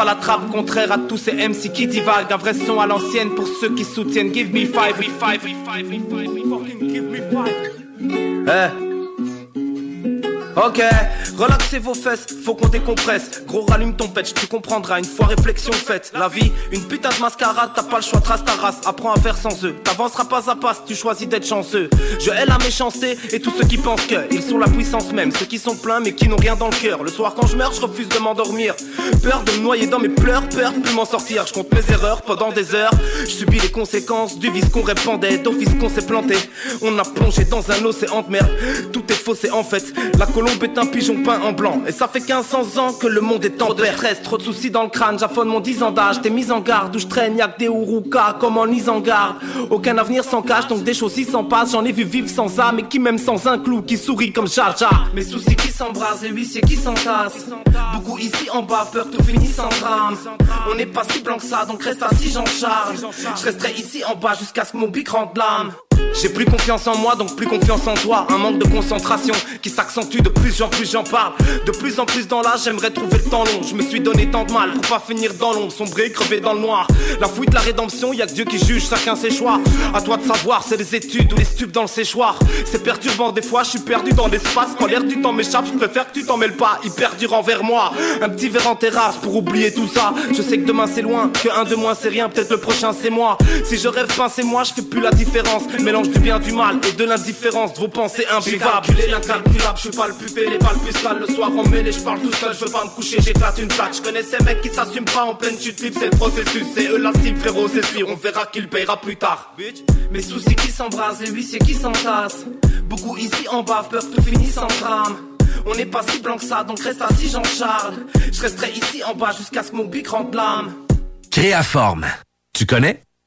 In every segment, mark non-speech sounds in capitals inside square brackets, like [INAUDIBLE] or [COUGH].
pas la trappe, contraire à tous ces MC qui divaguent. Un vrai son à l'ancienne pour ceux qui soutiennent. Give me five, me five, me five, me five, fucking give me five. Eh. Ok, relaxez vos fesses, faut qu'on décompresse. Gros, rallume ton patch, tu comprendras une fois réflexion faite. La vie, une putain de mascarade, t'as pas le choix, trace ta race. Apprends à faire sans eux, t'avanceras pas à pas si tu choisis d'être chanceux. Je hais la méchanceté et tous ceux qui pensent qu'ils sont la puissance même. Ceux qui sont pleins mais qui n'ont rien dans le cœur. Le soir quand je meurs, je refuse de m'endormir. Peur de me noyer dans mes pleurs, peur de plus m'en sortir. Je compte mes erreurs pendant des heures. Je subis les conséquences du vice qu'on répandait, d'office qu'on s'est planté. On a plongé dans un océan de merde. Tout est faux, c'est en fait la est un pigeon peint en blanc. Et ça fait 1500 ans que le monde est en de stress, trop de soucis dans le crâne. J'affonne mon 10 ans d'âge, t'es mise en garde. Où je traîne, y'a que des Uruka, comme en garde Aucun avenir sans cache, donc des choses s'en passent. J'en ai vu vivre sans âme, et qui même sans un clou, qui sourit comme Jar Jar. Mes soucis qui s'embrasent, les huissiers qui s'entassent. Beaucoup ici en bas, peur tout finit sans drame. On n'est pas si blanc que ça, donc reste assis, j'en charge. Je resterai ici en bas jusqu'à ce que mon bic rentre l'âme. J'ai plus confiance en moi, donc plus confiance en toi. Un manque de concentration qui s'accentue de plus en plus j'en parle. De plus en plus dans l'âge, j'aimerais trouver le temps long. Je me suis donné tant de mal pour pas finir dans l'ombre, sombrer, crever dans le noir. La fuite, la rédemption, y a que Dieu qui juge, chacun ses choix. À toi de savoir, c'est les études ou les stupes dans le séchoir. C'est perturbant, des fois je suis perdu dans l'espace. Quand l'air du temps m'échappe, je préfère que tu t'en mêles pas. Il perdure envers moi. Un petit verre en terrasse pour oublier tout ça. Je sais que demain c'est loin, que un de moins c'est rien, peut-être le prochain c'est moi. Si je rêve pas, c'est moi, je fais plus la différence mélange du bien, du mal et de l'indifférence de vos pensées imbuvables. J'ai l'incalculable, je suis pas le plus fêlé, pas le plus sale. Le soir en mêlée, je parle tout seul, je veux pas me coucher, j'éclate une plaque. Je connais ces mecs qui s'assument pas en pleine chute libre, c'est le processus. C'est eux la cible, frérot, c'est sûr, on verra qui le payera plus tard. Mes soucis qui s'embrasent, les huissiers qui s'entassent. Beaucoup ici en bas, peur tout finisse en drame. On n'est pas si blanc que ça, donc reste assis Jean-Charles. Je resterai ici en bas jusqu'à ce que mon bic rentre l'âme. Créaforme. Tu connais?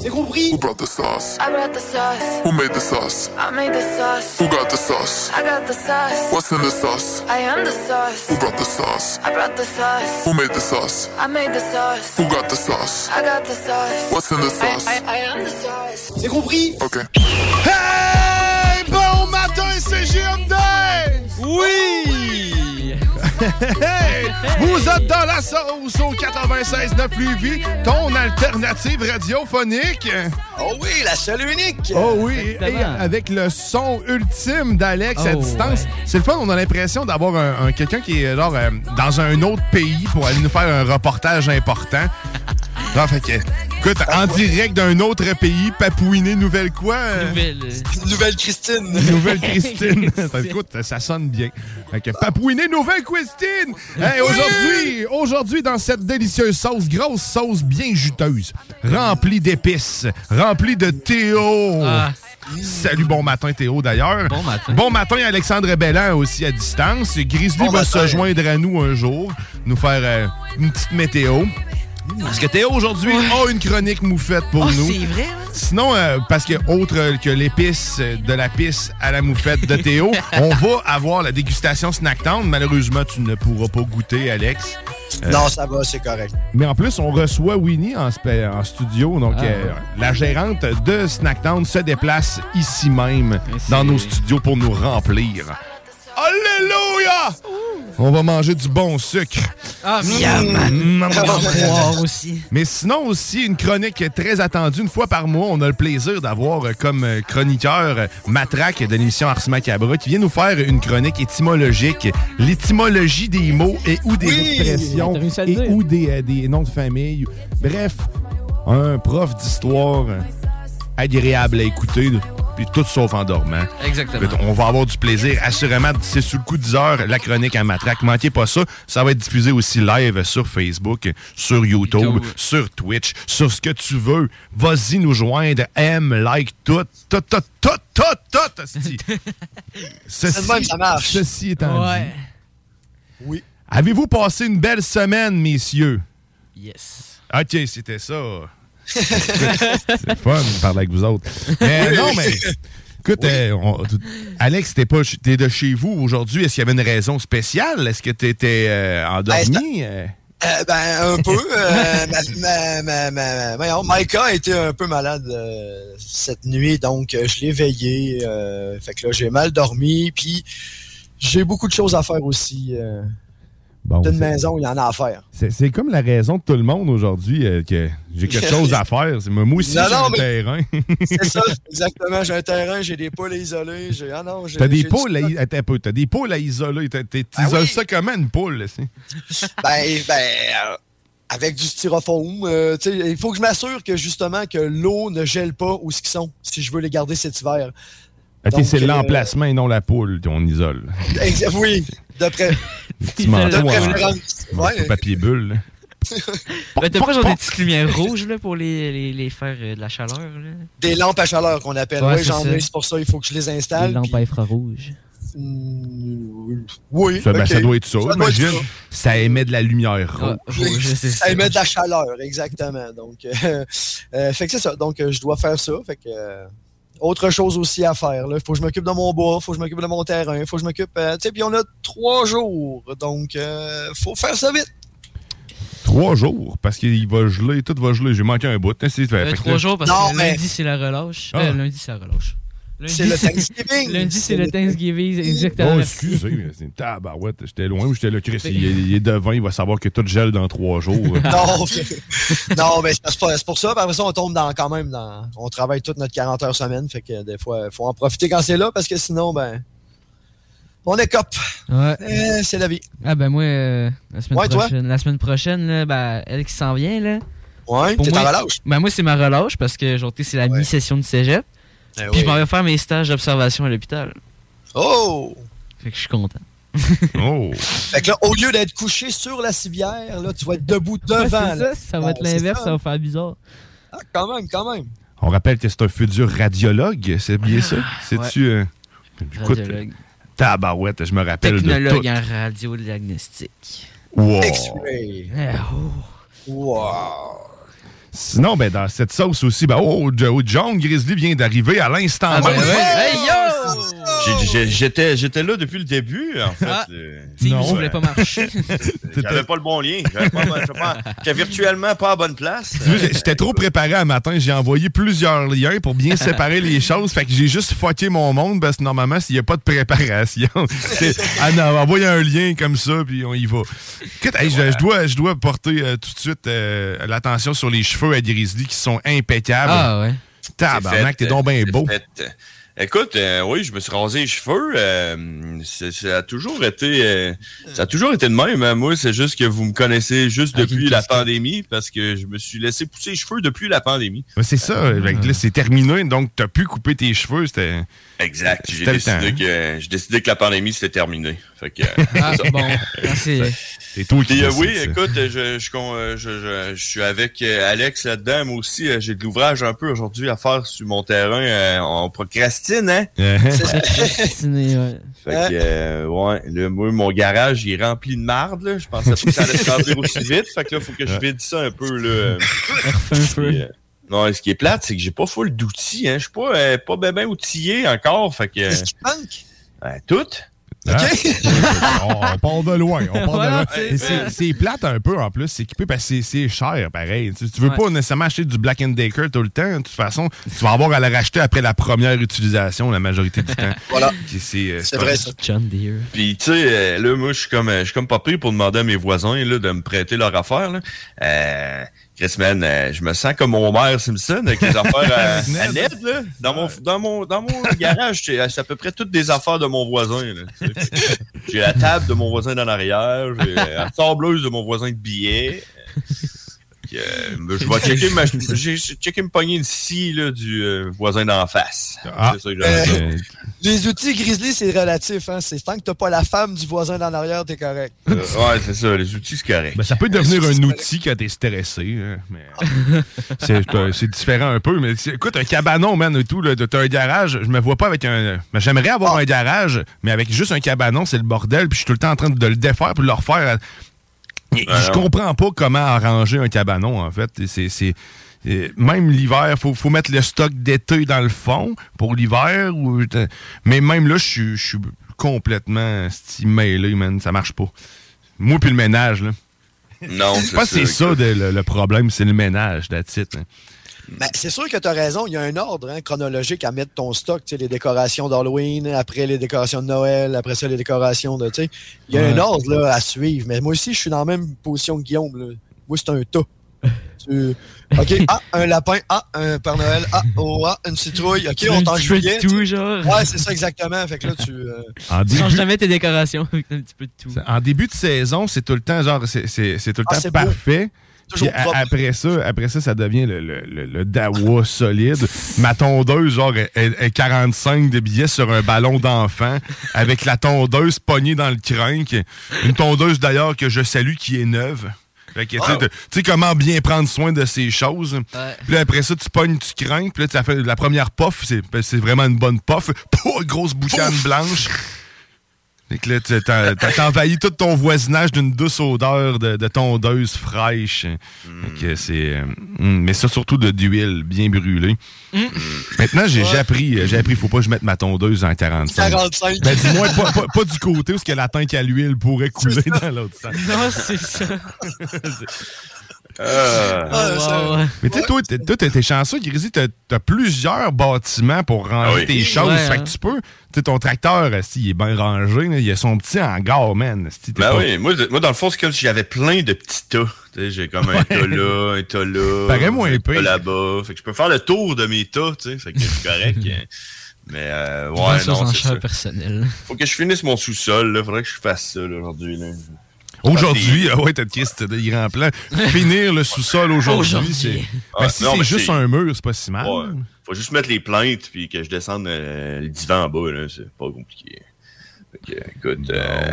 C'est compris? Who brought the sauce? I brought the sauce. Who made the sauce? I made the sauce. Who got the sauce? I got the sauce. What's in the sauce? I am the sauce. Who brought the sauce? I brought the sauce. Who made the sauce? I made the sauce. Who got the sauce? I got the sauce. What's in the sauce? I, I, I am the sauce. C'est compris? Ok. Hey! Bon matin, c'est GMD! Oui! Vous êtes dans la sauce au 96.9 Lévis, ton alternative radiophonique. Oh oui, la seule unique. Oh oui, et avec le son ultime d'Alex à Oh, distance. C'est le fun, on a l'impression d'avoir un, un- quelqu'un qui est genre, euh, dans un autre pays pour aller nous faire un reportage important. Fait que, écoute, en direct d'un autre pays, Papouiné, nouvelle quoi? euh? Nouvelle, Nouvelle Christine. [LAUGHS] Nouvelle Christine. [LAUGHS] Ça, écoute, ça sonne bien. Fait que Papouiné, nouvelle Christine. Hey, aujourd'hui, aujourd'hui, dans cette délicieuse sauce, grosse sauce bien juteuse, remplie d'épices, remplie de Théo. Ah. Salut, bon matin Théo d'ailleurs. Bon matin. Bon matin Alexandre Bellan aussi à distance. Grizzly Bon va matin. se joindre à nous un jour, nous faire euh, une petite météo. Parce que Théo aujourd'hui a une chronique moufette pour Oh, nous. c'est vrai, hein? Sinon, euh, parce que autre que l'épice euh, de la pisse à la moufette de Théo, [LAUGHS] on va avoir la dégustation Snack Town. Malheureusement, tu ne pourras pas goûter, Alex. Euh, Non, ça va, c'est correct. mais en plus, on reçoit Winnie en, studio. Donc, Ah, euh, ouais. la gérante de Snacktown se déplace ici même dans nos studios pour nous remplir. Alléluia! On va manger du bon sucre. Ah, Miam. aussi. Mais sinon aussi, une chronique très attendue. Une fois par mois, on a le plaisir d'avoir euh, comme euh, chroniqueur euh, Matraque de l'émission Ars Macabra qui vient nous faire une chronique étymologique. L'étymologie des mots et ou des Oui! expressions T'as réussi à le et dire. ou des, euh, des noms de famille. Bref, un prof d'histoire agréable à écouter, puis tout sauf en dormant. Exactement. On va avoir du plaisir, assurément. C'est sous le coup de 10 heures, la chronique à matraque. Manquez pas ça. Ça va être diffusé aussi live sur Facebook, sur YouTube, YouTube. sur Twitch, sur ce que tu veux. Vas-y nous joindre, aime, like, tout, tout, tout, tout, tout, tout, même, [LAUGHS] ça marche. Ceci étant Ouais. dit, Oui. avez-vous passé une belle semaine, messieurs? Yes. OK, c'était ça. C'est fun de parler avec vous autres. Mais non, mais écoute, euh, on- Alex, t'es pas t'es de chez vous aujourd'hui. Est-ce qu'il y avait une raison spéciale? Est-ce que t'étais euh, endormi? Euh, Euh, ben, un peu. ma, ma, ma, ma- voyons, Micah a été un peu malade cette nuit, donc je l'ai veillé. fait que là, j'ai mal dormi, puis j'ai beaucoup de choses à faire aussi. Bon, D'une maison, il y en a à faire. c'est comme la raison de tout le monde aujourd'hui euh, que j'ai quelque chose à faire. C'est- Moi aussi, j'ai un mais- terrain. [LAUGHS] C'est ça, [LAUGHS] exactement. J'ai un terrain, j'ai des poules à isoler. Ah non, T'as des poules à, attends un peu, des poules à isoler. Ah T'isoles oui. ça comment une poule? [LAUGHS] Ben, ben, euh, avec du styrofoam. euh, il faut que je m'assure que justement que l'eau ne gèle pas où ce qu'ils sont si je veux les garder cet hiver. C'est euh, l'emplacement et non la poule qu'on isole. Oui, de en- préférence. manteau Ouais. papier bulle. t'as pas genre des petites lumières rouges là, pour les, les, les faire euh, de la chaleur? Là? Des lampes à chaleur qu'on appelle. Ouais, oui, c'est j'en ai, c'est pour ça, il faut que je les installe. Les lampes puis- à infrarouge. Oui, Ça, ben, ça doit être ça. Ça être émet de la lumière Ah, rouge. ça ça. émet de la chaleur, exactement. Donc, euh, [LAUGHS] euh, fait que c'est ça. Donc, euh, je dois faire ça. Fait que, euh, autre chose aussi à faire. Il faut que je m'occupe de mon bois, faut que je m'occupe de mon terrain, faut que je m'occupe. euh, tu sais, puis on a trois jours. Donc, euh, faut faire ça vite. Trois jours, parce qu'il va geler, tout va geler. J'ai manqué un bout. hein, fait Euh, trois là- jours parce Non, que mais- lundi c'est la relâche. Ah. Euh, lundi c'est la relâche. Lundi, C'est le Thanksgiving. lundi c'est le Thanksgiving, exactement. Oh, excusez, mais c'est une tabarouette. J'étais loin où j'étais là, Chris. Il, est- il est devant, il va savoir que tout gèle dans trois jours. [LAUGHS] Non, non, mais c'est pour ça. Après ça, on tombe dans, quand même dans. On travaille toute notre 40 heures semaine. Fait que des fois, il faut en profiter quand c'est là parce que sinon, ben. On est cop. Ouais. Euh, c'est la vie. Ah ben moi, euh, la semaine Ouais, toi? prochaine, la semaine prochaine, là, ben, elle qui s'en vient, là. Ouais, Pour t'es en relâche. Ben moi c'est ma relâche parce que genre, c'est la Ouais. mi-session de cégep. Eh Puis oui. je m'en vais faire mes stages d'observation à l'hôpital. Oh! Fait que je suis content. oh! [LAUGHS] Fait que là, au lieu d'être couché sur la civière, là, tu vas être debout devant. Ouais, ça, ça va être Ouais, c'est l'inverse, ça. ça va faire bizarre. Ah, quand même, quand même. On rappelle que c'est un futur radiologue, c'est bien ça? C'est-tu. euh, Écoute, Radiologue. tabarouette, je me rappelle de Technologue tout. en radiodiagnostic. Wow. X-ray. Eh, oh. Wow. Sinon, ben, dans cette sauce aussi, ben, oh, Jo- John Grizzly vient d'arriver à l'instant Ah, ben ouais. Hey yo! J'ai- J'étais j'étais là depuis le début, en fait. Ah. Euh, Teams Non, voulait pas marcher. [LAUGHS] J'avais pas le bon lien. J'étais virtuellement pas à bonne place. J'étais trop préparé un matin. J'ai envoyé plusieurs liens pour bien séparer les choses. Fait que j'ai juste fucké mon monde parce que normalement, s'il n'y a pas de préparation, [LAUGHS] c'est ah non, envoyer un lien comme ça, puis on y va. Écoute, hey, je, je dois, je dois porter euh, tout de suite euh, l'attention sur les cheveux à Grizzly qui sont impeccables. Ah ouais. Tabarnak, t'es donc bien beau. fait. Écoute, euh, oui, je me suis rasé les cheveux. euh, ça a toujours été, euh, ça a toujours été de même. hein. Moi, c'est juste que vous me connaissez juste depuis la pandémie parce que je me suis laissé pousser les cheveux depuis la pandémie. C'est ça. Que là, c'est terminé, donc t'as pu couper tes cheveux. C'était. Exact. J'ai C'était le décidé temps. que, j'ai décidé que la pandémie c'était terminé. Fait que, [LAUGHS] euh, Ah bon. [LAUGHS] C'est- qui euh, décides oui, ça. écoute, je, je, con- euh, je, je- je suis avec euh, Alex là-dedans. Moi aussi, euh, j'ai de l'ouvrage un peu aujourd'hui à faire sur mon terrain. Euh, on procrastine, hein? [LAUGHS] Ouais. Fait que, euh, ouais, là, moi, mon garage, il est rempli de marde, là. Je pensais pas que ça allait se remplir aussi vite. Fait que là, faut que je vide ça un peu, là. Un peu. Euh, non, ce qui est plate, c'est que j'ai pas full d'outils, hein. Je suis pas, euh, pas bien ben outillé encore. Fait que, Qu'est-ce qui te manque? tout. Hein? [LAUGHS] on, on part de loin. On part Voilà, de loin. c'est- plate un peu en plus, c'est équipé parce que c'est- cher pareil. Tu, tu veux Ouais. pas nécessairement acheter du Black Decker tout le temps. De toute façon, tu vas avoir à le racheter après la première utilisation la majorité du temps. [LAUGHS] Voilà. C'est euh, C'est vrai, ça. John Deere. Puis, tu sais, euh, là, moi, je suis comme, euh, je suis comme pas pris pour demander à mes voisins, là, de me prêter leur affaire, là. Euh, Chris, man, euh, je me sens comme mon mère Simpson avec les affaires à, à Ned, là. Dans mon, dans mon, dans mon [LAUGHS] garage, c'est à peu près toutes des affaires de mon voisin, là. J'ai la table de mon voisin dans l'arrière, j'ai la sableuse de mon voisin de billets. Euh, je vais checker, ma- j'ai j'ai checké me pogner une scie là, du euh, voisin d'en face. Ah. C'est ça que Euh. Les outils Grizzly, c'est relatif. Hein? C'est tant que t'as pas la femme du voisin d'en arrière, t'es correct. Euh, ouais, c'est ça, les outils, c'est correct. Ben, ça peut devenir un outil quand t'es stressé. hein, mais [LAUGHS] c'est c'est- c'est différent un peu. Mais écoute, un cabanon, man, et tout, là, t'as un garage. Je me vois pas avec un. ben, J'aimerais avoir un garage, mais avec juste un cabanon, c'est le bordel. Puis je suis tout le temps en train de le défaire puis de le refaire. Et Je comprends pas comment arranger un cabanon, en fait. C'est- c'est. Même l'hiver, faut, faut mettre le stock d'été dans le fond pour l'hiver. Mais même là, je suis- complètement mêlé, man. Ça marche pas. Moi puis le ménage, là. Non, Je pense que c'est ça de- le, le problème, c'est le ménage, it, hein. Ben, c'est sûr que tu as raison. Il y a un ordre hein, chronologique à mettre ton stock. Tu sais, les décorations d'Halloween, après les décorations de Noël, après ça, les décorations de. tu sais, Il y a un ordre là, à suivre. Mais moi aussi, je suis dans la même position que Guillaume. là. Moi, c'est un tas. [LAUGHS] Tu- OK, ah, un lapin, ah, un Père Noël, ah, oh, ah, une citrouille. OK, Tu on t'en juillet. tout, genre? Ouais, c'est ça, exactement. Fait que là, tu. euh, En Tu changes début, jamais tes décorations avec un petit peu de tout. en début de saison, c'est tout le temps, genre, c'est c'est- c'est tout le Ah, temps beau. Toujours propre. après ça, après ça, ça devient le, le, le- le dawa [LAUGHS] solide. Ma tondeuse, genre, est, est 45 de billets sur un ballon d'enfant, avec la tondeuse pognée dans le crinque. Une tondeuse, d'ailleurs, que je salue, qui est neuve. Fait que, tu sais, Oh. tu comment bien prendre soin de ces choses. Ouais. Puis là, après ça, tu pognes, tu crains. Puis là, ça fait la première puff, c'est c'est vraiment une bonne puff. [LAUGHS] Pouh, grosse boucane blanche. Fait que là, tu- t'as t'as- t'as envahi tout ton voisinage d'une douce odeur de, de tondeuse fraîche. Fait que c'est... euh, hum, mais ça, surtout de d'huile bien brûlée. Maintenant, j'ai j'ai appris, euh, j'ai appris, faut pas que je mette ma tondeuse en 45. 45. Ben, dis-moi, pas, pas- pas du côté où ce que la tank à l'huile pourrait couler dans l'autre sens. Non, c'est ça. [LAUGHS] Euh, Ah, ça- ouais. Mais tu sais, toi, t'es- toi, t'es chanceux, Grisy, t'as as plusieurs bâtiments pour ranger Ah oui. tes choses. Ouais, fait hein. que tu peux. Tu sais, ton tracteur, il est bien rangé. là, il a son petit hangar, man. t'es Ben pas- oui, moi, de- moi, dans le fond, c'est comme si j'avais plein de petits tas. J'ai comme un tas là, un tas là. Paraît moins un tas là-bas. Fait que je peux faire le tour de mes tas, tu sais. Fait que c'est correct. [LAUGHS] hein. Mais euh, ouais, non, c'est ça. personnelles. Faut que je finisse mon sous-sol, là. Faudrait que je fasse ça, là, aujourd'hui, là. Aujourd'hui, ah ouais, t'as des grands plans. Finir le sous-sol aujourd'hui, c'est. Ouais, Ben, si non, c'est mais juste un mur, c'est pas si mal. Ouais. Faut juste mettre les plaintes puis que je descende euh, le divan en bas, là. C'est pas compliqué. Écoute, euh,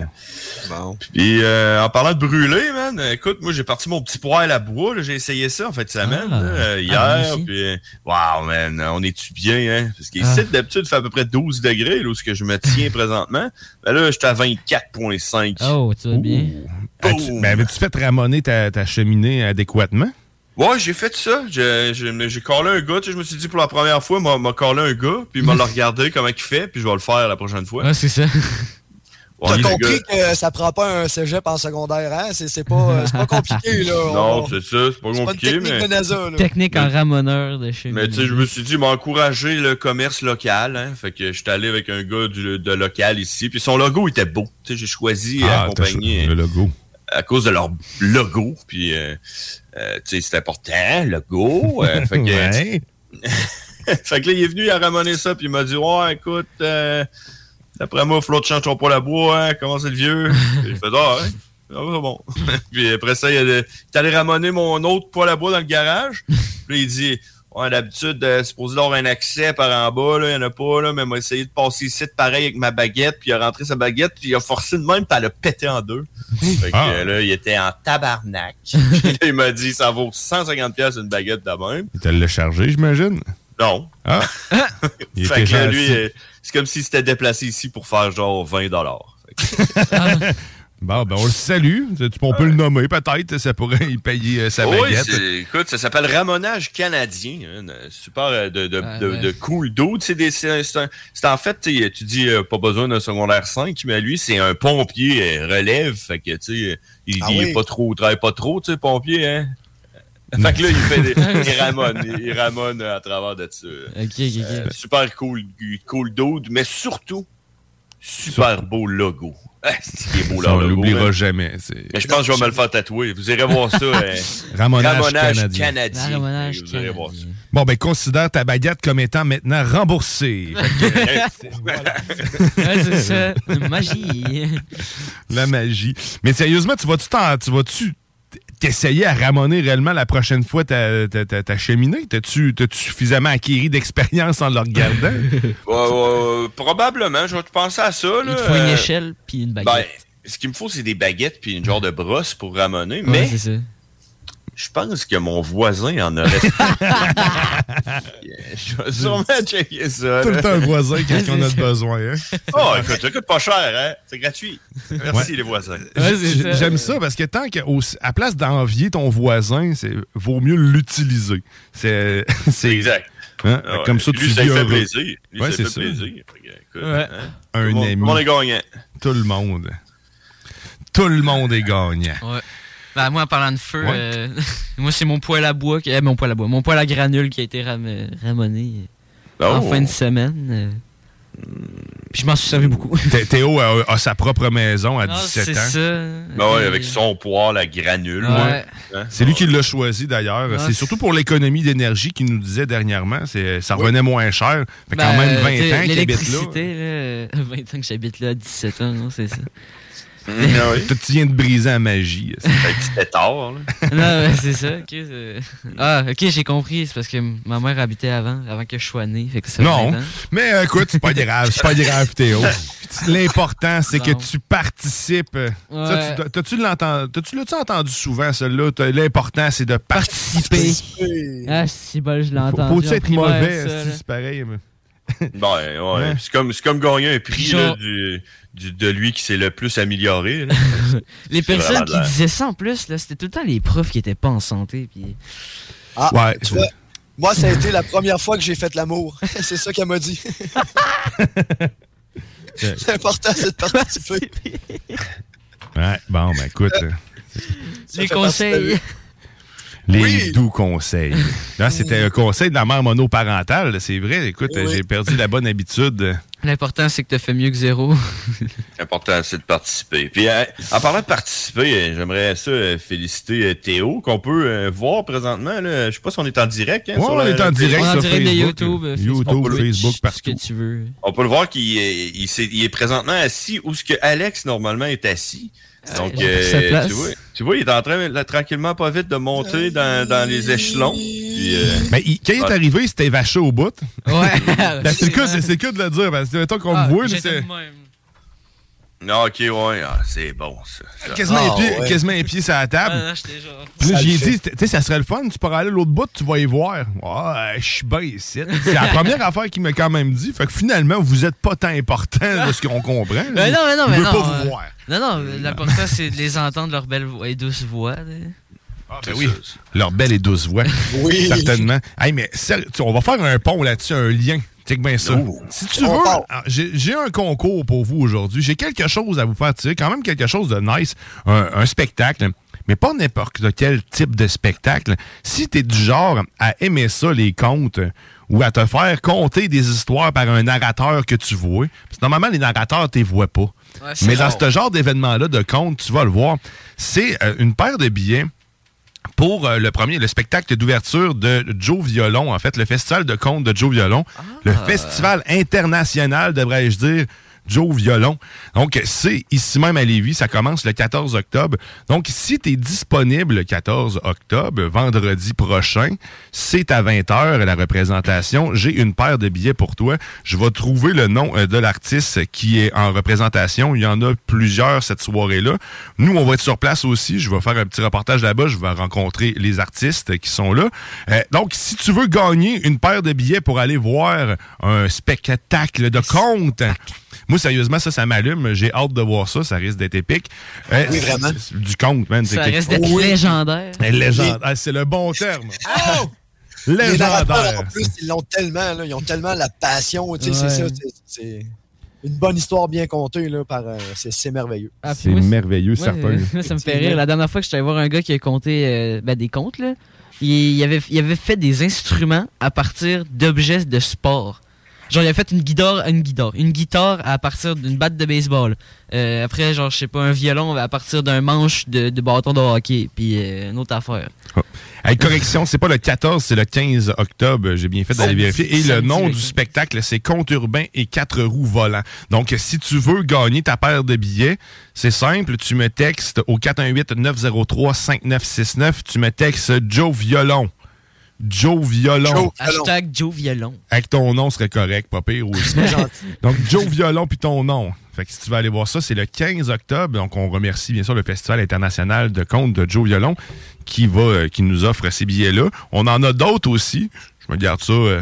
Bon. Puis euh, en parlant de brûler, man, écoute, moi j'ai parti mon petit poêle à bois, là, j'ai essayé ça en fait semaine, Ah. là, Ah, hier, puis euh, wow man, on est-tu bien, hein? Parce qu'ici Ah. d'habitude il fait à peu près 12 degrés, là où ce que je me tiens [LAUGHS] présentement. Ben là, j'étais à 24.5. Oh, tu vas bien. As-tu- Boum. ben, avais-tu fait ramoner ta, ta cheminée adéquatement? Ouais, j'ai fait ça. J'ai j'ai- j'ai collé un gars, tu sais, je me suis dit pour la première fois, m'a m'a collé un gars, puis il m'a le [LAUGHS] regardé comment il fait, puis je vais le faire la prochaine fois. Ouais, c'est ça. [LAUGHS] Ouais, T'as compris gars- que ça prend pas un cégep en secondaire, hein? C'est c'est pas, euh, c'est pas compliqué, là. [LAUGHS] Non, On- c'est ça, c'est pas c'est pas une compliqué, technique mais. de NASA, là. Technique en ramoneur de chez Mais tu sais, je me suis dit, m'a encouragé le commerce local. Hein, fait que j'étais allé avec un gars du, de local ici. Puis son logo était beau. Tu sais, j'ai choisi Ah, à accompagner cho- le logo. À cause de leur logo. Puis, euh, euh, tu sais, c'est important, logo. euh, [LAUGHS] fait, que, Ouais. [LAUGHS] fait que là, il est venu, il a ramené ça. Puis il m'a dit, ouais, écoute, euh, d'après moi, Flo, tu changes ton poêle à bois. Hein, comment c'est le vieux? Il fait, ah, ouais. Ah, c'est bon. [LAUGHS] puis après ça, il, est allé ramener mon autre poêle à bois dans le garage. Puis là, il dit, ouais, d'habitude, euh, c'est supposé avoir un accès par en bas, là, il n'y en a pas, là, mais il m'a essayé de passer ici de pareil avec ma baguette, puis il a rentré sa baguette, puis il a forcé de même, puis elle a pété en deux. [LAUGHS] Fait que Ah. euh, là, il était en tabarnak. Puis [LAUGHS] là, il m'a dit, ça vaut 150$ piastres une baguette de même. Il te l'a chargé, j'imagine? Non. Ah! [LAUGHS] Il fait était que là, gentil. lui, euh, c'est comme s'il s'était déplacé ici pour faire genre 20$. Bon, ben, on le salue. Tu- On peut le nommer, peut-être. Ça pourrait y payer euh, sa Oui, baguette. écoute, ça s'appelle Ramonage canadien. hein, super euh, de, de, Ah, de, ouais. de cool d'eau. C'est en fait, tu dis euh, pas besoin d'un secondaire 5, mais lui, c'est un pompier euh, relève. Fait que, tu sais, il, Ah il est pas trop, il travaille pas trop, tu sais, pompier, hein? [LAUGHS] Fait que là, il fait des, [LAUGHS] il ramone, il, ramone à travers de ça. Euh, super cool, cool dude, mais surtout, super beau logo. [LAUGHS] Ah, c'est qu'il est beau Ça, leur on logo. l'oubliera hein. jamais. Mais je pense que je vais me le faire tatouer. Vous irez voir ça. [LAUGHS] euh, Ramonage, Ramonage canadien. canadien. Ramonage Vous irez voir ça. Bon, ben, considère ta baguette comme étant maintenant remboursée. [LAUGHS] Ouais, c'est ça. Magie. la magie. Mais sérieusement, tu vas-tu t'en- tu vas-tu t'essayais à ramoner réellement la prochaine fois ta, ta, ta- ta cheminée? T'as-tu suffisamment acquis d'expérience en le regardant? Ouais, [LAUGHS] ouais, probablement, je vais te penser à ça. Là. Il te faut une Euh, échelle puis une baguette. Ben, ce qu'il me faut, c'est des baguettes puis une genre de brosse pour ramoner. Ouais, mais c'est ça. Je pense que mon voisin en aurait. [LAUGHS] je vais sûrement checker ça. Tout le temps un voisin, qu'est-ce [LAUGHS] qu'on a de besoin, hein? Oh, écoute, ça coûte pas cher, hein? C'est gratuit. Merci, Ouais. les voisins. J'aime ça parce que tant qu'à place d'envier ton voisin, c'est vaut mieux l'utiliser. [LAUGHS] C'est exact. Hein? Ah ouais. Comme ça, Lui, tu ça fait heureux. plaisir. Lui, Ouais, ça c'est fait ça. plaisir. Écoute, hein, Un tout le monde- ami. Tout le monde est gagnant. Tout le monde. Tout le monde est gagnant. Ouais. Ben, moi, en parlant de feu, Ouais. euh, [LAUGHS] moi, c'est mon poêle à bois, qui, euh, mon poêle à bois, mon poêle à granules qui a été ram- ramoné euh, en Oh. fin de semaine. euh. Puis je m'en suis servi beaucoup. Thé- Théo a, a sa propre maison à Ah, 17 c'est ans. ça. Ben ouais, avec son poêle à granules. Ouais. Hein? C'est lui qui l'a choisi d'ailleurs. Ah, c'est surtout pour l'économie d'énergie qu'il nous disait dernièrement. C'est, ça revenait moins cher. Fait Ben, quand même 20 euh, t'sais, ans qu'il habite là. Là, euh, [LAUGHS] 20 ans que j'habite là, 17 ans, non, c'est ça. Oui. Toi, [LAUGHS] tu viens de briser la magie. Un petit pétard, là. non, ouais, c'est ça. ok, c'est- ah, ok, j'ai compris. C'est parce que ma mère habitait avant, avant que je sois né. Fait que ça fait Non, 20 ans. mais euh, écoute, c'est pas grave, c'est pas grave, Théo. L'important, c'est que tu participes. Ouais. Ça, tu- T'as-tu l'as-tu entendu souvent, celle-là? L'important, c'est de participer. Ah, si, bon, je l'ai Faut- entendu. Faut-tu en être mauvais, c'est pareil? mais- [LAUGHS] Ben, ouais. Hein? C'est comme, c'est comme gagner un prix Genre- là, du, du- de lui qui s'est le plus amélioré. [LAUGHS] Les C'est personnes qui disaient ça en plus, là, c'était tout le temps les profs qui étaient pas en santé. Puis... Ah, Ouais, tu vois, moi, ça a été la première fois que j'ai fait l'amour. [LAUGHS] c'est ça qu'elle m'a dit. L'important, c'est de participer. Ouais, bon, ben écoute. euh, Les conseils. Les Oui. doux conseils. Là, c'était un conseil de la mère monoparentale. C'est vrai. Écoute, Oui. j'ai perdu la bonne habitude. L'important, c'est que tu fait mieux que zéro. [LAUGHS] L'important, c'est de participer. Puis, euh, en parlant de participer, euh, j'aimerais ça euh, féliciter Théo, qu'on peut voir présentement. Là. Je sais pas si on est en direct. Hein, Ouais, on la- est en la- direct On sur direct de Facebook. YouTube, YouTube, Facebook, Facebook, Ce partout. que tu veux. On peut le voir qu'il est, il est présentement assis où ce que Alex, normalement, est assis. Donc, pris sa euh, tu, vois, tu vois, il est en train, là, tranquillement, pas vite, de monter dans, dans les échelons. Puis, euh, Mais il- quand il est arrivé, il s'était vaché au bout. Ouais. Ben, c'est le cas, c'est le cas de le dire. Parce que mettons qu'on Ah, me voit, là, j'étais c'est. Non, ok, ouais, ah, c'est bon, ça. ça. quasiment, Ah, un pied, ouais. quasiment un pied sur la table. Ah, genre. Puis là, Ça j'y ai le fait. dit, tu sais, ça serait le fun, tu pourrais aller à l'autre bout, tu vas y voir. Ouais, je suis bien ici. C'est la première [LAUGHS] affaire qu'il m'a quand même dit. Fait que finalement, vous êtes pas tant important de ce qu'on comprend. Ben non, mais non, mais non. pas euh, vous voir. Non, non, l'important, c'est de les entendre leur belle voix et douce voix. Ah, C'est ben oui. Leur belle et douce voix. Oui. Certainement. Hey, mais on va faire un pont là-dessus, un lien. Check bien ça. Oh. Si tu veux, ah, j'ai un concours pour vous aujourd'hui. J'ai quelque chose à vous faire tirer, quand même quelque chose de nice, un, un spectacle, mais pas n'importe quel type de spectacle. Si tu es du genre à aimer ça, les contes, ou à te faire conter des histoires par un narrateur que tu vois, parce que normalement, les narrateurs, tu les vois pas. c'est Mais dans ce genre d'événement-là de contes, tu vas le voir, c'est euh, une paire de billets pour euh, le premier, le spectacle d'ouverture de Joe Violon, en fait, le festival de contes de Joe Violon, le festival international, devrais-je dire, Joe Violon. Donc, c'est ici même à Lévis, ça commence le 14 octobre. Donc, si tu es disponible le 14 octobre, vendredi prochain, c'est à 20h la représentation. J'ai une paire de billets pour toi. Je vais trouver le nom euh, de l'artiste qui est en représentation. Il y en a plusieurs cette soirée-là. Nous, on va être sur place aussi. Je vais faire un petit reportage là-bas. Je vais rencontrer les artistes qui sont là. Euh, donc, si tu veux gagner une paire de billets pour aller voir un spectacle de contes, moi, sérieusement, ça, ça m'allume. J'ai hâte de voir ça. Ça risque d'être épique. Euh, Oui, vraiment. Du conte, man. c'est Ça reste d'être Oui. légendaire. Légende. Ah, c'est le bon terme. [LAUGHS] Oh! [LAUGHS] Les narrateurs, en Légendaire. plus, ils l'ont tellement, là, ils ont tellement la passion, Ouais. c'est ça. c'est- une bonne histoire bien contée, là, par, euh, c'est c'est merveilleux. Ah, C'est merveilleux, Moi, certain. [LAUGHS] euh, ça me fait rire. La dernière fois que j'étais allé voir un gars qui a compté euh, ben, des contes, là, il, il avait, il avait fait des instruments à partir d'objets de sport. Genre, il a fait une guitare, une guitare, une guitare à partir d'une batte de baseball. Euh, après, genre, je sais pas, un violon à partir d'un manche de, de bâton de hockey. Puis euh, une autre affaire. Hey, correction, c'est pas le 14, c'est le 15 octobre. J'ai bien fait d'aller vérifier. Et le nom du 15. spectacle, c'est Conte urbain et quatre roues volants. Donc, si tu veux gagner ta paire de billets, c'est simple. Tu me textes au 418-903-5969. Tu me textes Joe Violon. Joe Violon. Hashtag Joe Violon. Avec ton nom serait correct, pas pire aussi. Donc, Joe Violon puis ton nom. Fait que si tu veux aller voir ça, c'est le 15 octobre. Donc, on remercie bien sûr le Festival international de contes de Joe Violon qui va, euh, qui nous offre ces billets-là. On en a d'autres aussi. Je me garde ça, euh,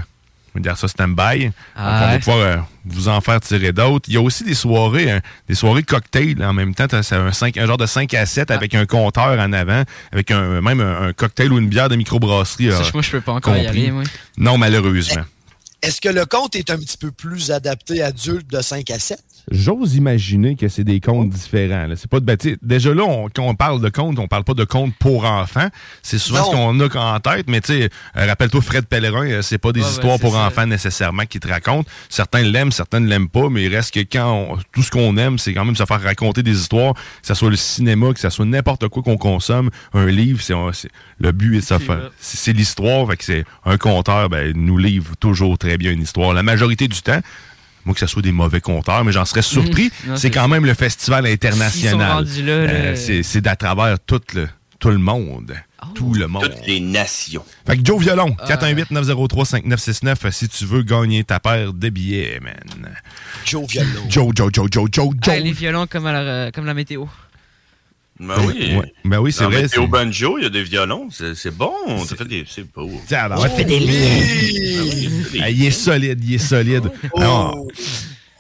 je me garde ça stand-by. Donc, Ah on va pouvoir euh, vous en faire tirer d'autres. Il y a aussi des soirées, hein, des soirées cocktail. En même temps, c'est un, genre de 5 à 7 avec un compteur en avant, avec un, même un, un cocktail ou une bière de microbrasserie. Ça, euh, moi, je peux pas encore y compris. aller, moi. Non, malheureusement. Est-ce que le compte est un petit peu plus adapté adulte de 5 à 7? J'ose imaginer que c'est des contes différents. là. C'est pas de ben, Déjà là, on- quand on parle de contes, on parle pas de contes pour enfants. C'est souvent Non. ce qu'on a en tête, mais tu sais, euh, rappelle-toi Fred Pellerin, euh, c'est pas des Ouais, histoires pour ça. enfants nécessairement qui te racontent. Certains l'aiment, certains ne l'aiment pas, mais il reste que quand on- tout ce qu'on aime, c'est quand même se faire raconter des histoires, que ce soit le cinéma, que ce soit n'importe quoi qu'on consomme, un livre, c'est le but est de se C'est faire. c'est l'histoire, fait que c'est un conteur, ben, nous livre toujours très bien une histoire. La majorité du temps, moi que ce soit des mauvais conteurs, mais j'en serais surpris. Non, c'est quand même le festival international. Euh, c'est c'est d'à travers tout le, tout le monde. Oh. Tout le monde. Toutes les nations. Fait que Joe Violon, Ah. 418-903-5969 si tu veux gagner ta paire de billets, man. Joe Violon. Joe, Joe, Joe, Joe, Joe, Joe. Ah, les violons comme, à la, euh, comme la météo. Ben oui. Ouais. Ben oui, c'est vrai. Météo c'est- banjo, il y a des violons. C'est c'est bon. Ça fait des. C'est beau. Tiens, fait des Oui! Ah, il est solide, il est solide. Oh. Alors,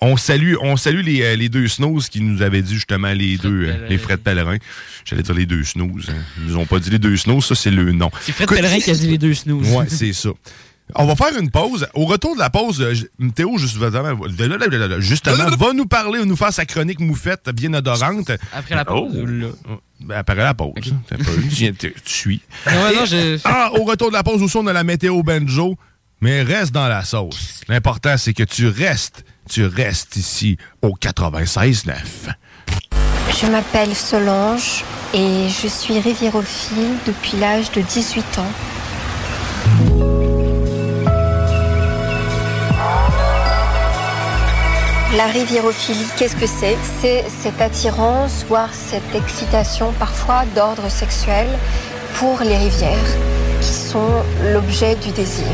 on salue, on salue les, euh, les deux snooze qui nous avaient dit justement les Fred deux, euh, Pellerin. les Fred Pellerin. J'allais dire les deux snooze. hein. Ils nous ont pas dit les deux snooze, ça c'est le nom. C'est Fred Pellerin qui a dit les deux snooze. Ouais, c'est ça. On va faire une pause. Au retour de la pause, Théo, justement, justement va nous parler, va nous faire sa chronique moufette bien odorante. Après la pause. Oh. là? Ben, après la pause. Tu viens- tu- tu suis. Non, non, je. Ah, au retour de la pause aussi, on a la météo banjo. Mais reste dans la sauce. L'important, c'est que tu restes. Tu restes ici au 96.9. Je m'appelle Solange et je suis riviérophile depuis l'âge de 18 ans. La riviérophilie, qu'est-ce que c'est? C'est cette attirance, voire cette excitation parfois d'ordre sexuel pour les rivières, qui sont l'objet du désir.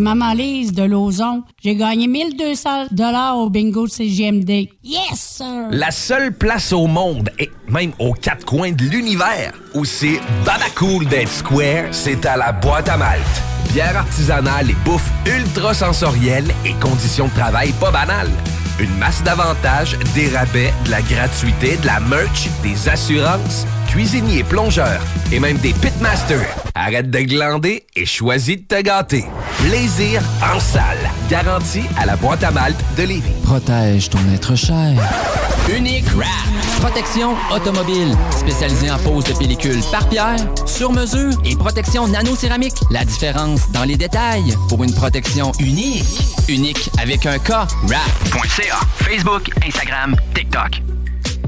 Maman Lise de Lauson. J'ai gagné 1200 dollars au bingo de CGMD. Yes, sir! La seule place au monde, et même aux quatre coins de l'univers, où c'est Babacool d'être square, c'est à la boîte à malte. Bière artisanale et bouffe ultra sensorielle et conditions de travail pas banales. Une masse d'avantages, des rabais, de la gratuité, de la merch, des assurances, cuisiniers, plongeurs et même des pitmasters. Arrête de glander et choisis de te gâter. Plaisir en salle. Garantie à la boîte à malte de Lévis. Protège ton être cher. Unique Wrap. Protection automobile. Spécialisée en pose de pellicule par pierre, sur mesure et protection nano-céramique. La différence dans les détails pour une protection unique. Unique avec un K. Wrap.ca. Facebook, Instagram, TikTok.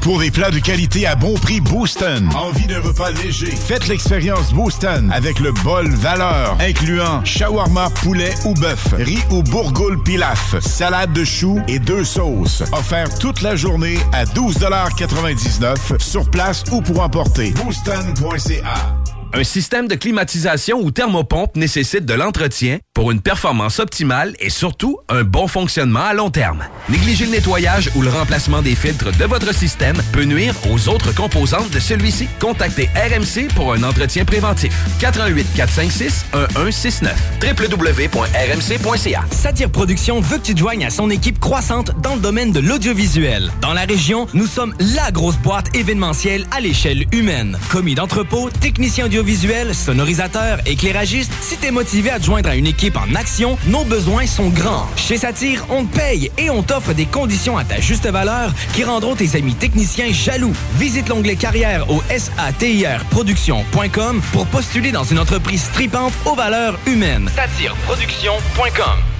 pour des plats de qualité à bon prix, Booston. Envie d'un repas léger? Faites l'expérience Booston avec le bol valeur, incluant shawarma, poulet ou bœuf, riz ou bourgoule pilaf, salade de choux et deux sauces. Offert toute la journée à 12,99 sur place ou pour emporter. Booston.ca un système de climatisation ou thermopompe nécessite de l'entretien pour une performance optimale et surtout un bon fonctionnement à long terme. Négliger le nettoyage ou le remplacement des filtres de votre système peut nuire aux autres composantes de celui-ci. Contactez RMC pour un entretien préventif. 88 456 1169 www.rmc.ca Satire Production veut que tu te joignes à son équipe croissante dans le domaine de l'audiovisuel. Dans la région, nous sommes la grosse boîte événementielle à l'échelle humaine. Commis d'entrepôt, technicien audio audiovisuel, sonorisateur, éclairagiste, si t'es motivé à te joindre à une équipe en action, nos besoins sont grands. Chez Satire, on te paye et on t'offre des conditions à ta juste valeur qui rendront tes amis techniciens jaloux. Visite l'onglet carrière au satirproduction.com pour postuler dans une entreprise stripante aux valeurs humaines. Satireproduction.com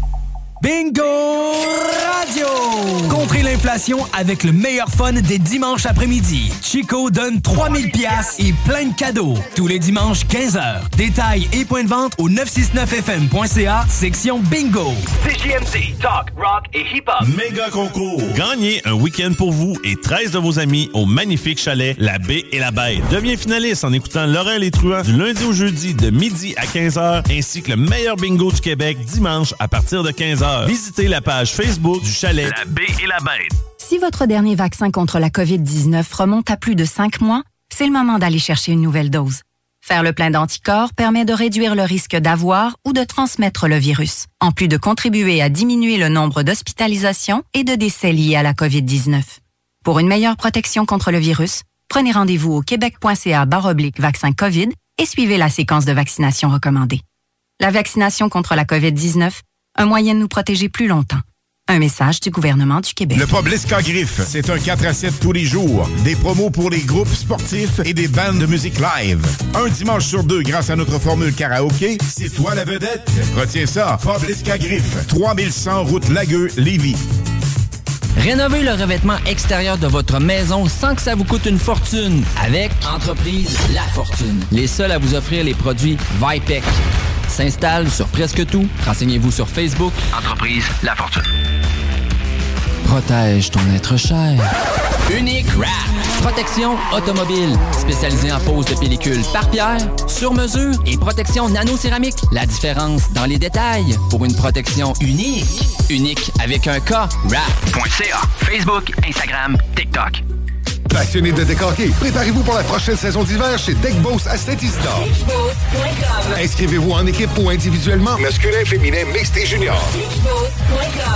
Bingo Radio! Contrez l'inflation avec le meilleur fun des dimanches après-midi. Chico donne 3000 pièces et plein de cadeaux. Tous les dimanches, 15h. Détails et points de vente au 969fm.ca, section Bingo. CGMC, talk, rock et hip-hop. Méga concours. Gagnez un week-end pour vous et 13 de vos amis au magnifique chalet La Baie et la Bête. Deviens finaliste en écoutant Laurel et Truand du lundi au jeudi de midi à 15h ainsi que le meilleur bingo du Québec dimanche à partir de 15h. Visitez la page Facebook du chalet La Baie et la Bête. Si votre dernier vaccin contre la COVID-19 remonte à plus de 5 mois, c'est le moment d'aller chercher une nouvelle dose. Faire le plein d'anticorps permet de réduire le risque d'avoir ou de transmettre le virus, en plus de contribuer à diminuer le nombre d'hospitalisations et de décès liés à la COVID-19. Pour une meilleure protection contre le virus, prenez rendez-vous au québec.ca baroblique vaccin COVID et suivez la séquence de vaccination recommandée. La vaccination contre la COVID-19 un moyen de nous protéger plus longtemps. Un message du gouvernement du Québec. Le pub Griffe, c'est un 4 à 7 tous les jours. Des promos pour les groupes sportifs et des bandes de musique live. Un dimanche sur deux grâce à notre formule karaoké. C'est toi la vedette. Retiens ça. Pub Griffe, 3100 route Lagueux, Lévis. Rénovez le revêtement extérieur de votre maison sans que ça vous coûte une fortune avec Entreprise La Fortune. Les seuls à vous offrir les produits Vipec. S'installe sur presque tout. Renseignez-vous sur Facebook. Entreprise La Fortune. Protège ton être cher. Unique Wrap. Protection automobile. Spécialisée en pose de pellicule par pierre, sur mesure et protection nano-céramique. La différence dans les détails pour une protection unique. Unique avec un K. Wrap.ca. Facebook, Instagram, TikTok. Passionné de décorquer, préparez-vous pour la prochaine saison d'hiver chez Deckboss à Saint-Isidore. Inscrivez-vous en équipe ou individuellement, masculin, féminin, mixte et junior.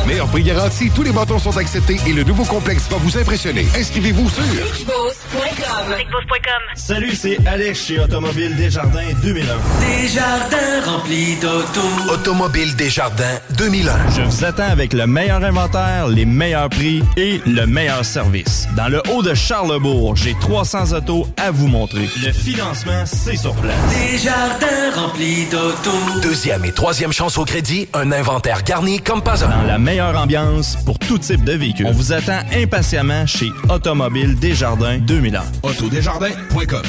Meilleur prix garanti, tous les bâtons sont acceptés et le nouveau complexe va vous impressionner. Inscrivez-vous sur Brickboss.com. Salut, c'est Alex chez Automobile Desjardins 2001. Desjardins remplis d'auto. Automobile Desjardins 2001. Je vous attends avec le meilleur inventaire, les meilleurs prix et le meilleur service. Dans le haut de Charlebourg, j'ai 300 autos à vous montrer. Le financement, c'est sur place. Desjardins remplis d'auto. Deuxième et troisième chance au crédit, un inventaire garni comme pas un. Dans la meilleure ambiance pour tout type de véhicule. On vous attend impatiemment chez Automobile Desjardins 2001. Autodesjardins.com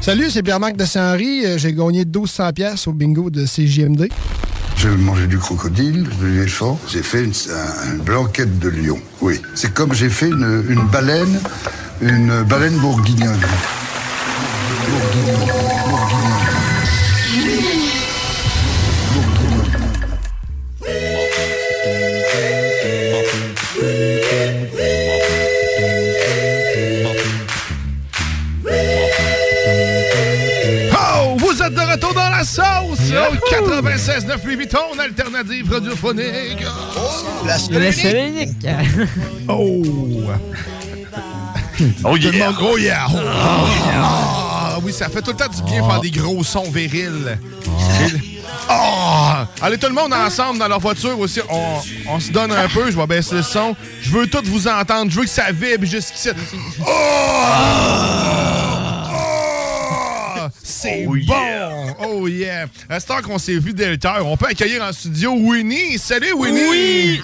Salut, c'est Pierre-Marc de Saint-Henri. Euh, J'ai gagné 1200 pièces au bingo de CJMD. J'ai mangé du crocodile, de l'éléphant. J'ai fait une, un- une blanquette de lion. Oui. C'est comme j'ai fait une, une baleine, une baleine. Bourguignonne, bourguignonne. Sauce! Au 96 9 Louis Vuitton, alternative radiophonique. La Le seul et unique. Oh! [LAUGHS] Oh yeah! oh yeah! Oh, Ah, oui, ça fait tout le temps du bien faire des gros sons virils. Ah! Allez, tout le monde ensemble dans leur voiture aussi. On, on se donne un peu. Je vais baisser le son. Je veux tout vous entendre. Je veux que ça vibre jusqu'ici. Oh! Oh! C'est Oh bon! yeah. Oh yeah! À cette heure qu'on s'est vu dès le temps, on peut accueillir en studio Winnie. Salut Winnie! Oui!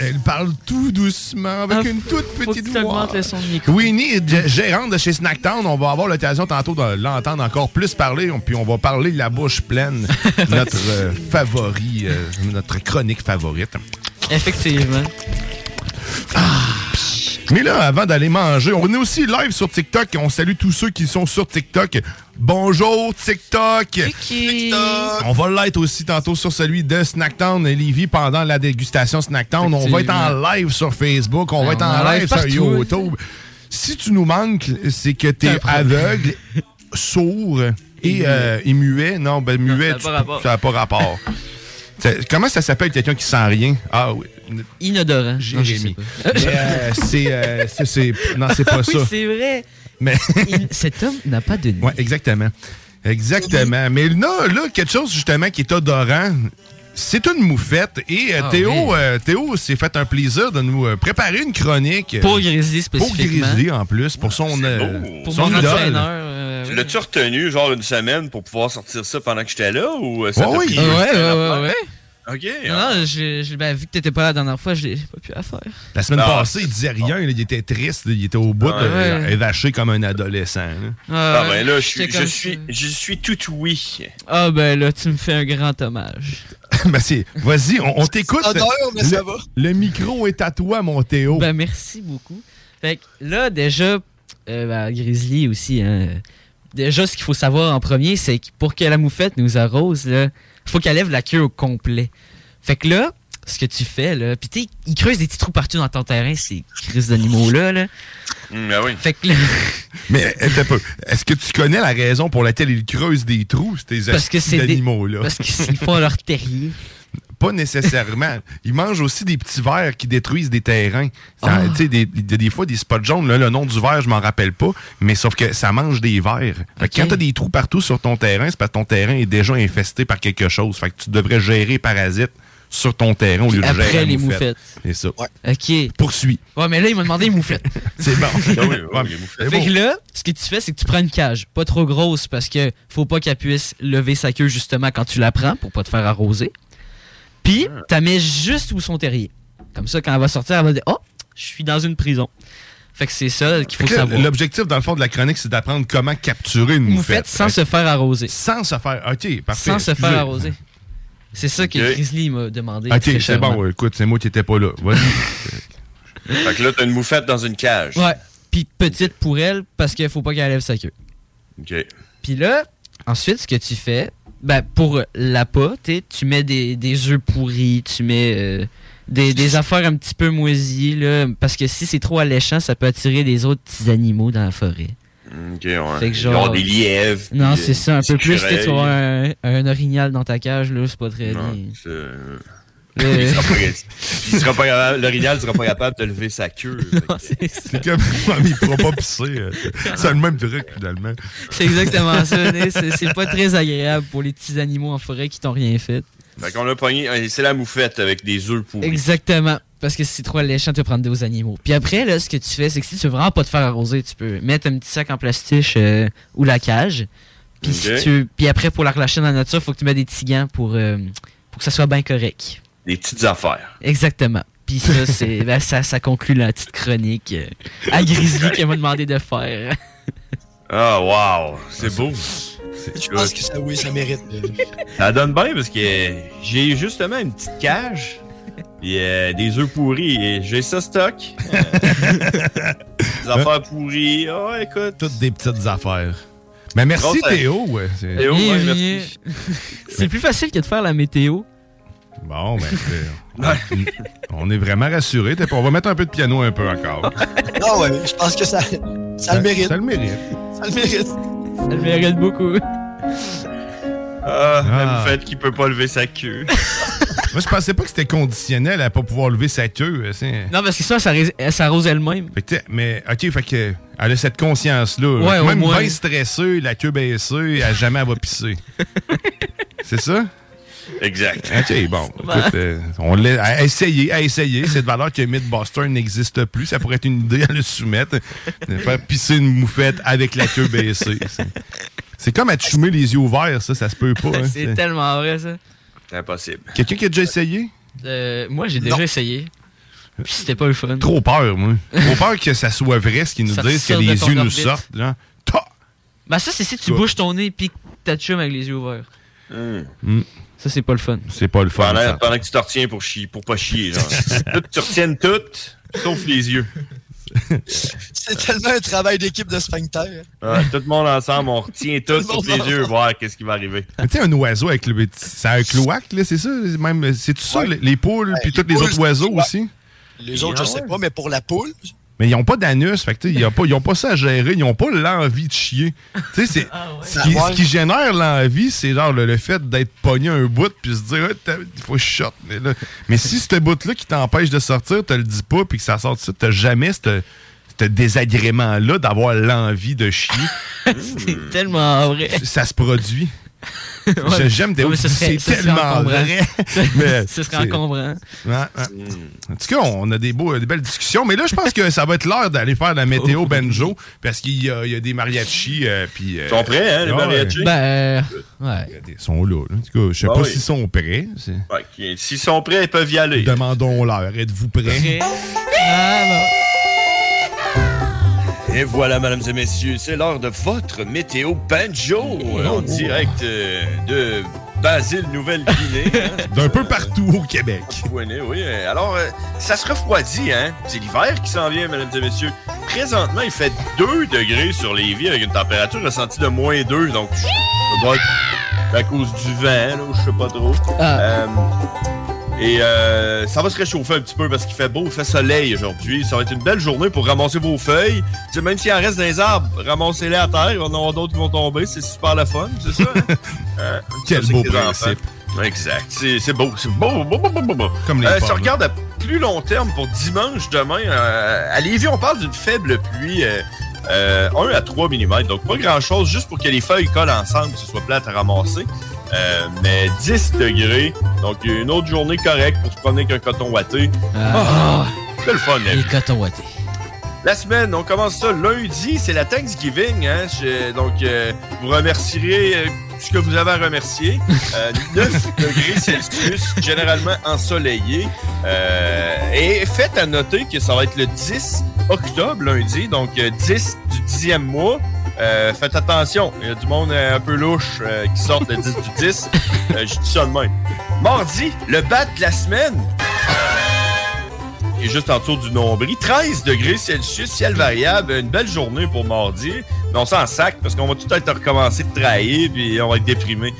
Elle parle tout doucement avec Ah, une toute petite voix. le son de micro. Winnie, gérante de chez Snacktown, on va avoir l'occasion tantôt de l'entendre encore plus parler, puis on va parler la bouche pleine, [LAUGHS] notre euh, favori, euh, notre chronique favorite. Effectivement. Mais là, avant d'aller manger, on est aussi live sur TikTok. On salue tous ceux qui sont sur TikTok. Bonjour TikTok! On va l'être aussi tantôt sur celui de Snacktown et Livy pendant la dégustation Snacktown. On va être en live sur Facebook, on va être en live sur. YouTube. Si tu nous manques, c'est que t'es aveugle, sourd et, euh, et muet. Non, ben muet, ça a tu- pas rapport. ça n'a pas rapport. Comment ça s'appelle quelqu'un qui sent rien? Ah oui. Inodorant. Non, Jérémy. [LAUGHS] euh, c'est, euh, c'est- Non, c'est pas oui, ça. c'est vrai. Mais... [LAUGHS] Cet homme n'a pas de nez. Ouais, exactement. Exactement. Mais là, là, quelque chose justement qui est odorant, c'est une moufette. Et euh, Ah Théo, oui. euh, Théo s'est fait un plaisir de nous euh, préparer une chronique. Pour Grizzly Pour spécifiquement. Grizzly en plus, pour son, euh, Pour son euh, Tu l'as-tu retenu, genre, une semaine pour pouvoir sortir ça pendant que j'étais là? Ou euh, ça Ouais, t'a oui. Ouais, ouais, ouais, ouais. OK. Non, hein. non, je- je- ben, vu que t'étais pas là la dernière fois, je l'ai pas pu la faire. La semaine Ah. passée, il disait rien, là, il était triste, il était au bout, Ouais. euh, Ouais. évaché comme un adolescent. là. Ah, ben là, je je suis, je suis tout oui. Ah, ben là, tu me fais un grand hommage. [LAUGHS] ben c'est, vas-y, on, on t'écoute. Mais ça le, va. le micro est à toi, mon Théo. Ben, merci beaucoup. Fait que là, déjà, euh, ben, Grizzly aussi, hein, déjà, ce qu'il faut savoir en premier, c'est que pour que la moufette nous arrose, il faut qu'elle lève la queue au complet. Fait que là, ce que tu fais, là, pis tu sais, ils creusent des petits trous partout dans ton terrain, ces crises d'animaux-là, là. Hum, ben oui. Fait que là, [LAUGHS] Mais un peu. Est-ce que tu connais la raison pour laquelle ils creusent des trous, ces parce que astis c'est des... d'animaux-là? Parce qu'ils font leur terrier. [LAUGHS] Pas nécessairement. Ils mangent aussi des petits vers qui détruisent des terrains. Ça- tu sais, des, des, des fois, des spots jaunes, là, le nom du ver, je m'en rappelle pas, mais sauf que ça mange des vers. Fait que Ok. quand t'as des trous partout sur ton terrain, c'est parce que ton terrain est déjà infesté par quelque chose. Fait que tu devrais gérer parasites sur ton terrain au lieu de gérer Après les moufette. moufettes. C'est ça. OK. Poursuis. Ouais, mais là, il m'a demandé les moufettes. [LAUGHS] C'est bon. Ah oui, oui, Ouais, les moufettes. Fait bon. que là, ce que tu fais, c'est que tu prends une cage, pas trop grosse parce que faut pas qu'elle puisse lever sa queue justement quand tu la prends pour pas te faire arroser. Puis, Ah. tu la mets juste où son terrier. Comme ça, quand elle va sortir, elle va dire Oh, je suis dans une prison. Fait que c'est ça qu'il faut là, savoir. L'objectif, dans le fond, de la chronique, c'est d'apprendre comment capturer une moufette. Moufette sans se faire arroser. sans se faire. OK, parfait. Sans se faire arroser. C'est ça que. Grizzly m'a demandé. OK, très c'est bon. ouais, Écoute, c'est moi qui n'étais pas là. Vas-y. [LAUGHS] Fait que là, t'as une moufette dans une cage. Ouais. Puis petite pour elle parce qu'il faut pas qu'elle lève sa queue. OK. Puis là, ensuite, ce que tu fais, ben, pour l'appât, t'sais, tu mets des, des œufs pourris, tu mets euh, des, des affaires un petit peu moisies, là, parce que si c'est trop alléchant, ça peut attirer des autres petits animaux dans la forêt. OK, ouais. Fait que genre- des lièvres. Non, c'est ça, un peu plus, t'sais, tu vas avoir écureuils. un, un orignal dans ta cage, là, c'est pas très Non, bien. c'est- Euh, [LAUGHS] Il sera pas- il sera pas L'orignal sera pas capable de lever sa queue. [LAUGHS] C'est comme, [LAUGHS] il pourra pas pisser. euh, C'est le même truc, finalement. C'est exactement ça. né. C'est c'est pas très agréable pour les petits animaux en forêt qui t'ont rien fait. Fait qu'on a pogné, euh, c'est la moufette avec des œufs pourris. Exactement. Parce que c'est trop alléchant de te prendre des animaux. Puis après, là, ce que tu fais, c'est que si tu veux vraiment pas te faire arroser, tu peux mettre un petit sac en plastique euh, ou la cage. Puis, si tu... Puis après, pour la relâcher dans la nature, faut que tu mettes des petits gants pour, euh, pour que ça soit bien correct. Des petites affaires. Exactement. Puis ça, [LAUGHS] c'est, ben, ça, ça conclut la petite chronique euh, à Grizzly qu'elle m'a demandé de faire. [LAUGHS] Ah, wow! C'est beau. Je pense que ça, oui, ça mérite. Ça donne bien parce que euh, j'ai justement une petite cage. Et euh, des œufs pourris. Et j'ai ça stock. Euh, [LAUGHS] des affaires pourries. Oh, écoute. Toutes des petites affaires. Mais merci Grosse- Théo. Ouais, c'est- Théo, ouais, merci. C'est plus facile que de faire la météo. Bon, ben, [LAUGHS] on, on est vraiment rassurés. On va mettre un peu de piano un peu encore. Ah ouais, je pense que ça, ça le mérite. Ça le mérite. Ça le mérite. Ça le mérite beaucoup. Ah, la Ah. moufette qui peut pas lever sa queue. [LAUGHS] Moi, je pensais pas que c'était conditionnel à pas pouvoir lever sa queue. euh, Non, parce que ça, ça, elle s'arrose elle-même. Fait mais, OK, fait que elle a cette conscience-là. Ouais, Même moins. bien stressée, la queue baissée, elle jamais elle va pisser. [LAUGHS] C'est ça? Exact. OK, bon. [LAUGHS] Écoute, euh, on l'a à essayer, à essayer. Cette valeur que Mythbuster n'existe plus, ça pourrait être une idée à le soumettre. De faire pisser une moufette avec la queue baissée. C'est- comme choumer les yeux ouverts, ça, ça se peut pas. [LAUGHS] hein. c'est tellement vrai, ça. C'est impossible. Quelqu'un qui a déjà essayé? Euh, moi, j'ai déjà essayé. Puis c'était pas le fun. Trop peur, moi. Trop peur que ça soit vrai, ce qu'ils nous Ça disent, que les yeux nous sortent. Genre. Ben ça, c'est si tu bouges ton nez puis que t'as chum avec les yeux ouverts. Hmm. Ça, c'est pas le fun. C'est pas le fun. Pendant, ça. pendant que tu te retiens pour, chier, pour pas chier. Genre. [LAUGHS] Tu retiennes tout, sauf les yeux. C'est tellement un travail d'équipe de sphincter. Ah, tout le monde ensemble, on retient tout, Tout le sauf monde les yeux, voir qu'est-ce qui va arriver. Mais Tu sais, un oiseau avec le. C'est un cloaque, là, c'est ça? Même, c'est tout ça, les- les poules, puis tous les autres oiseaux aussi? Les autres, je sais pas, mais pour la poule, Mais ils n'ont pas d'anus, fait que ils n'ont pas, ils ont pas ça à gérer, ils n'ont pas l'envie de chier. Tu sais, c'est- ce, qui, ce qui génère l'envie, c'est genre le, le fait d'être pogné un bout puis se dire, Ah, il faut que je shot. Mais, là- mais si ce bout-là qui t'empêche de sortir, te le dis pas puis que ça sort de ça, t'as jamais ce désagrément-là d'avoir l'envie de chier. [LAUGHS] c'est tellement vrai. Ça se produit. Ouais. J'aime des c'est tellement vrai. [LAUGHS] Mais [LAUGHS] Ce serait encombrant. Ouais, ouais. En tout cas, on a des, beaux, des belles discussions. Mais là, je pense que ça va être l'heure d'aller faire la météo [LAUGHS] banjo parce qu'il y, a- il y a des mariachis. euh, puis, euh, Ils sont prêts, hein, les ouais, mariachis? Ben, euh, ouais. Ils sont là. là. En tout cas, je sais Ah pas oui. s'ils sont prêts. S'ils sont prêts, ils peuvent y aller. Demandons-leur. Êtes-vous prêts? Ah. Et voilà, mesdames et messieurs, c'est l'heure de votre météo banjo euh, en direct euh, de Basile, Nouvelle-Guinée. hein. [LAUGHS] D'un peu partout au Québec. Oui, oui. Alors, euh, ça se refroidit, hein? C'est l'hiver qui s'en vient, mesdames et messieurs. Présentement, il fait 2 degrés sur Lévis avec une température ressentie de moins 2. Donc, ça doit être à cause du vent, là, ou je sais pas trop. Euh, et euh, ça va se réchauffer un petit peu parce qu'il fait beau, il fait soleil aujourd'hui. Ça va être une belle journée pour ramasser vos feuilles. Même s'il en reste dans les arbres, ramassez-les à terre. Il y en avoir d'autres qui vont tomber. C'est super le fun, c'est ça? hein? [LAUGHS] Euh, Quel beau principe. enfants- Exact. C'est c'est beau. C'est beau, beau, beau, beau, beau. Comme les Euh, si on regarde à plus long terme pour dimanche demain, euh, à Lévis, on parle d'une faible pluie. euh, euh, 1 à 3 mm. Donc, pas grand-chose, juste pour que les feuilles collent ensemble, que ce soit plate à ramasser. Euh, mais 10 degrés. Donc, une autre journée correcte pour se promener avec un coton watté. Ah, C'est le fun, les vie. cotons wattés. La semaine, on commence ça lundi, c'est la Thanksgiving. Hein? Je- donc, euh, vous remercierez euh, ce que vous avez à remercier. Euh, 9 [LAUGHS] degrés Celsius, généralement ensoleillé. Euh, et faites à noter que ça va être le 10 octobre, lundi, donc euh, 10 du 10e mois. Euh, faites attention, il y a du monde euh, un peu louche euh, qui sort le 10 du 10. [LAUGHS] Euh, je dis ça de même. Mardi, le bat de la semaine et juste en dessous du nombril. 13 degrés Celsius, ciel variable, une belle journée pour mardi. Mais on s'en sac parce qu'on va tout être recommencer de travailler puis on va être déprimé.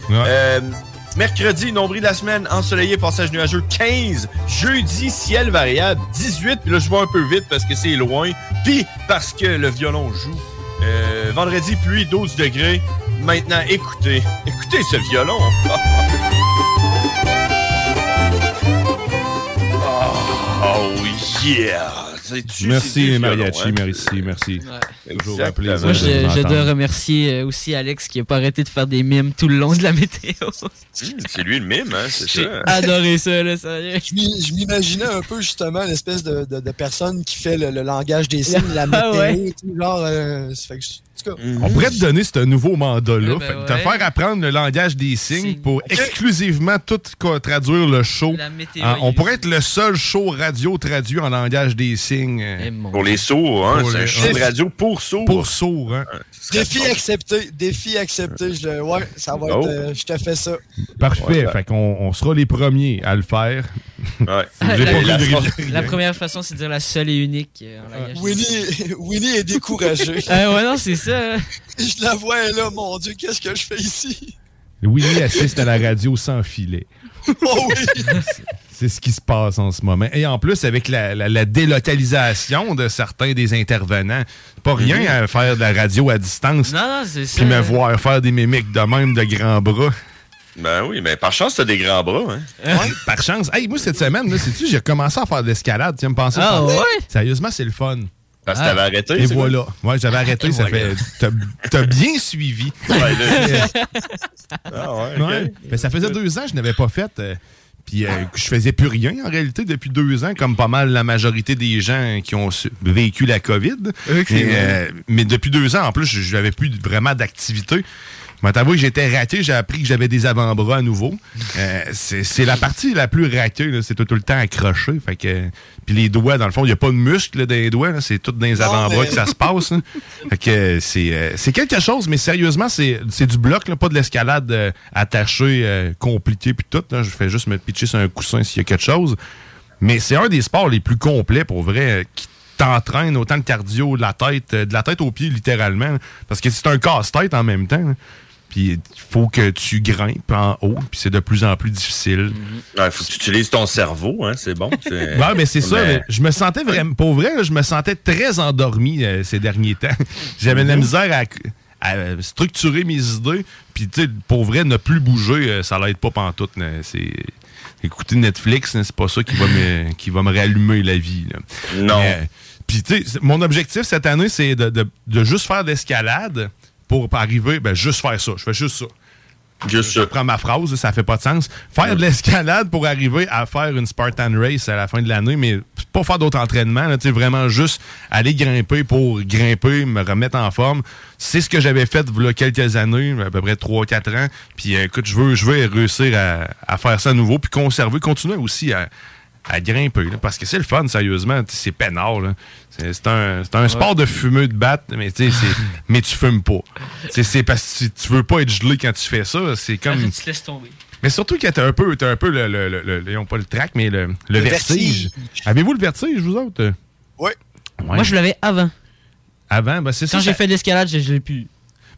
Mercredi, nombril de la semaine, ensoleillé, passage nuageux, 15. Jeudi, ciel variable, 18. Puis là, je vais un peu vite parce que c'est loin. Puis parce que le violon joue. Euh, vendredi, pluie, 12 degrés. Maintenant, écoutez. Écoutez ce violon. [LAUGHS] Ah. Oh, oh yeah! Merci, Mariachi, violon, hein? merci, merci. Toujours un Exactement. plaisir. Moi, remercier euh, aussi Alex qui a pas arrêté de faire des mimes tout le long de la météo. Hum, [LAUGHS] C'est lui le mime, hein, c'est J'ai ça. adoré ça, là, sérieux. Je m'i- je m'imaginais un peu justement l'espèce de, de, de personne qui fait le, le langage des signes, la [LAUGHS] Ah météo, ouais. sais, genre. euh, ça fait que je- en tout cas, On pourrait te donner ce nouveau mandat-là. Eh ben te faire apprendre le langage des signes pour exclusivement tout traduire le show. météo, Ah, on pourrait être le seul show radio traduit en langage des signes. Eh, Pour les sourds, hein, Pour c'est un les- show de radio pour sourds. Pour sourds, hein. Défi accepté, défi accepté. Je, ouais, ça va Oh. être. euh, je te fais ça. Parfait. Fait qu'on on sera les premiers à le faire. Ouais. J'ai la, première façon, c'est de dire la seule et unique euh, en. Winnie, Winnie est découragé. [LAUGHS] Ah ouais, non, c'est ça. je la vois elle est là, mon Dieu, qu'est-ce que je fais ici? Willy assiste à la radio sans filet. [LAUGHS] Oh oui! C'est ce qui se passe en ce moment. Et en plus, avec la, la- la délocalisation de certains des intervenants, c'est pas rien Mhm. à faire de la radio à distance. Non, non, c'est ça. Puis me voir faire des mimiques de même de grands bras. Ben oui, mais par chance, t'as des grands bras, hein. Par chance. Hey, moi, cette semaine, là, sais-tu, j'ai commencé à faire de l'escalade. Tu me penser Ah ouais? Sérieusement, c'est le fun. Parce que t'avais arrêté, Et voilà. Ouais, j'avais arrêté. Et ça fait. T'as bien suivi. [LAUGHS] Ouais, là. Ah ouais. Ben, ça faisait deux ans que je n'avais pas fait. euh, puis euh, que je faisais plus rien en réalité depuis deux ans, comme pas mal la majorité des gens qui ont vécu la COVID. Ok. Mais, euh, mais depuis deux ans, en plus, je n'avais plus vraiment d'activité. Mais t'avouer que j'étais raté, j'ai appris que j'avais des avant-bras à nouveau. Euh, c'est c'est la partie la plus ratée, là, c'est tout, tout le temps accroché. Fait que, puis les doigts, dans le fond, il n'y a pas de muscles là, dans les doigts, c'est tout dans les avant-bras mais- que ça se passe. Fait que c'est euh, c'est quelque chose, mais sérieusement, c'est c'est du bloc, là, pas de l'escalade euh, attachée, euh, compliquée, puis tout. là. Je fais juste me pitcher sur un coussin s'il y a quelque chose. Mais c'est un des sports les plus complets, pour vrai, euh, qui t'entraîne autant le cardio, de la tête, euh, de la tête aux pieds, littéralement. Parce que c'est un casse-tête en même temps. là. Puis il faut que tu grimpes en haut, puis c'est de plus en plus difficile. Ouais, faut que tu utilises ton cerveau, hein, c'est bon. [LAUGHS] Ouais, mais c'est ça. Mais- je me sentais vraiment, pour vrai, là, je me sentais très endormi euh, ces derniers temps. [LAUGHS] J'avais de la Mhm. misère à, à structurer mes idées. Puis, tu sais, pour vrai, ne plus bouger, euh, ça l'aide pas pantoute. C'est écouter Netflix, là, c'est pas ça qui va me, [LAUGHS] qui va me rallumer la vie. là. Non. Mais, Puis, tu sais, mon objectif cette année, c'est de, de- de juste faire de l'escalade pour arriver, ben, juste faire ça. Je fais juste ça. Juste je prends ma phrase, ça fait pas de sens. Faire de l'escalade pour arriver à faire une Spartan Race à la fin de l'année, mais pas faire d'autres entraînements, là, vraiment juste aller grimper pour grimper, me remettre en forme. C'est ce que j'avais fait il y a quelques années, à peu près 3-4 ans. Puis euh, écoute, je veux, je veux réussir à, à faire ça à nouveau, puis conserver, continuer aussi à, à grimper, là, parce que c'est le fun, sérieusement. C'est peinard. C'est un, c'est un sport de fumeux de batte, mais, [LAUGHS] mais tu fumes pas. C'est parce que tu veux pas être gelé quand tu fais ça. C'est comme. Tu te laisses tomber. Mais surtout que t'as un peu, t'as un peu le, le, le, le- le- pas le trac, mais le, le Le vertige. Avez-vous le vertige, vous autres? Oui. Moi, je l'avais avant. Avant, ben c'est ça. Quand j'ai fait de l'escalade, je, je l'ai plus.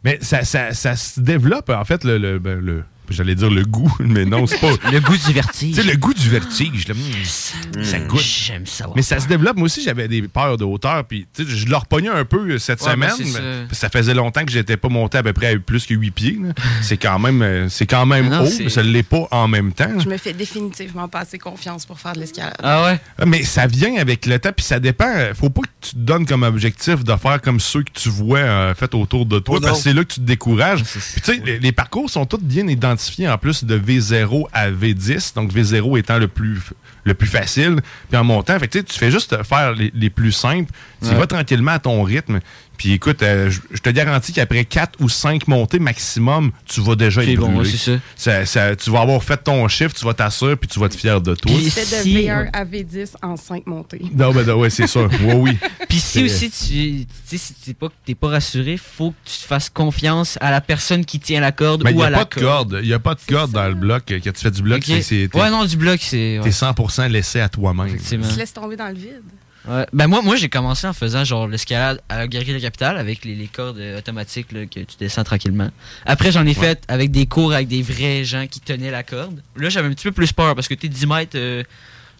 Mais ça, ça, ça se développe, en fait, le. le, ben, le- J'allais dire le goût, [LAUGHS] mais non, c'est pas. le goût du vertige. Tu sais, le goût du vertige. là, mm, ça goûte. J'aime ça. Mais ça se développe. Moi aussi, j'avais des peurs de hauteur. Puis, tu sais, je leur pognais un peu cette Ouais, ben, semaine. mais ça. ça. faisait longtemps que j'étais pas monté à peu près à plus que 8 pieds. [LAUGHS] C'est quand même, euh, c'est quand même Ah non, haut, mais ça l'est pas en même temps. Je me fais définitivement pas assez confiance pour faire de l'escalade. Ah ouais? Mais ça vient avec le temps, puis ça dépend. Faut pas que tu te donnes comme objectif de faire comme ceux que tu vois euh, fait autour de toi, Oh parce que c'est là que tu te décourages. Puis tu sais, les, les parcours sont tous bien identifiés en plus de V0 à V10, donc V0 étant le plus le plus facile, puis en montant. Fait que, tu fais juste faire les, les plus simples, tu Ouais. vas tranquillement à ton rythme. Puis écoute, euh, je je te garantis qu'après 4 ou 5 montées maximum, tu vas déjà être bon, brûlé. Ça- ça- tu vas avoir fait ton chiffre, tu vas t'assurer, puis tu vas être fier de toi. Je fais de V1 à V10 en 5 montées. Non, ben, ouais, c'est ça. [LAUGHS] Oui, oui. Puis si aussi tu tu sais, si t'es pas, t'es pas rassuré, faut que tu te fasses confiance à la personne qui tient la corde ou n'y à a la pas de corde. Il n'y a pas de corde dans le bloc. Quand tu fais du bloc, Ok. c'est- Ouais, non, du bloc, c'est. ouais. T'es 100% laissé à toi-même. Effectivement. Il se laisse tomber dans le vide. Ouais. Ben moi, moi j'ai commencé en faisant genre l'escalade à Guerrier de la Capitale avec les, les cordes automatiques là, que tu descends tranquillement. Après j'en ai fait avec des cours avec des vrais gens qui tenaient la corde. Là j'avais un petit peu plus peur parce que t'es 10 mètres euh,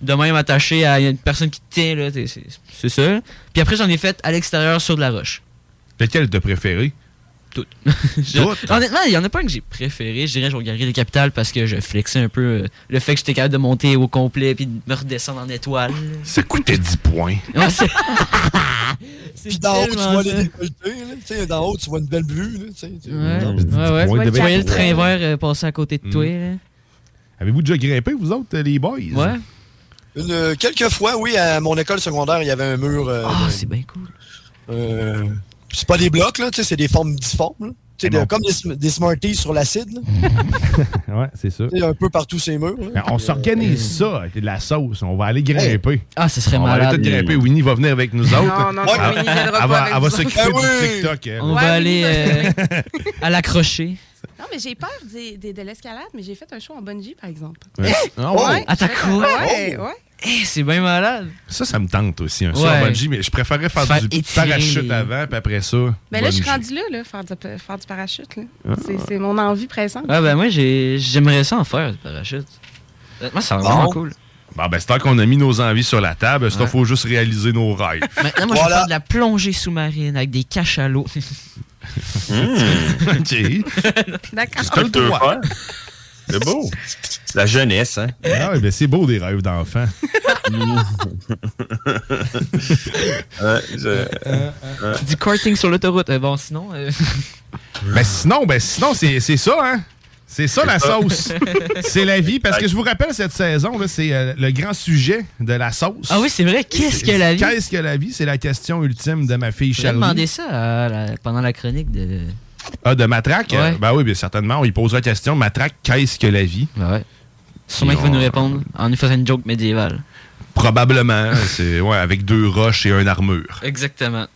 de même attaché à une personne qui te tient là, c'est c'est ça. Puis après j'en ai fait à l'extérieur sur de la roche. Lequel t'as préféré? Toutes. [LAUGHS] Honnêtement, il y en a pas un que j'ai préféré. Je dirais que je regarderais les capitales parce que je flexais un peu euh, le fait que j'étais capable de monter au complet puis de me redescendre en étoile. Ça coûtait 10 points? [LAUGHS] Ouais, c'est- [LAUGHS] Puis d'en haut, tu vois les décolletés. là. Tu sais, D'en haut, tu vois une belle vue. là, tu sais, tu- Ouais, Non, ouais, ouais. points, Tu devait voyais le train vert euh, passer à côté de toi. là. Avez-vous déjà grimpé, vous autres, euh, les boys? Ouais. Une, quelques fois, oui, à mon école secondaire, il y avait un mur. euh, Ah, c'est bien cool. euh, c'est pas des blocs, là, tu sais, c'est des formes difformes. là. Tu sais, de- non. comme des, des Smarties sur l'acide. là. [LAUGHS] ouais, c'est ça. Un peu partout ces murs. là. On s'organise ça avec de la sauce. On va aller grimper. Ah, ce serait On va malade. aller tout grimper. Winnie va venir avec nous autres. Non, non, non, Elle- Winnie elle va- Elle va vous s'occuper autres. du Ah oui. TikTok. elle. On Ouais, va aller euh, [LAUGHS] à l'accrocher. Non, mais j'ai peur des- des- de l'escalade, mais j'ai fait un show en bungee, par exemple. Ouais. [LAUGHS] Ah ouais? Ouais, Ah, cool. Ouais, Oh. ouais. Eh, c'est bien malade. Ça, ça me tente aussi. Un Ouais. bungee, mais je préférerais faire, Faire du étirer parachute avant, puis après ça. Ben là, je suis rendue là, là, faire du, faire du parachute. là. Ah. C'est- C'est mon envie pressante. Ouais, ben moi, j'ai- j'aimerais ça en faire, du parachute. Honnêtement, ça Bon. vraiment cool. Bon, ben, c'est tant qu'on a mis nos envies sur la table, c'est Ouais. il faut juste réaliser nos rêves. [LAUGHS] Maintenant, moi, je vais faire de la plongée sous-marine avec des cachalots. [LAUGHS] [LAUGHS] OK. D'accord. C'est beau. [LAUGHS] La jeunesse, hein? Ah, ben, c'est beau des rêves d'enfants. [LAUGHS] Ouais, je- ouais. Du karting sur l'autoroute. Euh, bon, sinon. euh, [LAUGHS] Ben sinon, ben sinon, c'est c'est ça, hein? C'est ça la ça. sauce. c'est la vie. Parce que je vous rappelle, cette saison, là, c'est euh, le grand sujet de la sauce. Ah oui, c'est vrai. Qu'est-ce que la vie? Qu'est-ce que la vie? C'est la question ultime de ma fille J'ai Charlie. demandé ça la- pendant la chronique de. Ah, de Matraque? Ouais. Euh, Ben oui, bien certainement. On lui posera la question. Matraque, qu'est-ce que la vie? Ben ouais. Sûrement qu'il va nous répondre en nous faisant une joke médiévale. Probablement. c'est ouais, avec deux roches et une armure. Exactement.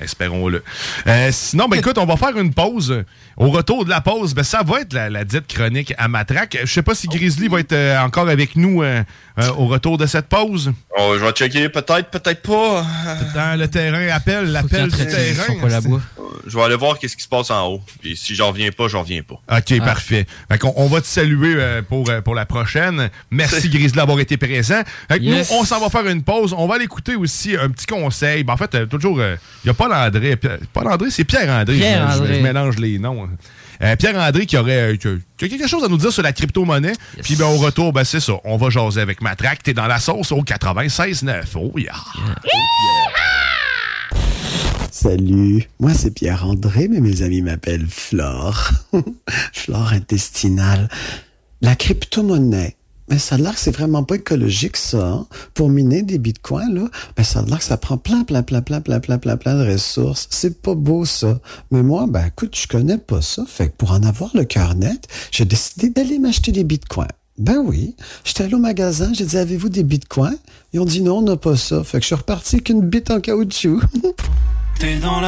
Espérons-le. Euh, sinon, ben écoute, on va faire une pause. Au retour de la pause, ben, ça va être la, la dite chronique à Matraque. Je sais pas si Grizzly va être euh, encore avec nous euh, euh, au retour de cette pause. Oh, je vais checker, peut-être, peut-être pas. Dans le terrain appelle, l'appel du terrain. Je vais aller voir qu'est-ce qui se passe en haut. Puis si j'en reviens pas, j'en reviens pas. OK, parfait. Fait qu'on- on va te saluer euh, pour, euh, pour la prochaine. Merci Grizzly d'avoir été présent. Fait que Yes. Nous, on s'en va faire une pause. On va aller écouter aussi un petit conseil. Ben, en fait, euh, toujours, il n'y a pas l'André. Pas l'André, c'est Pierre-André. Pierre-André. Je, je mélange les noms. Euh, Pierre-André qui aurait euh, qui a- qui a quelque chose à nous dire sur la crypto-monnaie. Puis ben, au retour, ben, c'est ça. On va jaser avec Matraque. T'es dans la sauce au 96.9. Oh yeah! Salut, moi c'est Pierre-André, mais mes amis m'appellent Flore. [LAUGHS] Flore intestinale. La crypto-monnaie. Mais ça a l'air que c'est vraiment pas écologique, ça. hein. Pour miner des bitcoins, là, ben ça a l'air que ça prend plein, plein, plein, plein, plein, plein, plein, plein de ressources. C'est pas beau, ça. Mais moi, ben écoute, je connais pas ça. Fait que pour en avoir le cœur net, j'ai décidé d'aller m'acheter des bitcoins. Ben oui. J'étais allé au magasin, j'ai dit, avez-vous des bitcoins? Ils ont dit non, on n'a pas ça. Fait que je suis reparti avec une bite en caoutchouc. [LAUGHS] T'es dans.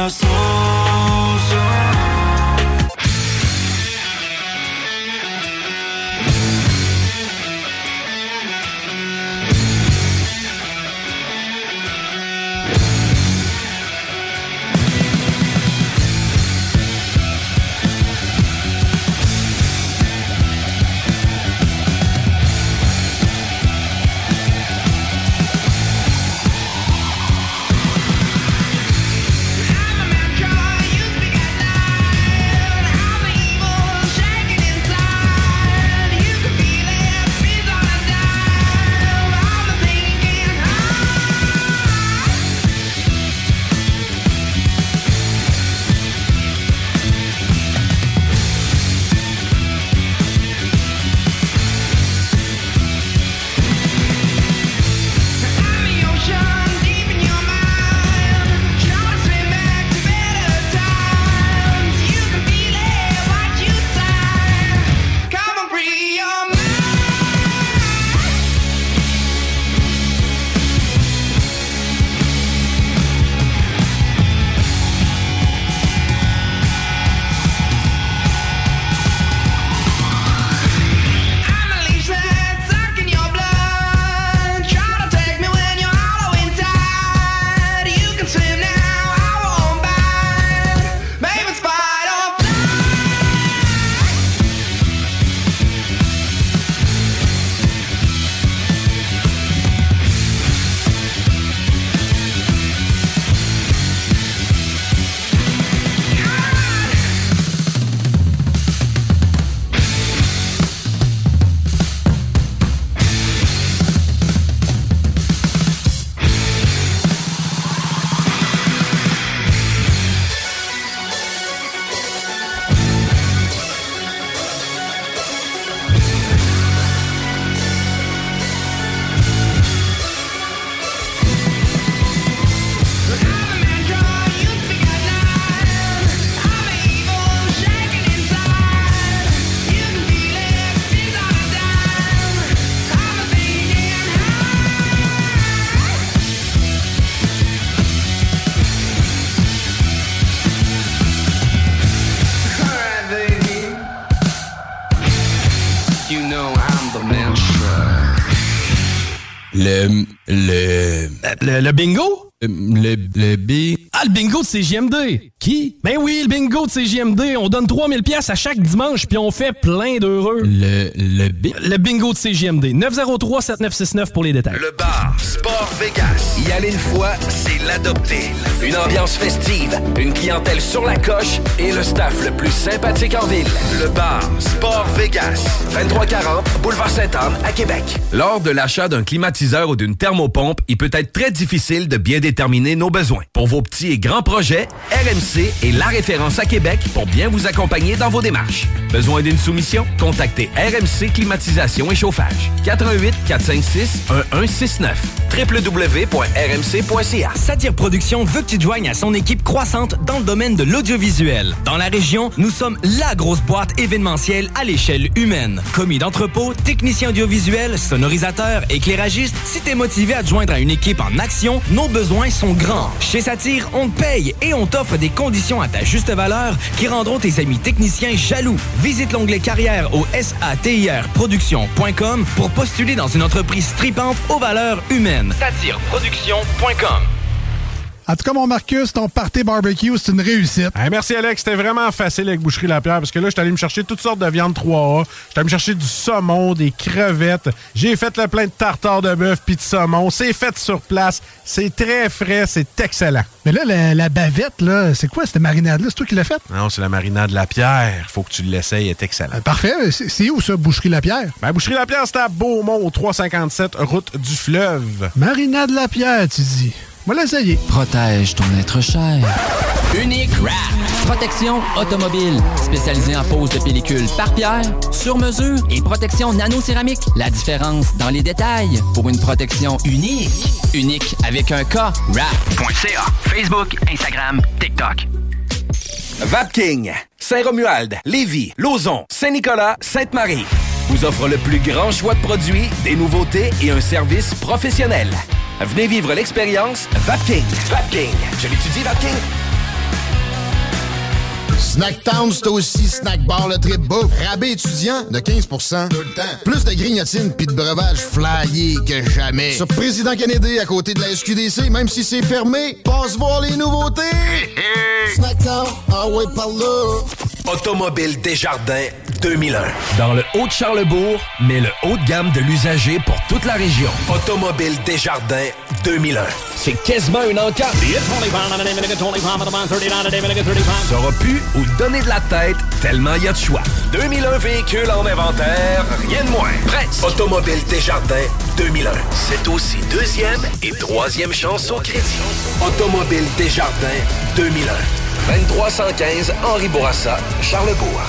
Le. Bingo? Le, le B. Ah, le bingo de CGMD! Qui? Ben oui, le bingo de CGMD. On donne 3000 pièces à chaque dimanche, puis on fait plein d'heureux. Le, le B. Le bingo de CGMD. 903-7969 pour les détails. Le bar Sport Vegas. Y aller une fois, c'est l'adopter. Une ambiance festive, une clientèle sur la coche et le staff le plus sympathique en ville. Le bar Sport Vegas. 2340 Boulevard Sainte-Anne à Québec. Lors de l'achat d'un climatiseur ou d'une thermopompe, il peut être très difficile de bien déterminer nos besoins. Pour vos petits et grands projets, RMC est la référence à Québec pour bien vous accompagner dans vos démarches. Besoin d'une soumission? Contactez RMC Climatisation et Chauffage. 88 456 1169 www.rmc.ca Satire Productions veut que tu te joignes à son équipe croissante dans le domaine de l'audiovisuel. Dans la région, nous sommes la grosse boîte événementielle à l'échelle humaine. Commis d'entrepôt, technicien audiovisuel, sonorisateur, éclairagiste, si t'es motivé à te joindre à une équipe en action, nos besoins sont grands. Chez Satire, on te paye et on t'offre des conditions à ta juste valeur qui rendront tes amis techniciens jaloux. Visite l'onglet carrière au satirproduction.com pour postuler dans une entreprise stripante aux valeurs humaines. Satireproduction.com En tout cas, mon Marcus, ton party barbecue, c'est une réussite. Hey, merci Alex, c'était vraiment facile avec Boucherie Lapierre parce que là, j'étais allé me chercher toutes sortes de viandes 3A. J'étais allé me chercher du saumon, des crevettes. J'ai fait le plein de tartare de bœuf puis de saumon. C'est fait sur place. C'est très frais, c'est excellent. Mais là, la, la bavette, là, c'est quoi cette marinade-là? C'est toi qui l'as faite? Non, c'est la marinade Lapierre. Faut que tu l'essayes, elle est excellent. Euh, parfait. C'est où ça, Boucherie Lapierre? Ben, Boucherie Lapierre, c'est à Beaumont, au 357, route du fleuve. Marinade Lapierre, tu dis. Moi, l'essayer. Protège ton être cher. Unique Wrap. Protection automobile. Spécialisée en pose de pellicule par pierre, sur mesure et protection nano-céramique. La différence dans les détails pour une protection unique. Unique avec un K. Wrap.ca. Facebook, Instagram, TikTok. Vapking, Saint-Romuald, Lévis, Lauson, Saint-Nicolas, Sainte-Marie vous offre le plus grand choix de produits, des nouveautés et un service professionnel. Venez vivre l'expérience Vapking. Vapking. Je l'étudie, Vapking. Snacktown, c'est aussi Snack Bar le trip bouffe. Rabais étudiant de 15% Tout le temps. Plus de grignotines puis de breuvages flyés que jamais. Sur Président Kennedy, à côté de la SQDC, même si c'est fermé, passe voir les nouveautés. Snacktown, ah ouais, par là. Automobile Desjardins 2001. Dans le Haut-de-Charlebourg, mais le haut de gamme de l'usager pour toute la région. Automobile Desjardins 2001. C'est quasiment une encarte. T'auras pu ou donner de la tête tellement il y a de choix. 2001 véhicules en inventaire, rien de moins. Presse. Automobile Desjardins 2001. C'est aussi deuxième et troisième chance au crédit. Automobile Desjardins 2001. 2315 Henri Bourassa, Charlebourg.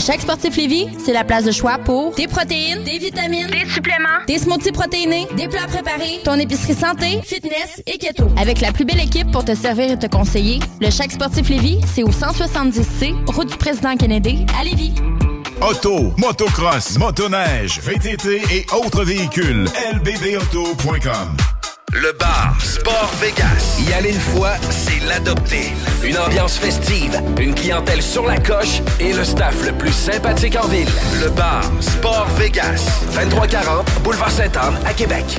Chaque sportif Lévis, c'est la place de choix pour des protéines, des vitamines, des suppléments, des smoothies protéinés, des plats préparés, ton épicerie santé, fitness et keto. Avec la plus belle équipe pour te servir et te conseiller, le Chaque sportif Lévis, c'est au 170C, route du président Kennedy, à Lévis. Auto, motocross, motoneige, VTT et autres véhicules. lbbauto.com Le bar Sport Vegas. Y aller une fois, c'est l'adopter. Une ambiance festive, une clientèle sur la coche et le staff le plus sympathique en ville. Le bar Sport Vegas. 2340 Boulevard Sainte-Anne à Québec.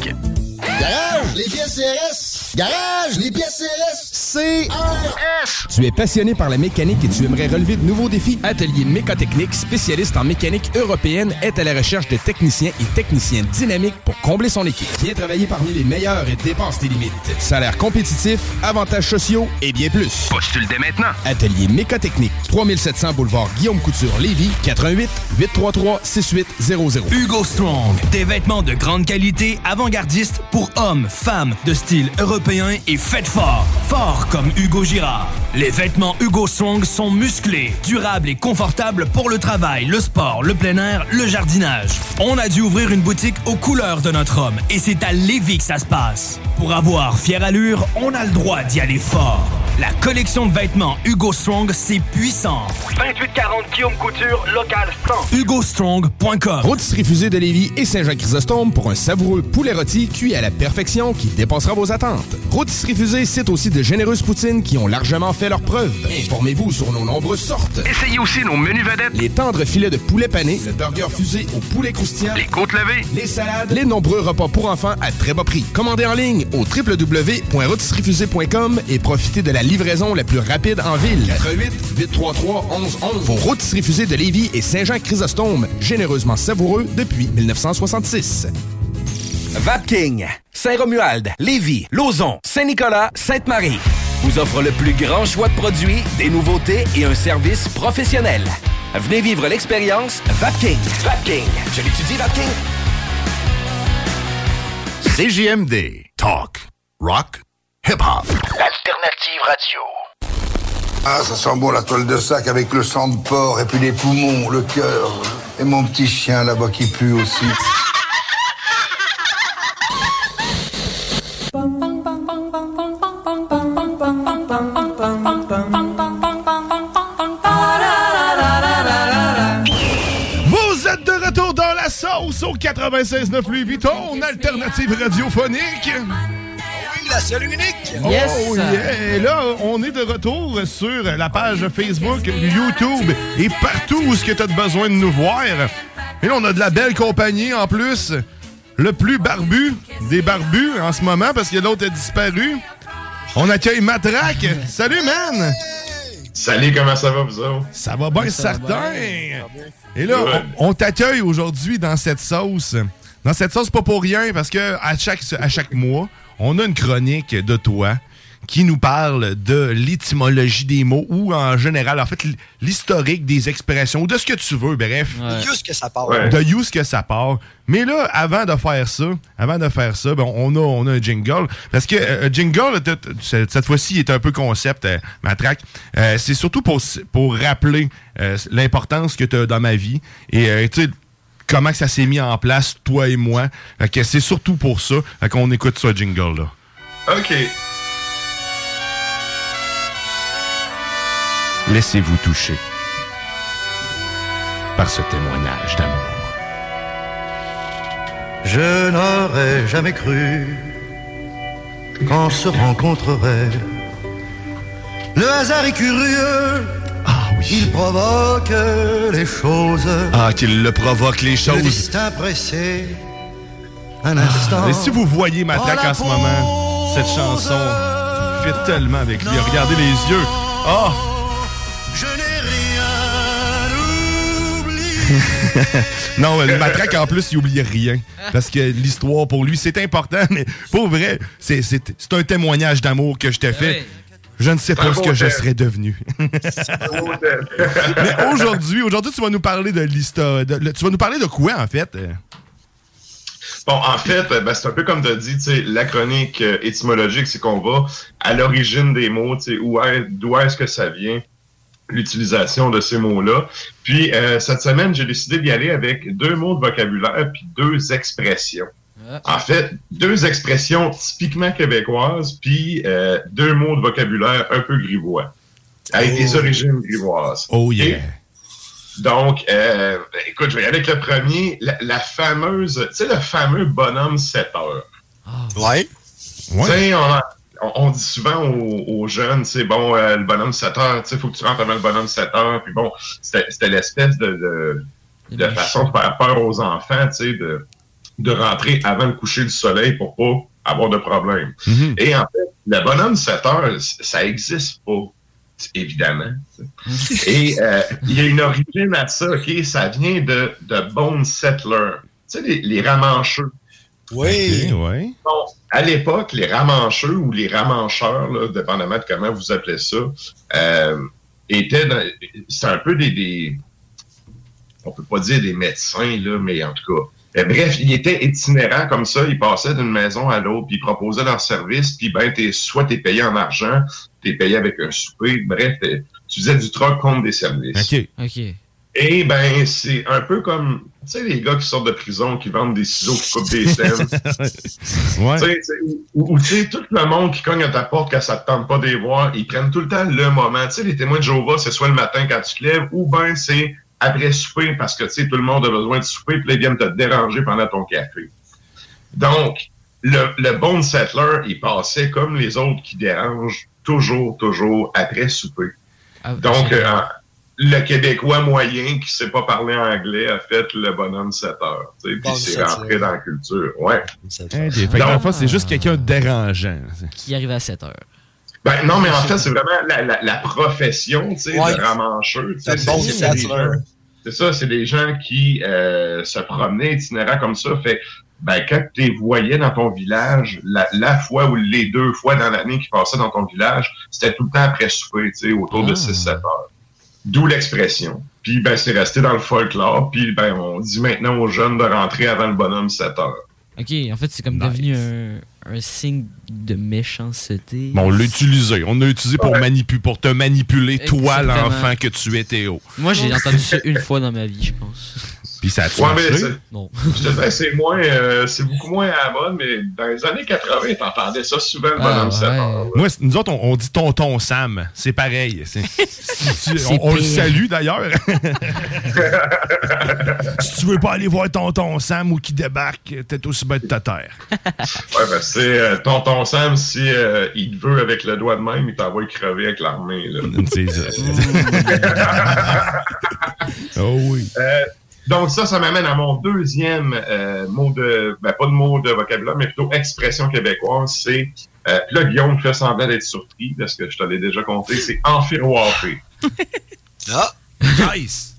like it. Garage, les pièces CRS. Garage, les pièces CRS. CRS. Tu es passionné par la mécanique et tu aimerais relever de nouveaux défis? Atelier Mécotechnique, spécialiste en mécanique européenne, est à la recherche de techniciens et techniciennes dynamiques pour combler son équipe. Viens travailler parmi les meilleurs et dépasse tes limites. Salaire compétitif, avantages sociaux et bien plus. Postule dès maintenant. Atelier Mécotechnique, 3700 boulevard Guillaume Couture, Lévis, 88 833 6800. Hugo Strong, des vêtements de grande qualité, avant-gardistes pour hommes, femmes, de style européen et faites fort. fort comme Hugo Girard. Les vêtements Hugo Strong sont musclés, durables et confortables pour le travail, le sport, le plein air, le jardinage. On a dû ouvrir une boutique aux couleurs de notre homme et c'est à Lévis que ça se passe. Pour avoir fière allure, on a le droit d'y aller fort. La collection de vêtements Hugo Strong, c'est puissant. 2840 Guillaume Couture, local 100. HugoStrong.com Rôtisserie Fusée de Lévis et Saint-Jean-Chrysostome pour un savoureux poulet rôti cuit à la perfection qui dépassera vos attentes. Rôtisserie Fusée cite aussi de généreuses poutines qui ont largement fait leur preuve. Informez-vous sur nos nombreuses sortes. Essayez aussi nos menus vedettes. Les tendres filets de poulet pané, le burger fusé au poulet croustillant, Les côtes levées. les salades, les nombreux repas pour enfants à très bas prix. Commandez en ligne au www.rôtisseriefusée.com et profitez de la livraison la plus rapide en ville. 88 833 1111. Vos rôtisseries fusées de Lévis et Saint-Jean-Chrysostome, généreusement savoureux depuis 1966. Vapking, Saint-Romuald, Lévis, Lauson, Saint-Nicolas, Sainte-Marie vous offre le plus grand choix de produits, des nouveautés et un service professionnel. Venez vivre l'expérience Vapking. Vapking. Je l'étudie, Vapking. CJMD. Talk. Rock. Hip-hop. Alternative radio. Ah, ça sent bon la toile de sac avec le sang de porc et puis les poumons, le cœur. Et mon petit chien là-bas qui pue aussi. Vous êtes de retour dans la sauce au 96.9 Louis Vuitton, alternative radiophonique. La seule unique. Oh yeah! Et là, on est de retour sur la page Facebook, YouTube et partout où ce que tu as besoin de nous voir. Et là, on a de la belle compagnie en plus. Le plus barbu des barbus en ce moment parce que l'autre a disparu. On accueille Matraque. Salut, man! Salut, comment ça va, vous autres? Ça va bien, Ça va certain. bien. Et là, on t'accueille aujourd'hui dans cette sauce. Dans cette sauce, pas pour rien, parce que à chaque, à chaque mois, on a une chronique de toi qui nous parle de l'étymologie des mots ou en général, en fait, l'historique des expressions, ou de ce que tu veux, bref. Juste que ça part. De use que ça part. Mais là, avant de faire ça, avant de faire ça, ben, on, a, on a un jingle. Parce que euh, jingle, t- t- cette cette fois-ci, est un peu concept, euh, matraque. Euh, c'est surtout pour, pour rappeler euh, l'importance que tu as dans ma vie. Et euh, tu sais, comment que ça s'est mis en place, toi et moi. Fait que c'est surtout pour ça qu'on écoute ce jingle-là. OK. Laissez-vous toucher par ce témoignage d'amour. Je n'aurais jamais cru qu'on se rencontrerait. Le hasard est curieux. Il provoque les choses. Ah, qu'il le provoque, les Le choses. destin pressé. Un instant. Et si vous voyez Matraque en ce moment, cette chanson fit tellement avec lui. Regardez les yeux. Ah! Je n'ai rien oublié. [LAUGHS] non, le Matraque, en plus, il oublie rien. Parce que l'histoire, pour lui, c'est important. Mais pour vrai, c'est un témoignage d'amour que je t'ai fait. Je ne sais pas ce que je serais devenu. [LAUGHS] Mais aujourd'hui, aujourd'hui, tu vas nous parler de l'histoire. Tu vas nous parler de quoi, en fait? Bon, en fait, euh, ben, c'est un peu comme tu as dit, la chronique euh, étymologique, c'est qu'on va à l'origine des mots, où est- d'où est-ce que ça vient, l'utilisation de ces mots-là. Puis, euh, cette semaine, j'ai décidé d'y aller avec deux mots de vocabulaire puis deux expressions. En fait, deux expressions typiquement québécoises, puis euh, deux mots de vocabulaire un peu grivois, avec des origines grivoises. Oh yeah! Et donc, euh, écoute, je vais y aller avec le premier, la, la fameuse, tu sais, le fameux bonhomme 7 heures. Ouais. Tu sais, on, on- on dit souvent aux, aux jeunes, tu sais, bon, euh, le bonhomme 7 heures, tu sais, il faut que tu rentres avant le bonhomme 7 heures. Puis bon, c'était c'était l'espèce de, de, de façon de faire peur aux enfants, tu sais, de, de rentrer avant le coucher du soleil pour pas avoir de problème. Mhm. Et en fait, le bonhomme 7 heures, ça existe pas, évidemment. sais. Et euh, il y a une origine à ça, OK? Ça vient de, de Bone Settler. Tu sais, les, les ramancheux. Oui. oui. Bon, à l'époque, les ramancheux ou les ramancheurs, là, dépendamment de comment vous appelez ça, euh, étaient dans- c'est un peu des, des- on peut pas dire des médecins, là, mais en tout cas, bref, il était itinérant comme ça, il passait d'une maison à l'autre, puis il proposait leur service, puis ben, t'es, soit t'es payé en argent, t'es payé avec un souper, bref, t'es- tu faisais du troc contre des services. OK. OK. Et ben, c'est un peu comme, tu sais, les gars qui sortent de prison, qui vendent des ciseaux, qui coupent des scènes. [LAUGHS] Ouais. Tu sais, tu sais, Ou, ou, tu sais, tout le monde qui cogne à ta porte quand ça te tente pas de les voir, ils prennent tout le temps le moment. Tu sais, les témoins de Jéhovah, c'est soit le matin quand tu te lèves, ou ben c'est après souper, parce que, tu sais, tout le monde a besoin de souper, puis là, ils viennent te déranger pendant ton café. Donc, le, le bon settler, il passait comme les autres qui dérangent, toujours, toujours après souper. Ah, Donc, euh, le Québécois moyen qui sait pas parler anglais a fait le bonhomme 7 heures. tu sais, Puis Bon c'est sept rentré dans la culture. Ouais. Des- fait que dans le fond, c'est juste quelqu'un de dérangeant. Qui arrive à 7 heures. Ben, non, mais en fait, c'est vraiment la, la, la profession, tu sais, Ouais. de ramancheux. tu sais, C'est bon ça, c'est des gens qui euh, se promenaient itinérants comme ça. Fait ben, quand tu les voyais dans ton village, la, la fois ou les deux fois dans l'année qu'ils passaient dans ton village, c'était tout le temps après souper, tu sais, autour de 6-7 heures. D'où l'expression. Puis, ben, c'est resté dans le folklore. Puis, ben, on dit maintenant aux jeunes de rentrer avant le bonhomme 7 heures. Ok, en fait, c'est comme devenu un, un signe de méchanceté. Bon, on l'a utilisé. On l'a utilisé pour, Ouais. manipu- pour te manipuler, toi, l'enfant que tu es, Théo. Moi, j'ai entendu ça [LAUGHS] une fois dans ma vie, je pense. Puis ça a-tu Ouais, marché? Non. Je te c'est moins, euh, c'est beaucoup moins à la mode, mais dans les années 80, t'entendais ça souvent, le bonhomme Ah, 7 heures. Moi, c'est- nous autres, on, on dit tonton Sam. C'est pareil. [LAUGHS] On, on le salue d'ailleurs. [LAUGHS] [LAUGHS] si tu veux pas aller voir tonton Sam ou qui débarque, t'es aussi bête de ta terre. Ouais, ben, c'est euh, tonton Sam, si euh, il te veut avec le doigt de même, il t'envoie crever avec l'armée. là. C'est oh oui. Donc ça, ça m'amène à mon deuxième euh, mot de, ben pas de mot de vocabulaire, mais plutôt expression québécoise. C'est, euh, puis là, Guillaume fait semblant d'être surpris parce que je te l'ai déjà compté, c'est enfiroiper. [LAUGHS] Ah! Nice!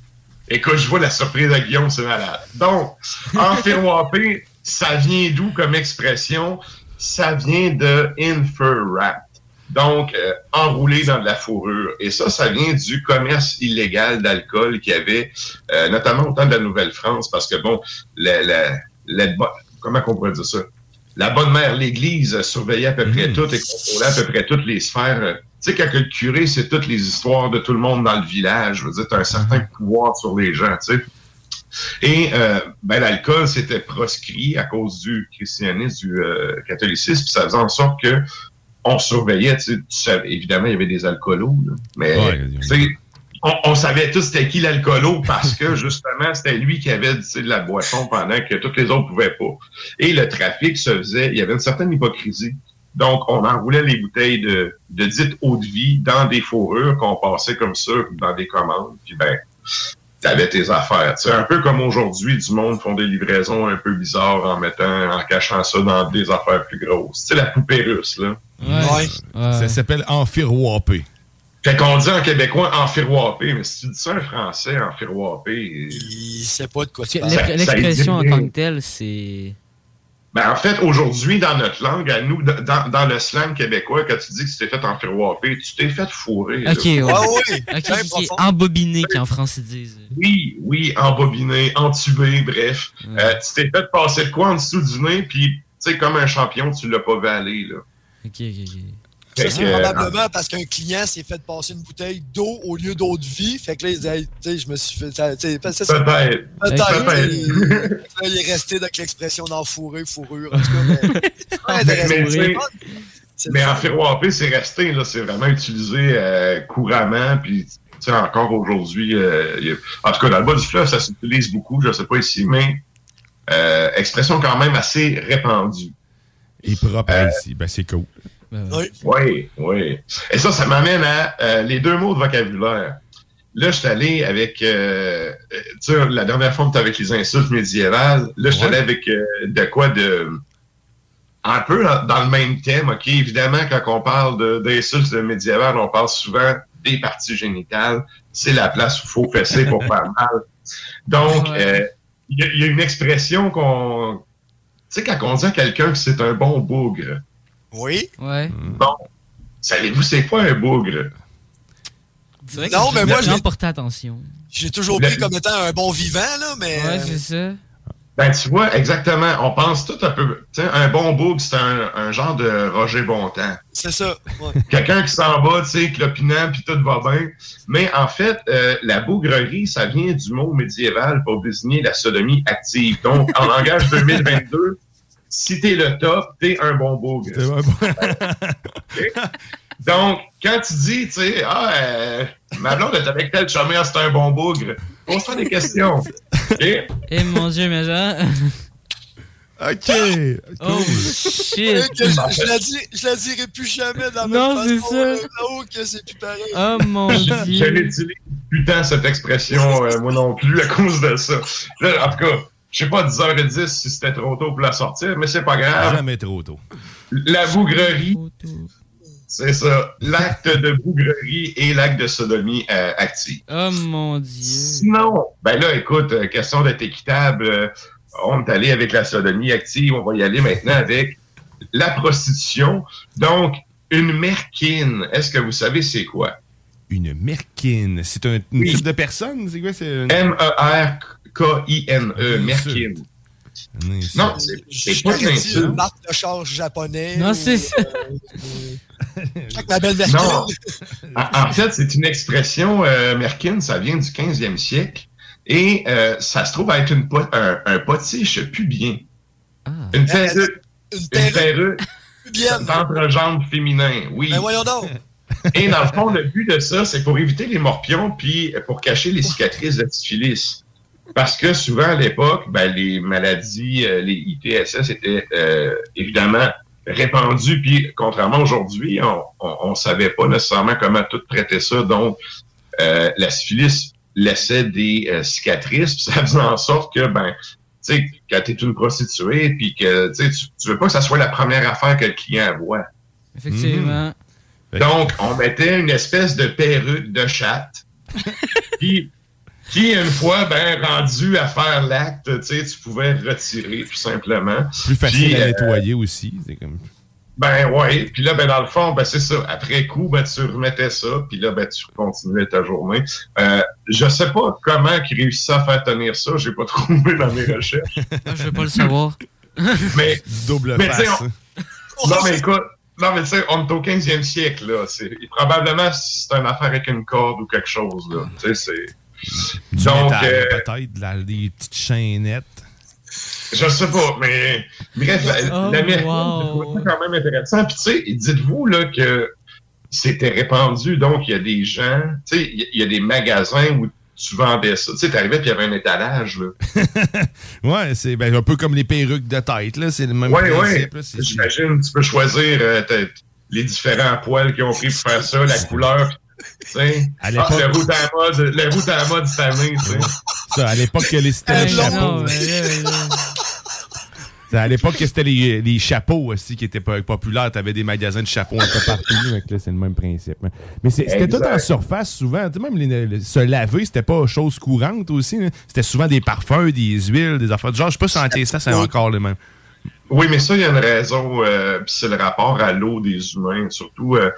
Écoute, je vois la surprise de Guillaume, c'est malade. Donc, enfiroiper, ça vient d'où comme expression? Ça vient de infer-wrap. Donc, euh, enroulé dans de la fourrure. Et ça, ça vient du commerce illégal d'alcool qu'il y avait, euh, notamment au temps de la Nouvelle-France, parce que, bon, la, la, la bo- comment on pourrait dire ça? La bonne mère, l'Église, surveillait à peu près tout et contrôlait à peu près toutes les sphères. euh, Tu sais, quand le curé, c'est toutes les histoires de tout le monde dans le village, je veux dire, t'as un certain pouvoir sur les gens, tu sais. Et euh, ben, l'alcool, c'était proscrit à cause du christianisme, du euh, catholicisme, puis ça faisait en sorte que on surveillait, tu sais, tu savais, évidemment, il y avait des alcoolos, là, mais Ouais, tu sais, on, on savait tous c'était qui l'alcoolo parce que [LAUGHS] justement, c'était lui qui avait tu sais, de la boisson pendant que tous les autres pouvaient pas. Et le trafic se faisait, il y avait une certaine hypocrisie. Donc, on enroulait les bouteilles de, de dite eau de vie dans des fourrures qu'on passait comme ça dans des commandes. Puis ben, t'avais tes affaires. C'est un peu comme aujourd'hui, du monde font des livraisons un peu bizarres en mettant, en cachant ça dans des affaires plus grosses. Sais, la poupée russe, là. Ouais. Ça s'appelle enfiroiper. Fait qu'on dit en québécois enfiroiper, mais si tu dis ça en français, enfiroiper, il sait pas de quoi l'ex- ça L'expression en tant que telle, c'est. Ben, en fait, aujourd'hui, dans notre langue, à nous, dans, dans le slang québécois, quand tu dis que tu t'es fait enfiroiper, tu t'es fait fourrer. Ok, ouais. Ok, ok, ok. Embobiné, qui en France ils disent. Oui, oui, embobiné, entubé, bref. Euh, tu t'es fait passer de quoi en dessous du nez, puis, tu sais, comme un champion, tu l'as pas aller, là. Ok, ok, ok. Fait Ça, c'est euh, probablement parce qu'un client s'est fait passer une bouteille d'eau au lieu d'eau de vie. Fait que là, il se dit, Hey, tu sais, je me suis fait. ça- ça, Peut-être. Peut-être. Il est resté avec l'expression d'enfourré, fourrure. En tout cas, mais- [LAUGHS] tu sais, C'est mais resté, là, c'est vraiment utilisé euh, couramment, puis tu sais, encore aujourd'hui, euh, a- en tout cas, dans le bas du fleuve, ça s'utilise beaucoup, je sais pas ici, mais euh, expression quand même assez répandue. Et propre à ici. Ben, c'est cool. Oui, oui. Et ça, ça m'amène à euh, les deux mots de vocabulaire. Là, je suis allé avec, euh, euh, tu sais, la dernière fois, on était avec les insultes médiévales. Là, je suis allé avec euh, de quoi de... Un peu dans le même thème, OK? Évidemment, quand on parle d'insultes médiévales, on parle souvent des parties génitales. C'est la place où il faut fesser pour faire mal. Donc, euh, il y a une expression qu'on... Tu sais, quand on dit à quelqu'un que c'est un bon bougre, Oui. Ouais. Bon, savez-vous c'est quoi un bougre? Non, mais moi, porté attention. J'ai toujours pris comme étant un bon vivant, là, mais. Ouais, c'est ça. Ben, tu vois, exactement. On pense tout un peu. Tu sais, un bon boug, c'est un, un genre de Roger Bontemps. C'est ça. ouais. [LAUGHS] Quelqu'un qui s'en va, tu sais, clopinant, puis tout va bien. Mais en fait, euh, la bougrerie, ça vient du mot médiéval pour désigner la sodomie active. Donc, en langage [LAUGHS] 2022, si t'es le top, t'es un bon bougre. [LAUGHS] Ok? Donc, quand tu dis, tu sais, ah, euh, ma blonde est avec tel chômeur, c'est un bon bougre, pose-toi des questions. OK? Eh mon dieu, mais genre. [LAUGHS] OK. Oh shit. Je, je la dis- je la dirai plus jamais dans la Non, même c'est façon, ça. là-haut que c'est plus pareil. Oh mon Je dieu. n'utilise plus tant cette expression, euh, moi non plus, à cause de ça. Là, en tout cas, je sais pas, 10h10 si c'était trop tôt pour la sortir, mais c'est pas grave. Jamais trop tôt. La bougrerie, c'est ça. L'acte de bougrerie et l'acte de sodomie euh, active. Oh mon dieu. Sinon, ben là, écoute, euh, question d'être équitable, euh, on est allé avec la sodomie active, on va y aller maintenant avec la prostitution. Donc, une merkine, est-ce que vous savez c'est quoi? Une merkine. C'est un une Oui. type de personne? C'est quoi? C'est une... M-E-R-K-I-N-E, merkine. Non, c'est pas une dit une marque de charge japonais. Non, c'est ça. euh. [LAUGHS] Non. En, fait, c'est une expression, euh, merkin, ça vient du 15e siècle. Et euh, ça se trouve à être une un, un potiche pubien. Une perruque. Une. D'entrejambe féminin, oui. Ben voyons donc. [LAUGHS] Et dans le fond, le but de ça, c'est pour éviter les morpions puis pour cacher les cicatrices de syphilis. Parce que souvent à l'époque, ben, les maladies, euh, les ITSS étaient euh, évidemment répandues. Puis contrairement aujourd'hui, on ne savait pas nécessairement comment tout traiter ça. Donc, euh, la syphilis laissait des euh, cicatrices. [LAUGHS] Puis ça faisait en sorte que, ben, tu sais, quand tu es une prostituée, puis que tu sais, tu tu veux pas que ça soit la première affaire que le client voit. Effectivement. Donc, on mettait une espèce de perruque de chatte [LAUGHS] qui, une fois ben, rendu à faire l'acte, tu sais, tu pouvais retirer tout simplement. Plus facile Puis, à euh, nettoyer aussi. C'est comme... ben ouais, puis là, ben dans le fond, ben c'est ça. Après coup, ben tu remettais ça, puis là, ben tu continuais ta journée. Euh, je sais pas comment ils réussissaient à faire tenir ça, j'ai pas [LAUGHS] trouvé dans mes recherches. Ah, je veux pas le savoir. [LAUGHS] mais double mais, tu sais, face. on- Non, mais écoute, non, mais tu sais, on est au 15e siècle, là. C'est, probablement, c'est une affaire avec une corde ou quelque chose, là. Tu sais, c'est. Du Donc, métal, euh, peut-être, de la- des petites chaînettes. Je sais pas, mais bref, la, Oh, la mérite, wow. je trouve ça quand même intéressant. Puis tu sais, dites-vous là que c'était répandu, donc il y a des gens, tu sais, il y a- des magasins où tu vendais ça. Tu sais, t'arrivais puis il y avait un étalage, là. [LAUGHS] Ouais, c'est ben, un peu comme les perruques de tête, là. C'est le même Ouais, ouais. principe. là. C'est- J'imagine, tu peux choisir euh, les différents poils qu'ils ont pris pour faire ça, la couleur. Tu À ah, l'époque- le route à la mode, le route à la mode cette année, tu sais. Ça, à l'époque que les c'était les Hey, non, chapeaux. à l'époque que c'était les, les chapeaux aussi qui étaient po- populaires. T'avais des magasins de chapeaux un peu [LAUGHS] partout. donc là, c'est le même principe. hein. Mais c'était tout en surface souvent. Tu sais, même les- les- se laver, c'était pas chose courante aussi. là. C'était souvent des parfums, des huiles, des affaires. du Genre, je sais pas si en ça, c'est encore le même. Oui, mais ça, il y a une raison, euh, c'est le rapport à l'eau des humains. Surtout, euh,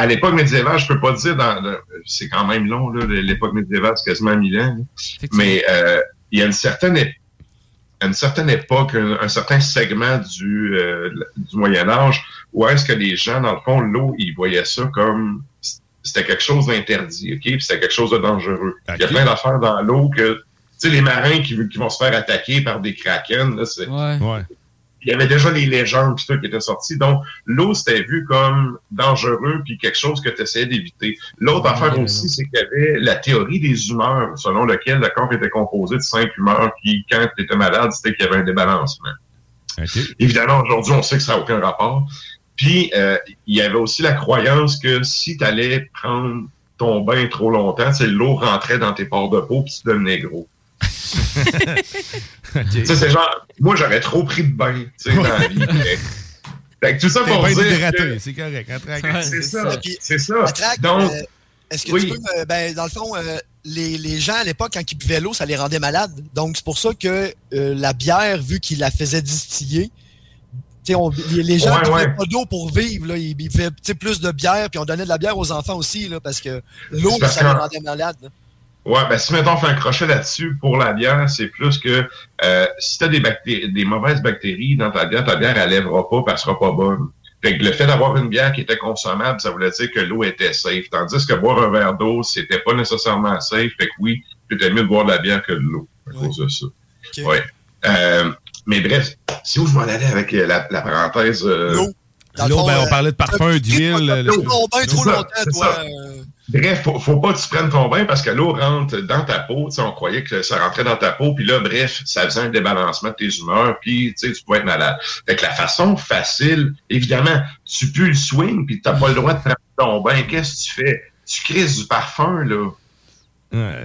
à l'époque médiévale, je peux pas dire, dans le- c'est quand même long, là, l'époque médiévale, c'est quasiment 1000 ans. là. Mais euh, il y a une certaine, ép- à une certaine époque, un, un certain segment du, euh, du Moyen Âge, où est-ce que les gens, dans le fond, l'eau, ils voyaient ça comme c'était quelque chose d'interdit, ok? Puis c'était quelque chose de dangereux. Il y a plein d'affaires dans l'eau que, tu sais, les marins qui, qui vont se faire attaquer par des kraken, là, c'est, Ouais. Il y avait déjà les légendes pis tout qui étaient sorties. Donc, l'eau, c'était vu comme dangereux puis quelque chose que tu essayais d'éviter. L'autre Ouais, affaire ouais, aussi, c'est qu'il y avait la théorie des humeurs, selon laquelle le corps était composé de cinq humeurs, puis quand tu étais malade, c'était qu'il y avait un débalancement. Évidemment, aujourd'hui, on sait que ça n'a aucun rapport. Puis, euh, il y avait aussi la croyance que si tu allais prendre ton bain trop longtemps, c'est l'eau rentrait dans tes pores de peau puis tu devenais gros. Tu sais, c'est genre, moi, j'aurais trop pris de bain, tu sais, dans la vie. Fait- que tout ça pour bien dire que- c'est correct. Attraque. c'est ça, c'est ça. Donc, euh, est-ce que oui. tu peux, me- ben, dans le fond, euh, les, les gens à l'époque, quand ils buvaient l'eau, ça les rendait malades. Donc, c'est pour ça que euh, la bière, vu qu'ils la faisaient distiller, tu sais, on- les, les gens Ouais, ouais. pas d'eau pour vivre. Là. Ils, buvaient tu sais, plus de bière, puis on donnait de la bière aux enfants aussi, là, parce que l'eau, ça les rendait malades. là. Ouais, ben si mettons on fait un crochet là-dessus pour la bière, c'est plus que euh, si tu as des, bactéries, des mauvaises bactéries dans ta bière, ta bière elle lèvera pas, puis elle sera pas bonne. Fait que le fait d'avoir une bière qui était consommable, ça voulait dire que l'eau était safe. Tandis que boire un verre d'eau, c'était pas nécessairement safe. Fait que oui, c'était mieux de boire de la bière que de l'eau à cause de ça. Ouais. Euh, mais bref, c'est où je m'en allais avec euh, la, la parenthèse. Euh... L'eau, ben, on parlait de parfum, d'huile. le- L'eau bien trop longtemps, toi. Bref, faut, faut pas que tu prennes ton bain parce que l'eau rentre dans ta peau. Tu sais, on croyait que ça rentrait dans ta peau, puis là, bref, ça faisait un débalancement de tes humeurs, puis tu sais, tu pouvais être malade. Fait que la façon facile, évidemment, tu pues le swing, puis t'as pas le droit de prendre ton bain. Qu'est-ce que tu fais? Tu crises du parfum, là.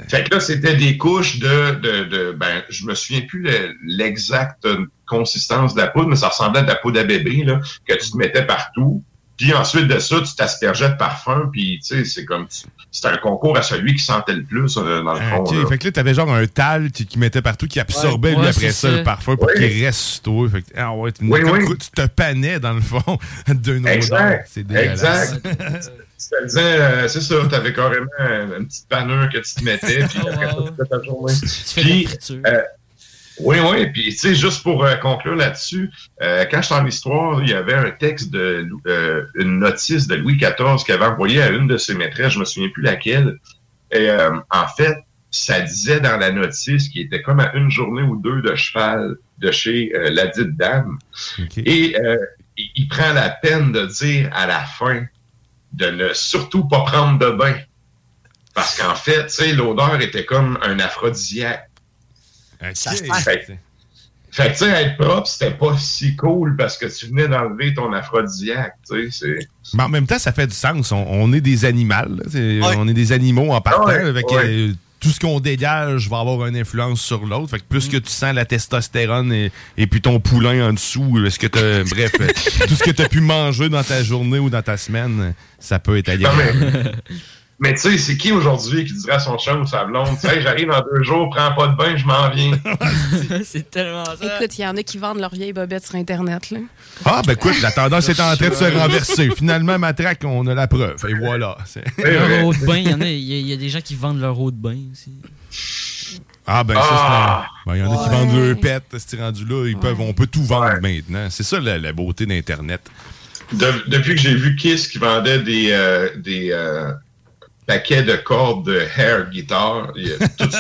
Fait que là, c'était des couches de, de, de ben, je me souviens plus le- l'exacte consistance de la poudre, mais ça ressemblait à de la poudre à bébé, là, que tu te mettais partout. Puis ensuite de ça, tu t'aspergeais de parfum, puis tu sais, c'est comme, c'était un concours à celui qui sentait le plus, euh, dans le fond. Ok, là. fait que là, t'avais genre un tal qui, qui mettait partout, qui absorbait, Ouais, lui, ouais, après ça, ça. le parfum pour Ouais. qu'il reste sur toi. Fait que, ah ouais, tu, Oui, oui. tu te panais, dans le fond, [LAUGHS] d'une odeur. Exact. C'est dégueulasse. Exact. Tu te disais, euh, c'est ça, t'avais carrément une, petite panure que tu te mettais, puis après ça, [LAUGHS] tu ta journée. Puis, euh, oui, oui, puis tu sais, juste pour euh, conclure là-dessus, euh, quand j'étais en histoire, il y avait un texte de euh, une notice de Louis XIV qu'il avait envoyé à une de ses maîtresses, je me souviens plus laquelle. Et euh, en fait, ça disait dans la notice qu'il était comme à une journée ou deux de cheval de chez euh, la dite dame. Et euh, il, il prend la peine de dire à la fin de ne surtout pas prendre de bain. Parce qu'en fait, tu sais, l'odeur était comme un aphrodisiaque. Ça se Fait, que- fait que, tu sais, être propre, c'était pas si cool parce que tu venais d'enlever ton aphrodisiaque, tu sais. Mais en même temps, ça fait du sens. On, on est des animaux. On est des animaux en partant. Ouais, avec, ouais. euh, tout ce qu'on dégage va avoir une influence sur l'autre. Fait que plus que tu sens la testostérone et, et puis ton poulain en dessous, est-ce que t'as- [LAUGHS] bref, tout ce que tu as pu manger dans ta journée ou dans ta semaine, ça peut être agréable. [LAUGHS] mais tu sais, c'est qui aujourd'hui qui dirait à son chum ou sa blonde, tu sais, j'arrive dans deux jours, prends pas de bain, je m'en viens. [LAUGHS] c'est tellement ça. Écoute, il y en a qui vendent leurs vieilles bobettes sur Internet. Là. Ah, ben écoute, la tendance est en train de se renverser. Finalement, Matraque, on a la preuve. Et voilà. Leur eau de bain, il y en a, il y, a- il y a des gens qui vendent leur eau de bain aussi. Ah, ben ça, Ah. c'est un- ben, Il y en a qui vendent leur pet, c'est rendu là. Ils peuvent, on peut tout vendre maintenant. C'est ça la, la beauté d'Internet. De- depuis que j'ai vu Kiss qui vendait des, euh, des euh, paquets de cordes de hair guitar, il y a tout ça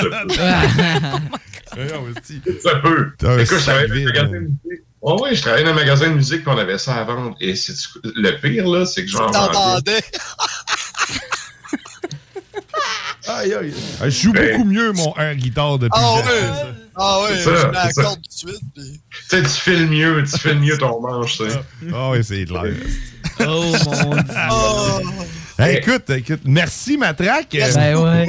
ça peut. Écoute, je travaillais dans un magasin de musique. Oh, oui, je travaillais dans un magasin de musique puis on avait ça à vendre. Et c'est le pire, là, c'est que j'en vendais. [LAUGHS] Aïe, aïe. Je joue beaucoup mieux mon air guitare depuis Ah que- ouais. Ah ouais, C'est je ça, mets la ça. corde tout de suite. puis- Tu sais, tu files mieux, tu files mieux ton manche, tu sais. Ah oui, c'est clair. Oh mon dieu. Oh. Hey, écoute, écoute, merci Matraque. Ben ouais.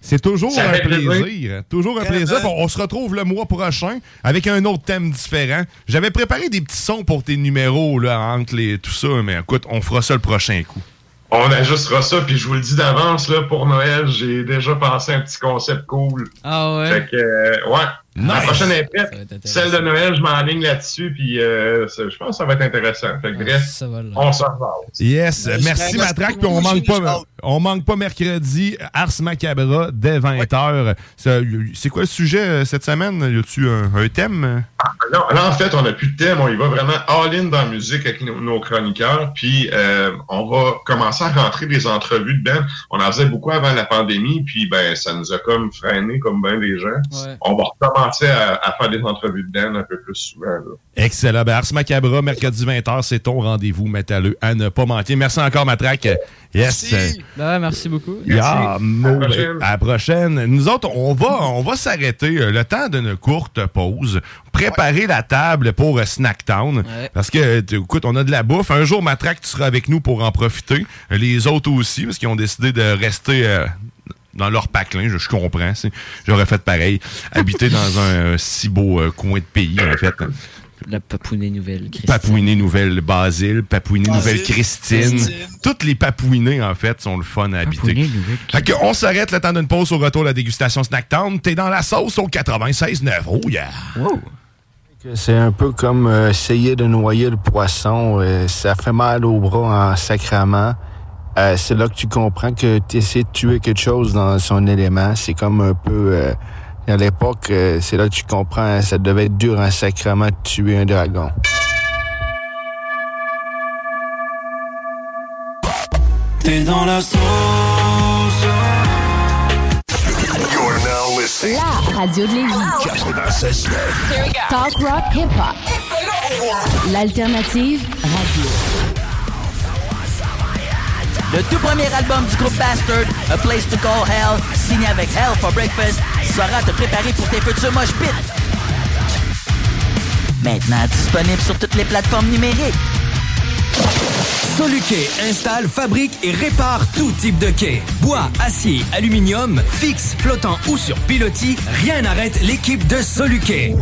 C'est toujours un plaisir. Toujours un plaisir. Bon, on se retrouve le mois prochain avec un autre thème différent. J'avais préparé des petits sons pour tes numéros là, entre les, tout ça, mais écoute, on fera ça le prochain coup. On ajustera ça, puis je vous le dis d'avance, là, pour Noël, j'ai déjà pensé à un petit concept cool. Ah ouais? Fait que, euh, ouais. La prochaine est prête. Celle de Noël, je m'enligne là-dessus, puis euh, ça- je pense que ça va être intéressant. Fait que bref, on s'en revoit. Yes, merci Matraque, puis on manque pas, on manque pas mercredi Ars Macabra dès 20h. C'est quoi le sujet euh, cette semaine? Y a-tu un, un thème? Non, là, en fait, on n'a plus de thème. On y va vraiment all-in dans la musique avec nos, nos chroniqueurs. Puis, euh, on va commencer à rentrer des entrevues de Ben. On en faisait beaucoup avant la pandémie. Puis, ben, ça nous a comme freiné, comme bien des gens. Ouais. On va recommencer à, à faire des entrevues de Ben un peu plus souvent. là. Excellent. Ben, Ars Macabra, mercredi 20h, c'est ton rendez-vous. Mettez-le à ne pas manquer. Merci encore, Matraque. Yes. Ben, merci beaucoup. Yeah, À la prochaine. à la prochaine. Nous autres, on va, on va s'arrêter euh, le temps d'une courte pause, préparer la table pour euh, Snacktown. Ouais. Parce que, écoute, on a de la bouffe. Un jour, Matraque, tu seras avec nous pour en profiter. Euh, Les autres aussi, parce qu'ils ont décidé de rester euh, dans leur paclin. Je, je comprends. J'aurais fait pareil. Habiter dans un euh, si beau euh, coin de pays, en fait. La Papouinée Nouvelle, Christine. Papouiné Nouvelle Basile, Papouiné Basile, Nouvelle Christine. Christine. Toutes les Papouinés, en fait, sont le fun à habiter. Fait que on s'arrête le temps d'une pause au retour de la dégustation Snacktown. T'es dans la sauce au 96.9. Oh yeah! Que C'est un peu comme euh, essayer de noyer le poisson. euh, ça fait mal au bras en sacrament. euh, c'est là que tu comprends que tu essaies de tuer quelque chose dans son élément. C'est comme un peu... euh, à l'époque, euh, c'est là que tu comprends, ça devait être dur un sacrement de tuer un dragon. T'es dans la sauce. You're now listening. La radio de Lévis. Talk rock hip hop. L'alternative radio. Le tout premier album du groupe Bastard, A Place to Call Hell, signé avec Hell for Breakfast, saura te préparer pour tes futurs mosh pits. Maintenant disponible sur toutes les plateformes numériques. Soluquet installe, fabrique et répare tout type de quai. Bois, acier, aluminium, fixe, flottant ou sur pilotis, rien n'arrête l'équipe de Soluquet.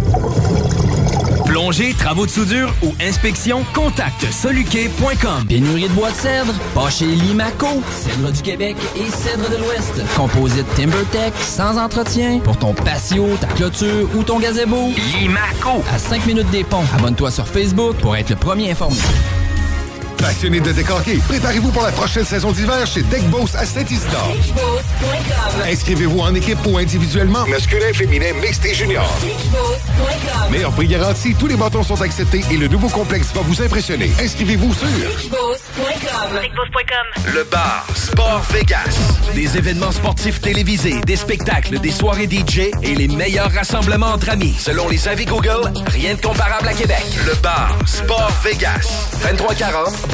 Plongée, travaux de soudure ou inspection, contacte soluquet.com. Pénurie de bois de cèdre, pas chez Limaco. Cèdre du Québec et cèdre de l'Ouest. Composite TimberTech, sans entretien, pour ton patio, ta clôture ou ton gazebo. Limaco. À 5 minutes des ponts. Abonne-toi sur Facebook pour être le premier informé. Passionné de décorquer, préparez-vous pour la prochaine saison d'hiver chez Deck Boss à Saint-Isidore. Inscrivez-vous en équipe ou individuellement. Masculin, féminin, mixte et junior. Meilleur prix garanti, tous les bâtons sont acceptés et le nouveau complexe va vous impressionner. Inscrivez-vous sur Le bar Sport Vegas. Des événements sportifs télévisés, des spectacles, des soirées DJ et les meilleurs rassemblements entre amis. Selon les avis Google, rien de comparable à Québec. Le bar Sport Vegas. 2340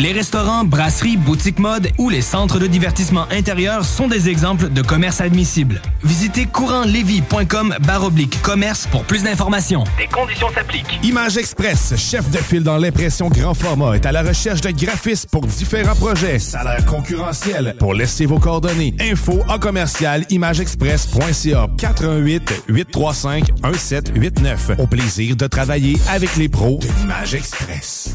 Les restaurants, brasseries, boutiques mode ou les centres de divertissement intérieur sont des exemples de commerces admissibles. Visitez courantlevis.com baroblique commerce pour plus d'informations. Des conditions s'appliquent. Image Express, chef de file dans l'impression grand format, est à la recherche de graphistes pour différents projets. Salaire concurrentiel. Pour laisser vos coordonnées. Info en commercial imageexpress.ca 418 835 1789. Au plaisir de travailler avec les pros de l'Image Express.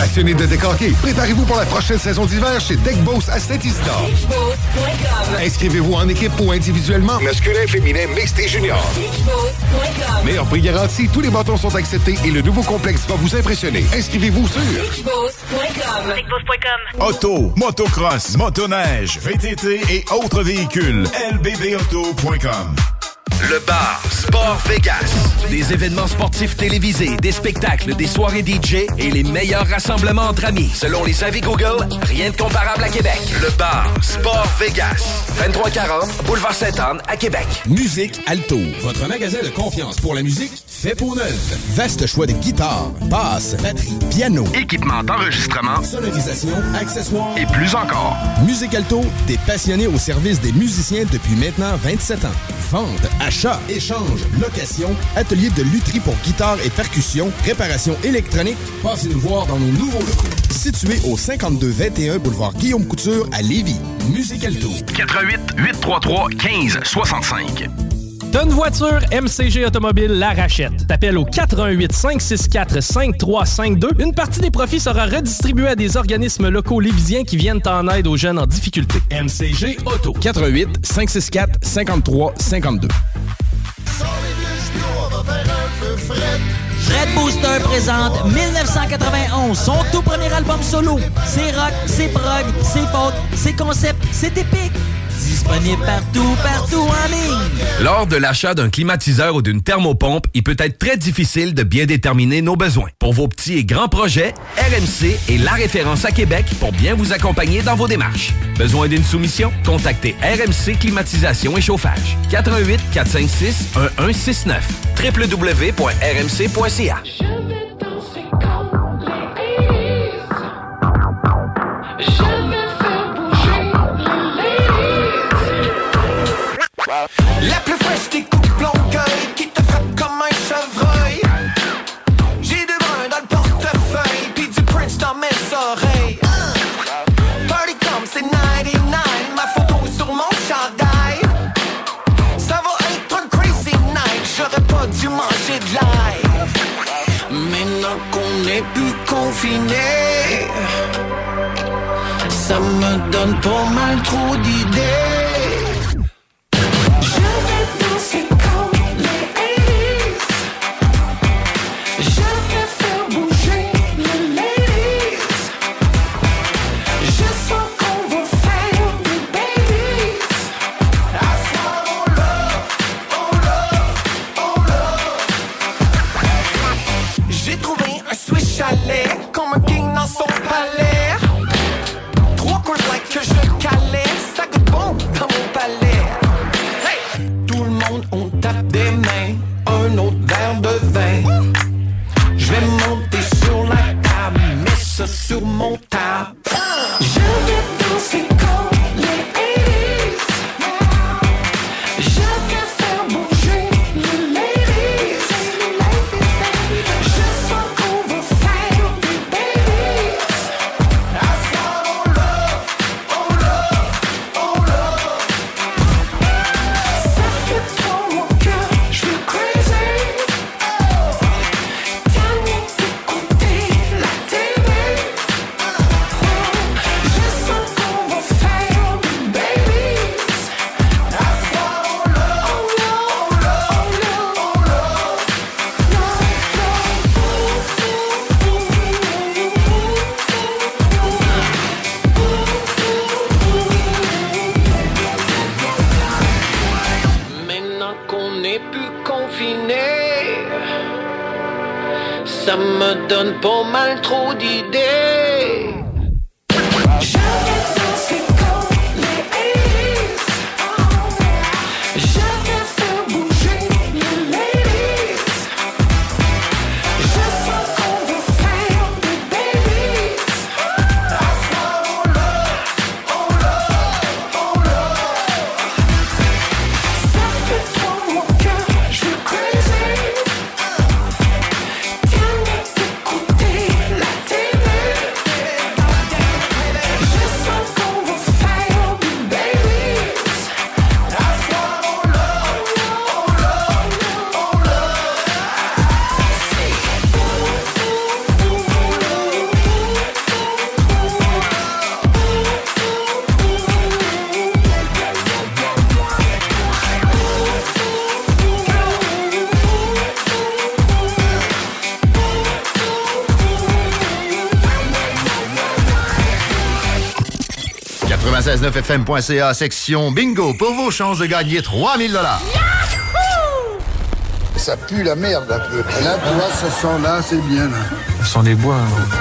Passionné de décorquer, préparez-vous pour la prochaine saison d'hiver chez Deck Boss à Saint-Isidore. Inscrivez-vous en équipe ou individuellement. Masculin, féminin, mixte et junior. Meilleur prix garanti, tous les bâtons sont acceptés et le nouveau complexe va vous impressionner. Inscrivez-vous sur Auto, motocross, motoneige, VTT et autres véhicules. lbbauto.com Le bar Sport Vegas. Des événements sportifs télévisés, des spectacles, des soirées DJ et les meilleurs rassemblements entre amis. Selon les avis Google, rien de comparable à Québec. Le bar Sport Vegas. 2340 Boulevard Sainte-Anne à Québec. Musique Alto, votre magasin de confiance pour la musique fait pour neuf. Vaste choix de guitares, basses, batteries, piano, équipement d'enregistrement, sonorisation, accessoires et plus encore. Musique Alto, des passionnés au service des musiciens depuis maintenant 27 ans. Vente, achat, échange, location, atelier de lutherie pour guitare et percussion, réparation électronique. Passez nous voir dans nos nouveaux locaux. Situé au 5221 boulevard Guillaume Couture à Lévis. Musique Alto. 88 833 15 65. T'as une voiture, MCG Automobile la rachète. T'appelles au 418 564 5352. Une partie des profits sera redistribuée à des organismes locaux lévisiens qui viennent en aide aux jeunes en difficulté. MCG Auto. 418 564 53 52. Fred Booster présente 1991, son tout premier album solo. C'est rock, c'est prog, c'est folk, c'est concept, c'est épique. Disponible partout, partout en ligne. Lors de l'achat d'un climatiseur ou d'une thermopompe, il peut être très difficile de bien déterminer nos besoins. Pour vos petits et grands projets, RMC est la référence à Québec pour bien vous accompagner dans vos démarches. Besoin d'une soumission? Contactez RMC Climatisation et Chauffage. 88 456 1169 www.rmc.ca La plus fraîche des coupes longueuil qui te frappe comme un chevreuil. J'ai deux bruns dans le portefeuille, puis du Prince dans mes oreilles. Party comme c'est 99, ma photo sur mon chandail. Ça va être un crazy night, j'aurais pas dû manger de l'ail. Maintenant qu'on est plus confiné, ça me donne pas mal trop d'idées. 969fm.ca, section bingo, pour vos chances de gagner 3000 dollars. Ça pue la merde un peu. Là, tu vois, ce son-là, c'est bien. Là. Ce sont des bois. Hein.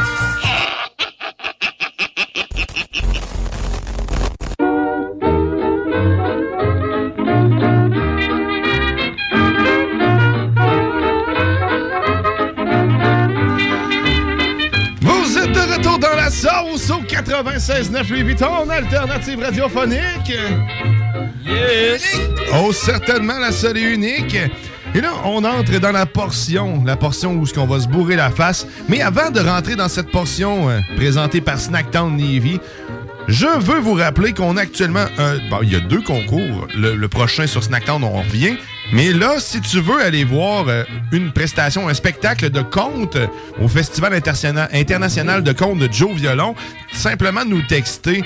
96.9 Louis Vuitton, alternative radiophonique. Yes! Oh, certainement la seule et unique. Et là, on entre dans la portion, la portion où ce qu'on va se bourrer la face. Mais avant de rentrer dans cette portion euh, présentée par Snacktown Navy, je veux vous rappeler qu'on a actuellement un. Bon, il y a deux concours. Le, le prochain sur Snacktown, on revient. Mais là, si tu veux aller voir euh, une prestation, un spectacle de conte au Festival interna- international de conte de Joe Violon, simplement nous texter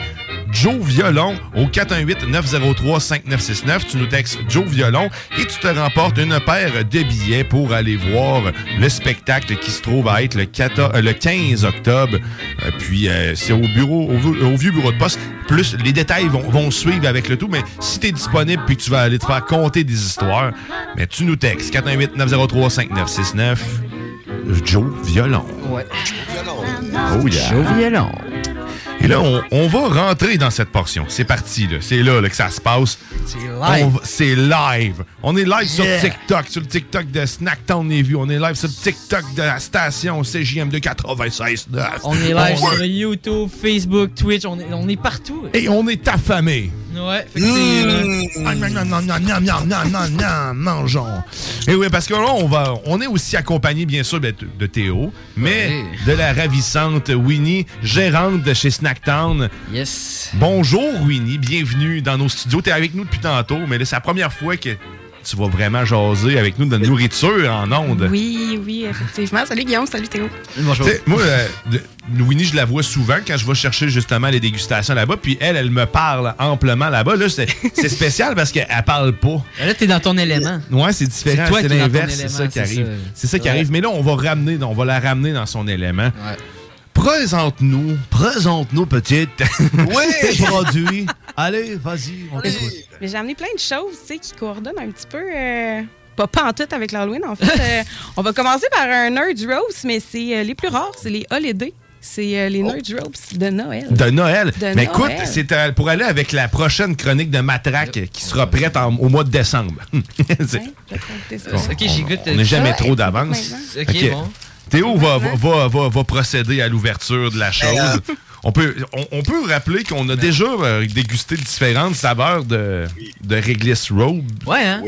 Joe Violon au 418-903-5969. Tu nous textes Joe Violon et tu te remportes une paire de billets pour aller voir le spectacle qui se trouve à être le, 14 euh, le 15 octobre. Euh, puis euh, c'est au bureau, au, au vieux bureau de poste. Plus les détails vont, vont suivre avec le tout, mais si tu es disponible puis que tu vas aller te faire compter des histoires, mais tu nous textes 418-903-5969. Joe Violon. Ouais. Oh yeah. Joe Violon. Et là, on, on va rentrer dans cette portion. C'est parti, là. C'est là, là, que ça se passe. C'est va- C'est live. On est live sur. TikTok, sur le TikTok de Snacktown Navy. On est live sur le TikTok de la station CJM de 96. On est live sur YouTube, Facebook, Twitch, on est, on est partout. Et on est affamé. Ouais, Mangeons. Et oui, parce que là, on, va, on est aussi accompagné, bien sûr, ben, de, Théo, mais de la ravissante Winnie, gérante de chez Snacktown. Yes. Bonjour, Winnie. Bienvenue dans nos studios. T'es avec nous depuis tantôt, mais c'est la première fois que tu vas vraiment jaser avec nous de nourriture en ondes. Oui, oui, effectivement. Salut Guillaume, salut Théo. Sais, Moi, euh, de- Winnie, je la vois souvent quand je vais chercher justement les dégustations là-bas. Puis elle, elle me parle amplement là-bas. Là, c'est [LAUGHS] c'est spécial parce qu'elle parle pas. Là, t'es dans ton élément. Ouais, c'est différent. C'est l'inverse. C'est ça qui arrive. C'est ça qui Ouais. arrive. Mais là, on va ramener, on va la ramener dans son élément. Présente-nous, présente-nous, petite. [LAUGHS] Oui. Tes produits. Allez, vas-y, on Mais t'écoute. mais j'ai amené plein de choses, tu sais, qui coordonnent un petit peu. euh, pas, pas en tout avec l'Halloween, en fait. Euh, on va commencer par un Nerd Roast, mais c'est euh, les plus rares, c'est les Holiday. C'est euh, les Nerd Roast de Noël. De Noël. De Mais écoute, c'est euh, pour aller avec la prochaine chronique de Matraque qui sera prête en- au mois de décembre. [LAUGHS] C'est- Ok, j'y goûte. on n'est jamais trop d'avance. Ok, bon. Théo va, va, va, va- procéder à l'ouverture de la chose. Ben, On peut, on, on peut rappeler qu'on a déjà euh, dégusté différentes saveurs de, de réglisse Road. Ouais, hein?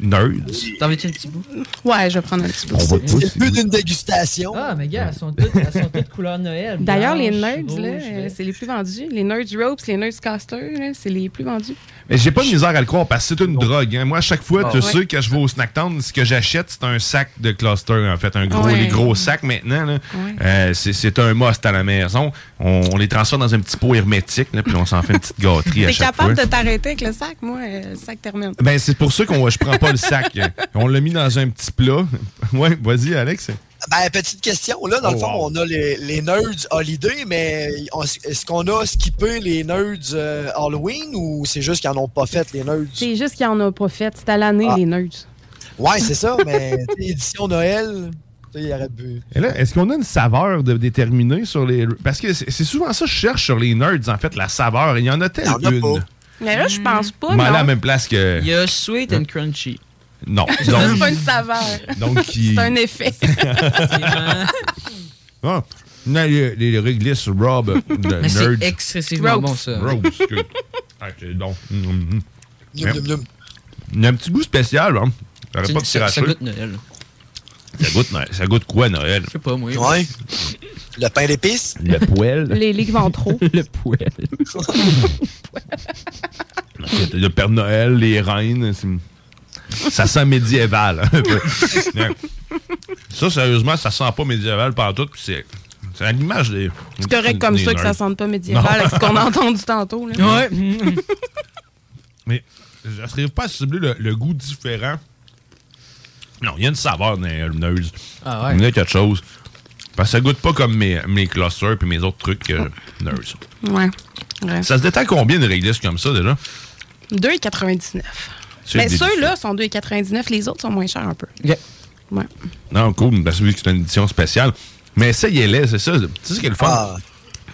Nerds. T'en veux-tu un petit bout? Ouais, je vais prendre un petit bout. On va tous. plus d'une dégustation. Ah, mais gars, elles sont toutes, elles sont toutes couleur Noël. D'ailleurs, les Nerds, là, c'est les plus vendus. Les Nerds Ropes, les Nerds Caster, là, c'est les plus vendus. Mais j'ai pas de misère à le croire parce que c'est une drogue. hein. Moi, à chaque fois, Ah, tu sais, quand je vais au Snacktown, ce que j'achète, c'est un sac de cluster, en fait. Un gros, les gros sacs maintenant. Euh, c'est- c'est un must à la maison. On, on les transforme dans un petit pot hermétique, là, puis on s'en fait une petite gâterie à T'es chaque capable fois. de t'arrêter avec le sac? Moi, euh, le sac termine. Ben, c'est pour ça qu'on je prends pas le sac. On l'a mis dans un petit plat. [LAUGHS] ouais, vas-y, Alex. Ben, petite question, là, dans Oh, le fond, wow. on a les, les nerds holiday, mais est-ce qu'on a skippé les nerds euh, Halloween ou c'est juste qu'ils en ont pas fait, les nerds? C'est juste qu'il n'y en a pas fait. C'est à l'année, Ah. les Nerds. Ouais, c'est ça, [LAUGHS] mais tu sais, édition Noël, tu sais, il aurait pu. Et là, est-ce qu'on a une saveur de déterminée sur les. Parce que c'est c'est souvent ça que je cherche sur les nerds, en fait, la saveur. Il y en a telle une. Mais là, je pense pas, Mais à la même place que. Il y a sweet and crunchy. Non. [LAUGHS] C'est Donc, pas une saveur. [LAUGHS] C'est un effet. [LAUGHS] Ah, non, les, les réglisses Rob de Mais c'est excessivement Rose. bon, ça. Rose. Ah, c'est donc. Mm, mm. Il y a un petit goût spécial, hein. Ça goûte Noël. Ça goûte, Noël. ça goûte quoi, Noël? Je sais pas, moi. Ouais. Le pain d'épices? Le poêle. [LAUGHS] les ligues ventraux. [LAUGHS] Le poêle. [LAUGHS] Le Père Noël, les reines. Ça sent médiéval, un peu. ça, sérieusement, ça sent pas médiéval partout. puis C'est c'est à l'image des. C'est correct comme ça que ça sente pas médiéval avec ce qu'on a entendu tantôt. Là. Ouais. Mais je n'arrive pas à cibler le, le goût différent. Non, il y a une saveur dans les nerds. Ah ouais. Il y a quelque chose. Parce que ça goûte pas comme mes, mes clusters et mes autres trucs euh, nerds. Ouais. ouais. Ça se détaille combien de réglisses comme ça déjà? 2,99. C'est Mais délicieux. ceux-là sont 2,99. Les autres sont moins chers un peu. Ouais. Non, cool, parce que c'est une édition spéciale. Mais essayez-les, c'est ça. Tu sais ce qui est le fun? Ah.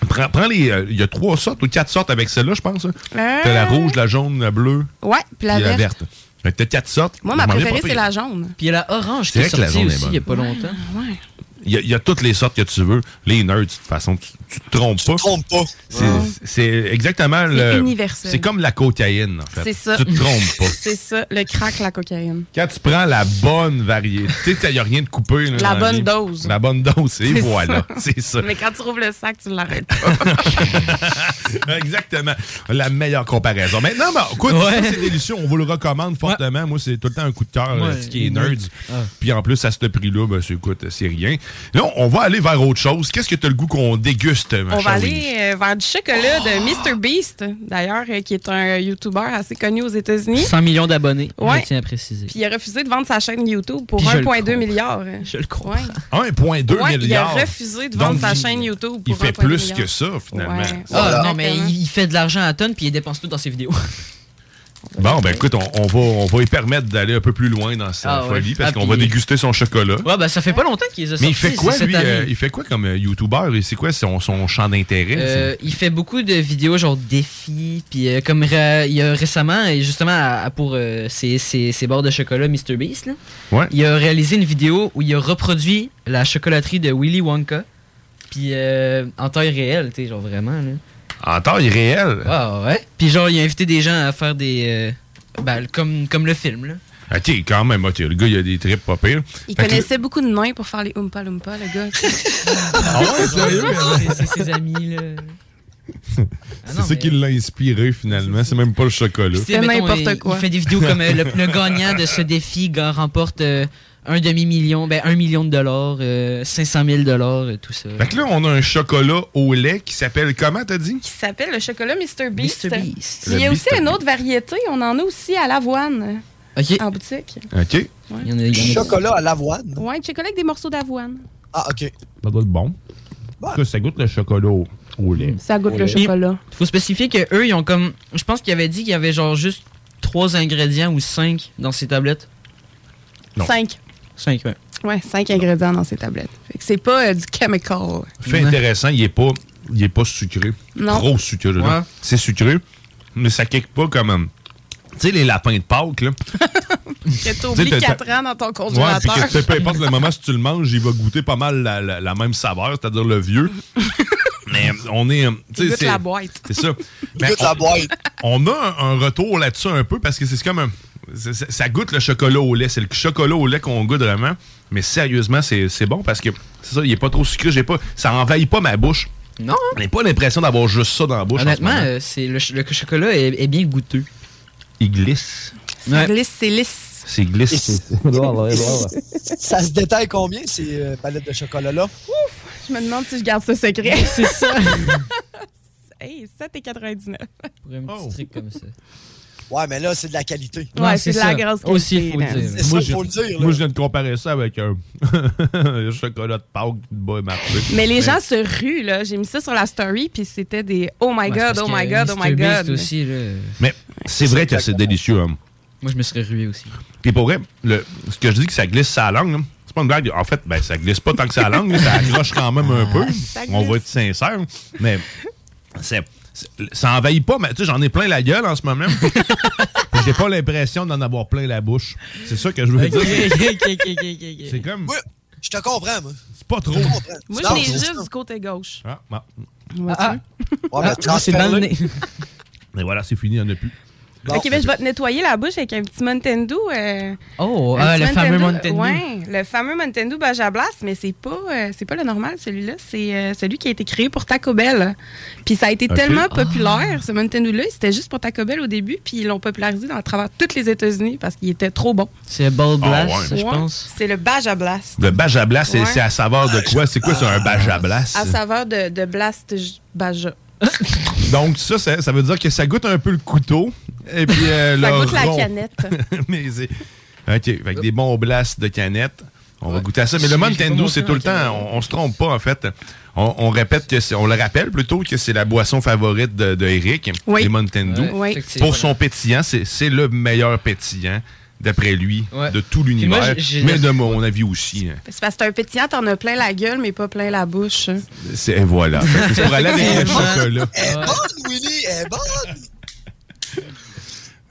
Prends, prends les. euh, Il y a trois sortes ou quatre sortes avec celle-là, je pense. hein. Euh, T'as la rouge, la jaune, la bleue. Ouais, puis la puis verte. t'as quatre sortes. Moi, ma préférée, c'est la jaune. Puis il y a la orange qui C'est est la sortie jaune est aussi il bonne. y a pas longtemps. Ouais. Il y, a, il y a toutes les sortes que tu veux. Les nerds, de toute façon, tu, tu te trompes pas. Trompe pas. C'est c'est exactement le. universel. C'est comme la cocaïne, en fait. C'est ça. Tu te trompes pas. [LAUGHS] C'est ça, le crack, la cocaïne. Quand tu prends la bonne variété, il n'y a rien de coupé. là, La bonne dose. La bonne dose, et C'est voilà. ça. C'est ça. Mais quand tu rouvres le sac, tu l'arrêtes pas. [LAUGHS] Exactement. La meilleure comparaison. Maintenant, ben, écoute, Ouais. ça, c'est délicieux. On vous le recommande fortement. Moi, c'est tout le temps un coup de cœur, Ouais, euh, ce qui est nerds. nerds. Ah. Puis en plus, à ce prix-là, ben, c'est, écoute, c'est rien. Là, on va aller vers autre chose. Qu'est-ce que tu as le goût qu'on déguste, ma On va aller euh, vers du chocolat de Mr. Beast, d'ailleurs, euh, qui est un YouTuber assez connu aux États-Unis. 100 millions d'abonnés, Ouais. je tiens à préciser. Puis il a refusé de vendre sa chaîne YouTube pour Puis je le 1,2 crois. milliard. Je le crois. 1,2 Ouais, il a milliard. refusé de vendre Donc, sa il- chaîne YouTube Il pour fait 1,2 plus milliard. que ça, finalement. Ouais. Ah non, mais il, il fait de l'argent à tonnes puis il dépense tout dans ses vidéos. Bon, ben écoute, on, on va, on va lui permettre d'aller un peu plus loin dans sa Ah ouais. folie parce Ah, qu'on va déguster son chocolat. Ouais, ben ça fait pas longtemps qu'il les a Mais il fait quoi, lui? euh, il fait quoi comme euh, YouTuber? C'est quoi son, son champ d'intérêt? Euh, il fait beaucoup de vidéos genre défis, puis euh, comme il y a récemment, justement à- à- pour ses, ses, ses barres de chocolat MrBeast, là, Ouais. il a réalisé une vidéo où il a reproduit la chocolaterie de Willy Wonka, puis euh, en taille réelle, tu sais, genre vraiment. Là. En taille réelle? Ah ouais. Puis genre, il a invité des gens à faire des... euh, ben, comme, comme le film, là. Ok, quand même, le gars, il a des trips pas pires. Il Fait que- connaissait beaucoup de nains pour faire les Oompa Loompa, le gars. [LAUGHS] Ah ouais, sérieux? C'est- C'est ses amis, là. Ah C'est ça qui l'a inspiré, finalement. C'est même pas le chocolat. Tu sais, mettons, il- fait des vidéos comme euh, le, le gagnant de ce défi ga- remporte euh, un demi-million, ben un million de dollars, euh, 500 000 dollars, euh, tout ça. Fait que là, on a un chocolat au lait qui s'appelle comment, t'as dit? qui s'appelle le chocolat Mr. Beast. Mr. Beast. Il y a aussi une autre variété. On en a aussi à l'avoine en boutique. OK. Chocolat à l'avoine. Ouais, du chocolat avec des morceaux d'avoine. Ah, OK. Ça doit être bon. En tout cas, ça goûte le chocolat au, au lait. Ça goûte le chocolat. faut spécifier que eux, ils ont comme. Je pense qu'ils avaient dit qu'il y avait genre juste trois ingrédients ou cinq dans ces tablettes. Non. Cinq. Cinq, ouais. Ouais, cinq ingrédients dans ces tablettes. Fait que c'est pas euh, du chemical. Fait intéressant, il est pas, il est pas sucré. Non. Trop sucré. là. Ouais. C'est sucré, mais ça kick pas comme. euh, Tu sais, les lapins de Pâques, là. [LAUGHS] Que t'as- 4 ans dans ton Ouais, puis congélateur. que tu sais, peu importe le moment, si tu le manges, il va goûter pas mal la, la- la même saveur, c'est-à-dire le vieux. [LAUGHS] Mais on est. euh, tu sais, Il goûte c'est- la boîte. C'est ça. [LAUGHS] Il Mais goûte on, la boîte. on a un, un retour là-dessus un peu parce que c'est comme un. Ça goûte le chocolat au lait. C'est le chocolat au lait qu'on goûte vraiment. Mais sérieusement, c'est c'est bon parce que c'est ça, il est pas trop sucré. J'ai pas, ça envahit pas ma bouche. Non. J'ai pas l'impression d'avoir juste ça dans la bouche. en ce Honnêtement, euh, c'est le, ch- le chocolat est, est bien goûteux. il glisse. Ça glisse, c'est lisse. C'est glisse. [LAUGHS] [LAUGHS] Ça se détaille combien, ces euh, palettes de chocolat-là? Je me demande si je garde ce secret. C'est ça. [LAUGHS] hey, 7,99. Pour un petit truc comme ça. Ouais, mais là, c'est de la qualité. Ouais, c'est de la grosse qualité. Aussi, il faut le là. dire. C'est ça, Moi, il je, faut le dire. moi, je viens de comparer ça avec un, un [LAUGHS] chocolat de Pâques de marché. Mais les gens se ruent, là. J'ai mis ça sur la story, puis c'était des Oh my Ouais, c'est god, oh my god, oh my god. aussi, là. Mais c'est vrai que c'est délicieux. hein. Moi, je me serais rué aussi. Et pour vrai, le, ce que je dis que ça glisse sa langue, là, c'est pas une blague. En fait, ben, ça glisse pas tant que sa langue, ça accroche quand même un peu. Ça On va être sincère. Mais c'est- ça envahit pas. Mais tu sais, j'en ai plein la gueule en ce moment. [LAUGHS] J'ai pas l'impression d'en avoir plein la bouche. C'est ça que je veux dire. C'est comme. Oui, je te comprends, moi. C'est pas trop. Je. Moi, je l'ai juste du côté gauche. Ah, ah. Ah, Ouais, Ah, c'est dans le nez. Mais voilà, c'est fini, il n'y en a plus. Bon. ok, ben je vais te nettoyer la bouche avec un petit Mountain Dew. euh, Oh, ah, petit le fameux Mountain Dew. Ouais, le fameux Mountain Dew Baja Blast, mais c'est pas, euh, c'est pas le normal, celui-là. C'est euh, celui qui a été créé pour Taco Bell. Puis ça a été tellement populaire, ce Mountain Dew-là. C'était juste pour Taco Bell au début, puis ils l'ont popularisé dans, à travers tous les États-Unis parce qu'il était trop bon. C'est Ball Blast, Ah, ouais. ça, je Ouais, pense. C'est le Baja Blast. Le Bajablas, c'est Ouais. c'est à saveur de quoi? C'est quoi, c'est un Bajablas? À saveur de, de Blast J- Baja. [LAUGHS] Donc, ça, ça, ça veut dire que ça goûte un peu le couteau. Et puis, euh, Ça goûte la rond. canette. [LAUGHS] Mais c'est. OK, avec des bons blasts de canette. On va goûter à ça. Mais le Mountain c'est tout le temps. On, on se trompe pas, en fait. On, on répète que c'est. On le rappelle plutôt que c'est la boisson favorite de, de Eric, Oui. les Mountain Dew. Ouais, Oui. effectivement. Pour son pétillant, c'est c'est le meilleur pétillant, d'après lui, Ouais. de tout l'univers. Mais de mon avis aussi. hein. C'est parce que c'est un pétillant, t'en as plein la gueule, mais pas plein la bouche. C'est et voilà. [LAUGHS] C'est pour aller avec le chocolat. Elle est bonne, Willy, elle est bonne.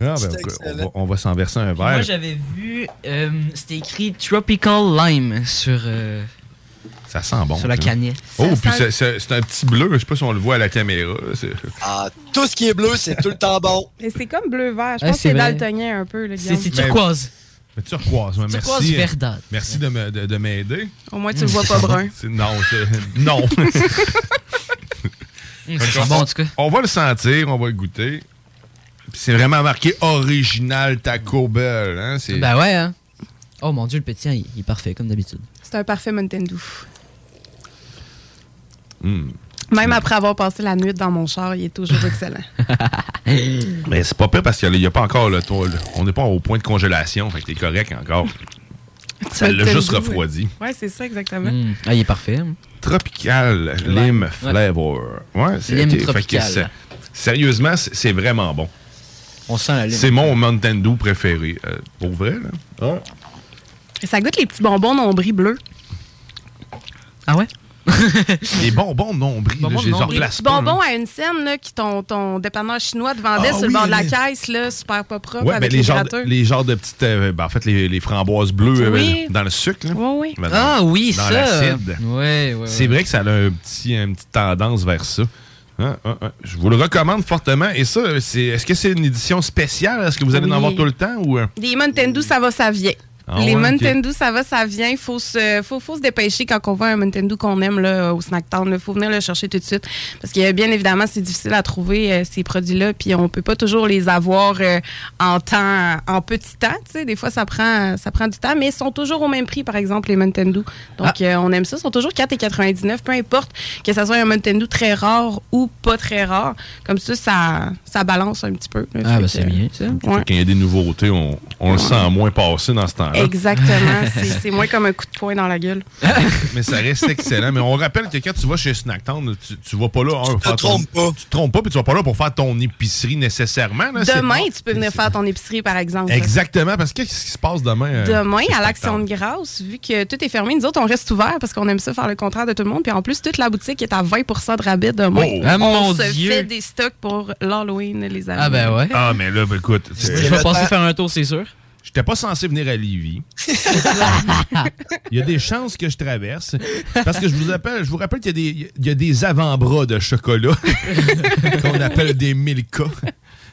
Ah, ben, on, va, on va s'en verser un Puis Moi, verre. j'avais vu, euh, c'était écrit Tropical Lime sur, euh, Ça sent bon. sur la ça. canette. Oh, puis sent- c'est- un petit bleu. Je sais pas si on le voit à la caméra. Ah, tout ce qui est bleu, c'est tout le temps bon. Mais c'est comme bleu-vert. Je Ouais, pense que c'est daltonien un peu, le C'est c'est Mais- turquoise. Mais turquoise, Turquoise merci. verdâtre. Merci de me- de- de m'aider. Au moins, tu le vois pas brun. Non, [LAUGHS] c'est- non. Hum, ça sent bon, en tout cas. on va le sentir, on va le goûter. Puis C'est vraiment marqué original Taco Bell. Hein? c'est- Ben ouais, hein. Oh mon dieu, le pétillant, il, il est parfait, comme d'habitude. C'est un parfait Mountain Dew. Hmm. Même après avoir passé la nuit dans mon char, il est toujours excellent. [LAUGHS] Mais c'est pas pire parce qu'il n'y a pas encore le le- On n'est pas au point de congélation, fait que t'es correct encore. Ça l'a juste refroidi. Ouais, c'est ça, exactement. Hmm. Ah, il est parfait. Tropical Lime Flavor. Ouais, c'est Lime ok. Fait que tropical. c'est- Sérieusement, c'est vraiment bon. On sent la lime. C'est mon Mountain Dew préféré. euh, pour vrai, là. Ça goûte les petits bonbons nombris bleus. Ah ouais? [LAUGHS] Les bonbons nombrils, là, je les petits bonbons là. à une scène là, qui ton, ton dépanneur chinois te vendait Ah sur le bord de la les- caisse, là, super pas propre, Ouais, ben, avec les, les, genres, gratteurs. les genres de petites. euh, ben, en fait, les, les framboises bleues euh, Oui. dans le sucre. Là. Oui, oui. Ben, dans- Ah oui, dans ça. l'acide. C'est vrai que ça a un petit, une petite tendance vers ça. Je vous le recommande fortement. Et ça, c'est, est-ce que c'est une édition spéciale? Est-ce que vous allez en avoir tout le temps? ou euh? Les Mountain Dew, ça va, ça vient. Ah les ouais, Mountain. Dew, ça va, ça vient. Il faut se, faut, faut se dépêcher quand on voit un Mountain Dew qu'on aime là, au Snack Town. Il faut venir le chercher tout de suite. Parce que bien évidemment, c'est difficile à trouver euh, ces produits-là. Puis on peut pas toujours les avoir euh, en temps, en petit temps. tu sais. Des fois, ça prend, ça prend du temps. Mais ils sont toujours au même prix, par exemple, les Mountain Dew. Donc, euh, on aime ça. Ils sont toujours 4,99. Peu importe que ça soit un Mountain Dew très rare ou pas très rare. Comme ça, ça, ça balance un petit peu. là. Ah, ben c'est bien, ça. ouais. Quand il y a des nouveautés, on, on le sent moins passer dans ce Exactement. [LAUGHS] C'est- moins comme un coup de poing dans la gueule. [LAUGHS] Mais ça reste excellent. Mais on rappelle que quand tu vas chez Snacktown, tu, tu vas pas là. faire ton- trompes pas. Tu te trompes pas, puis tu vas pas là pour faire ton épicerie nécessairement. là. Demain, tu peux venir faire ton épicerie, par exemple. Exactement, parce que qu'est-ce qui se passe demain? euh, Demain, à l'Action de grâce, vu que tout est fermé, nous autres, on reste ouvert parce qu'on aime ça faire le contraire de tout le monde. Puis en plus, toute la boutique est à 20% de rabais demain. Oh. Ah, on mon se Dieu. fait des stocks pour l'Halloween, les amis. Ah, ben ouais. Ah, mais là, ben, écoute, Je vais passer faire un tour, c'est sûr. J'étais pas censé venir à Lévis. [LAUGHS] Il y a des chances que je traverse. Parce que je vous appelle, je vous rappelle qu'il y a des, il y a des avant-bras de chocolat [LAUGHS] qu'on appelle des Milka.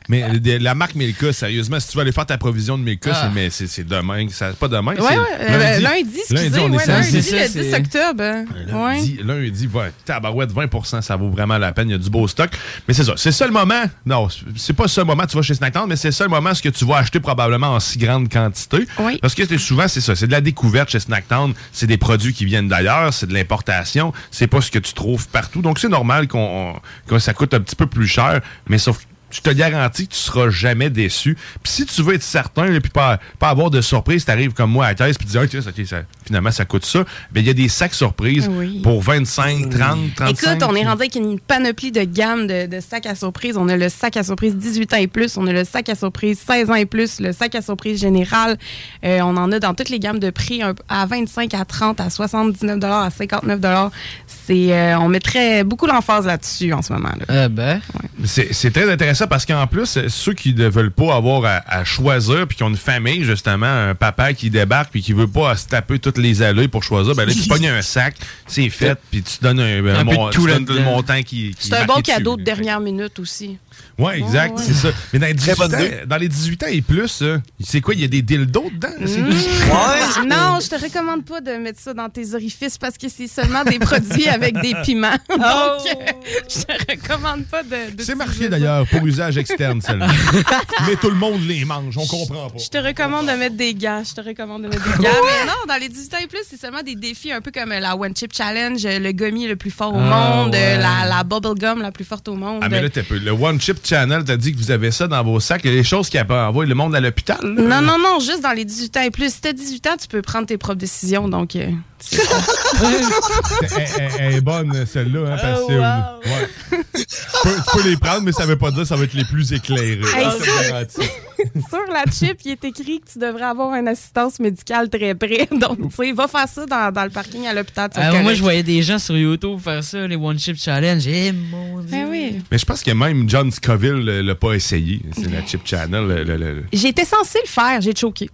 Mais de- la marque Milka, sérieusement, si tu veux aller faire ta provision de Milka, Ah. c'est, mais c'est, c'est demain. Ça, pas demain, Ouais, c'est ouais, euh, lundi, excusez, on est ouais, samedi. lundi, C'est le ça, 10 c'est- octobre. hein. Ouais. Lundi, lundi, ouais, tabarouette, 20% ça vaut vraiment la peine. Il y a du beau stock. Mais c'est ça. C'est ça le moment. Non, c'est pas ça le moment. Tu vas chez Snacktown, mais c'est ça le moment ce que tu vas acheter probablement en si grande quantité. Oui. Parce que c'est- souvent, c'est ça. C'est de la découverte chez Snacktown. C'est des produits qui viennent d'ailleurs. C'est de l'importation. C'est pas ce que tu trouves partout. Donc, c'est normal qu'on, que ça coûte un petit peu plus cher. Mais sauf que je te garantis que tu seras jamais déçu. Puis si tu veux être certain, et puis pas, pas avoir de surprise, t'arrives comme moi à la caisse, puis tu dis, Ah, tiens, ça- finalement, ça coûte ça. Ben, il y a des sacs surprises Oui. pour 25, 30, 35. Écoute, on est rendu avec une panoplie de gamme de, de sacs à surprise. On a le sac à surprise 18 ans et plus, on a le sac à surprise 16 ans et plus, le sac à surprise général. Euh, on en a dans toutes les gammes de prix, un- à 25, à 30, à 79 à 59 C'est, euh, On mettrait beaucoup l'emphase là-dessus en ce moment. là. Ah ben. C'est c'est très intéressant parce qu'en plus, ceux qui ne veulent pas avoir à, à choisir puis qui ont une famille, justement, un papa qui débarque puis qui veut pas se taper toutes les allées pour choisir, ben là, tu pognes un sac, c'est fait, puis tu donnes un, Un peu de mon- tout tu donnes là-dedans. le montant qui, qui C'est un bon cadeau dessus. de dernière minute aussi. Oui, exact, Ouais, ouais. c'est ça. Mais dans les, 18 bonne ans, dans les 18 ans et plus, euh, c'est quoi, il y a des dildos dedans? Mmh. Non, je te recommande pas de mettre ça dans tes orifices parce que c'est seulement des produits avec des piments. [LAUGHS] Donc, euh, je te recommande pas de. de C'est marqué d'ailleurs pour usage externe, celle-là. [LAUGHS] Mais tout le monde les mange, on comprend pas. Je te recommande de mettre des gants. Je te recommande de mettre des gants. Mais non, dans les 18 ans et plus, c'est seulement des défis un peu comme la One Chip Challenge, le gummy le plus fort au Ah, monde, ouais. la, la Bubble Gum la plus forte au monde. Ah, mais là, t'as peu. Le One Chip Channel t'a dit que vous avez ça dans vos sacs. Il y a des choses qui envoient le monde à l'hôpital. non, non, non, juste dans les 18 ans et plus. Si t'as 18 ans, tu peux prendre tes propres décisions. Donc, euh. Elle, elle- elle est bonne, celle-là, hein, parce que, Oh, ouais. tu, peux, tu peux les prendre, mais ça veut pas dire que ça va être les plus éclairés. Hey. [LAUGHS] Sur la chip, il est écrit que tu devrais avoir une assistance médicale très près. [LAUGHS] Donc, tu sais, va faire ça dans, dans le parking à l'hôpital. être moi, je voyais des gens sur YouTube faire ça, les One Chip Challenge. Eh, mon Dieu. Oui. Mais je pense que même John Scoville euh, l'a pas essayé. C'est la Chip Channel. le- J'étais censé le faire, j'ai choqué.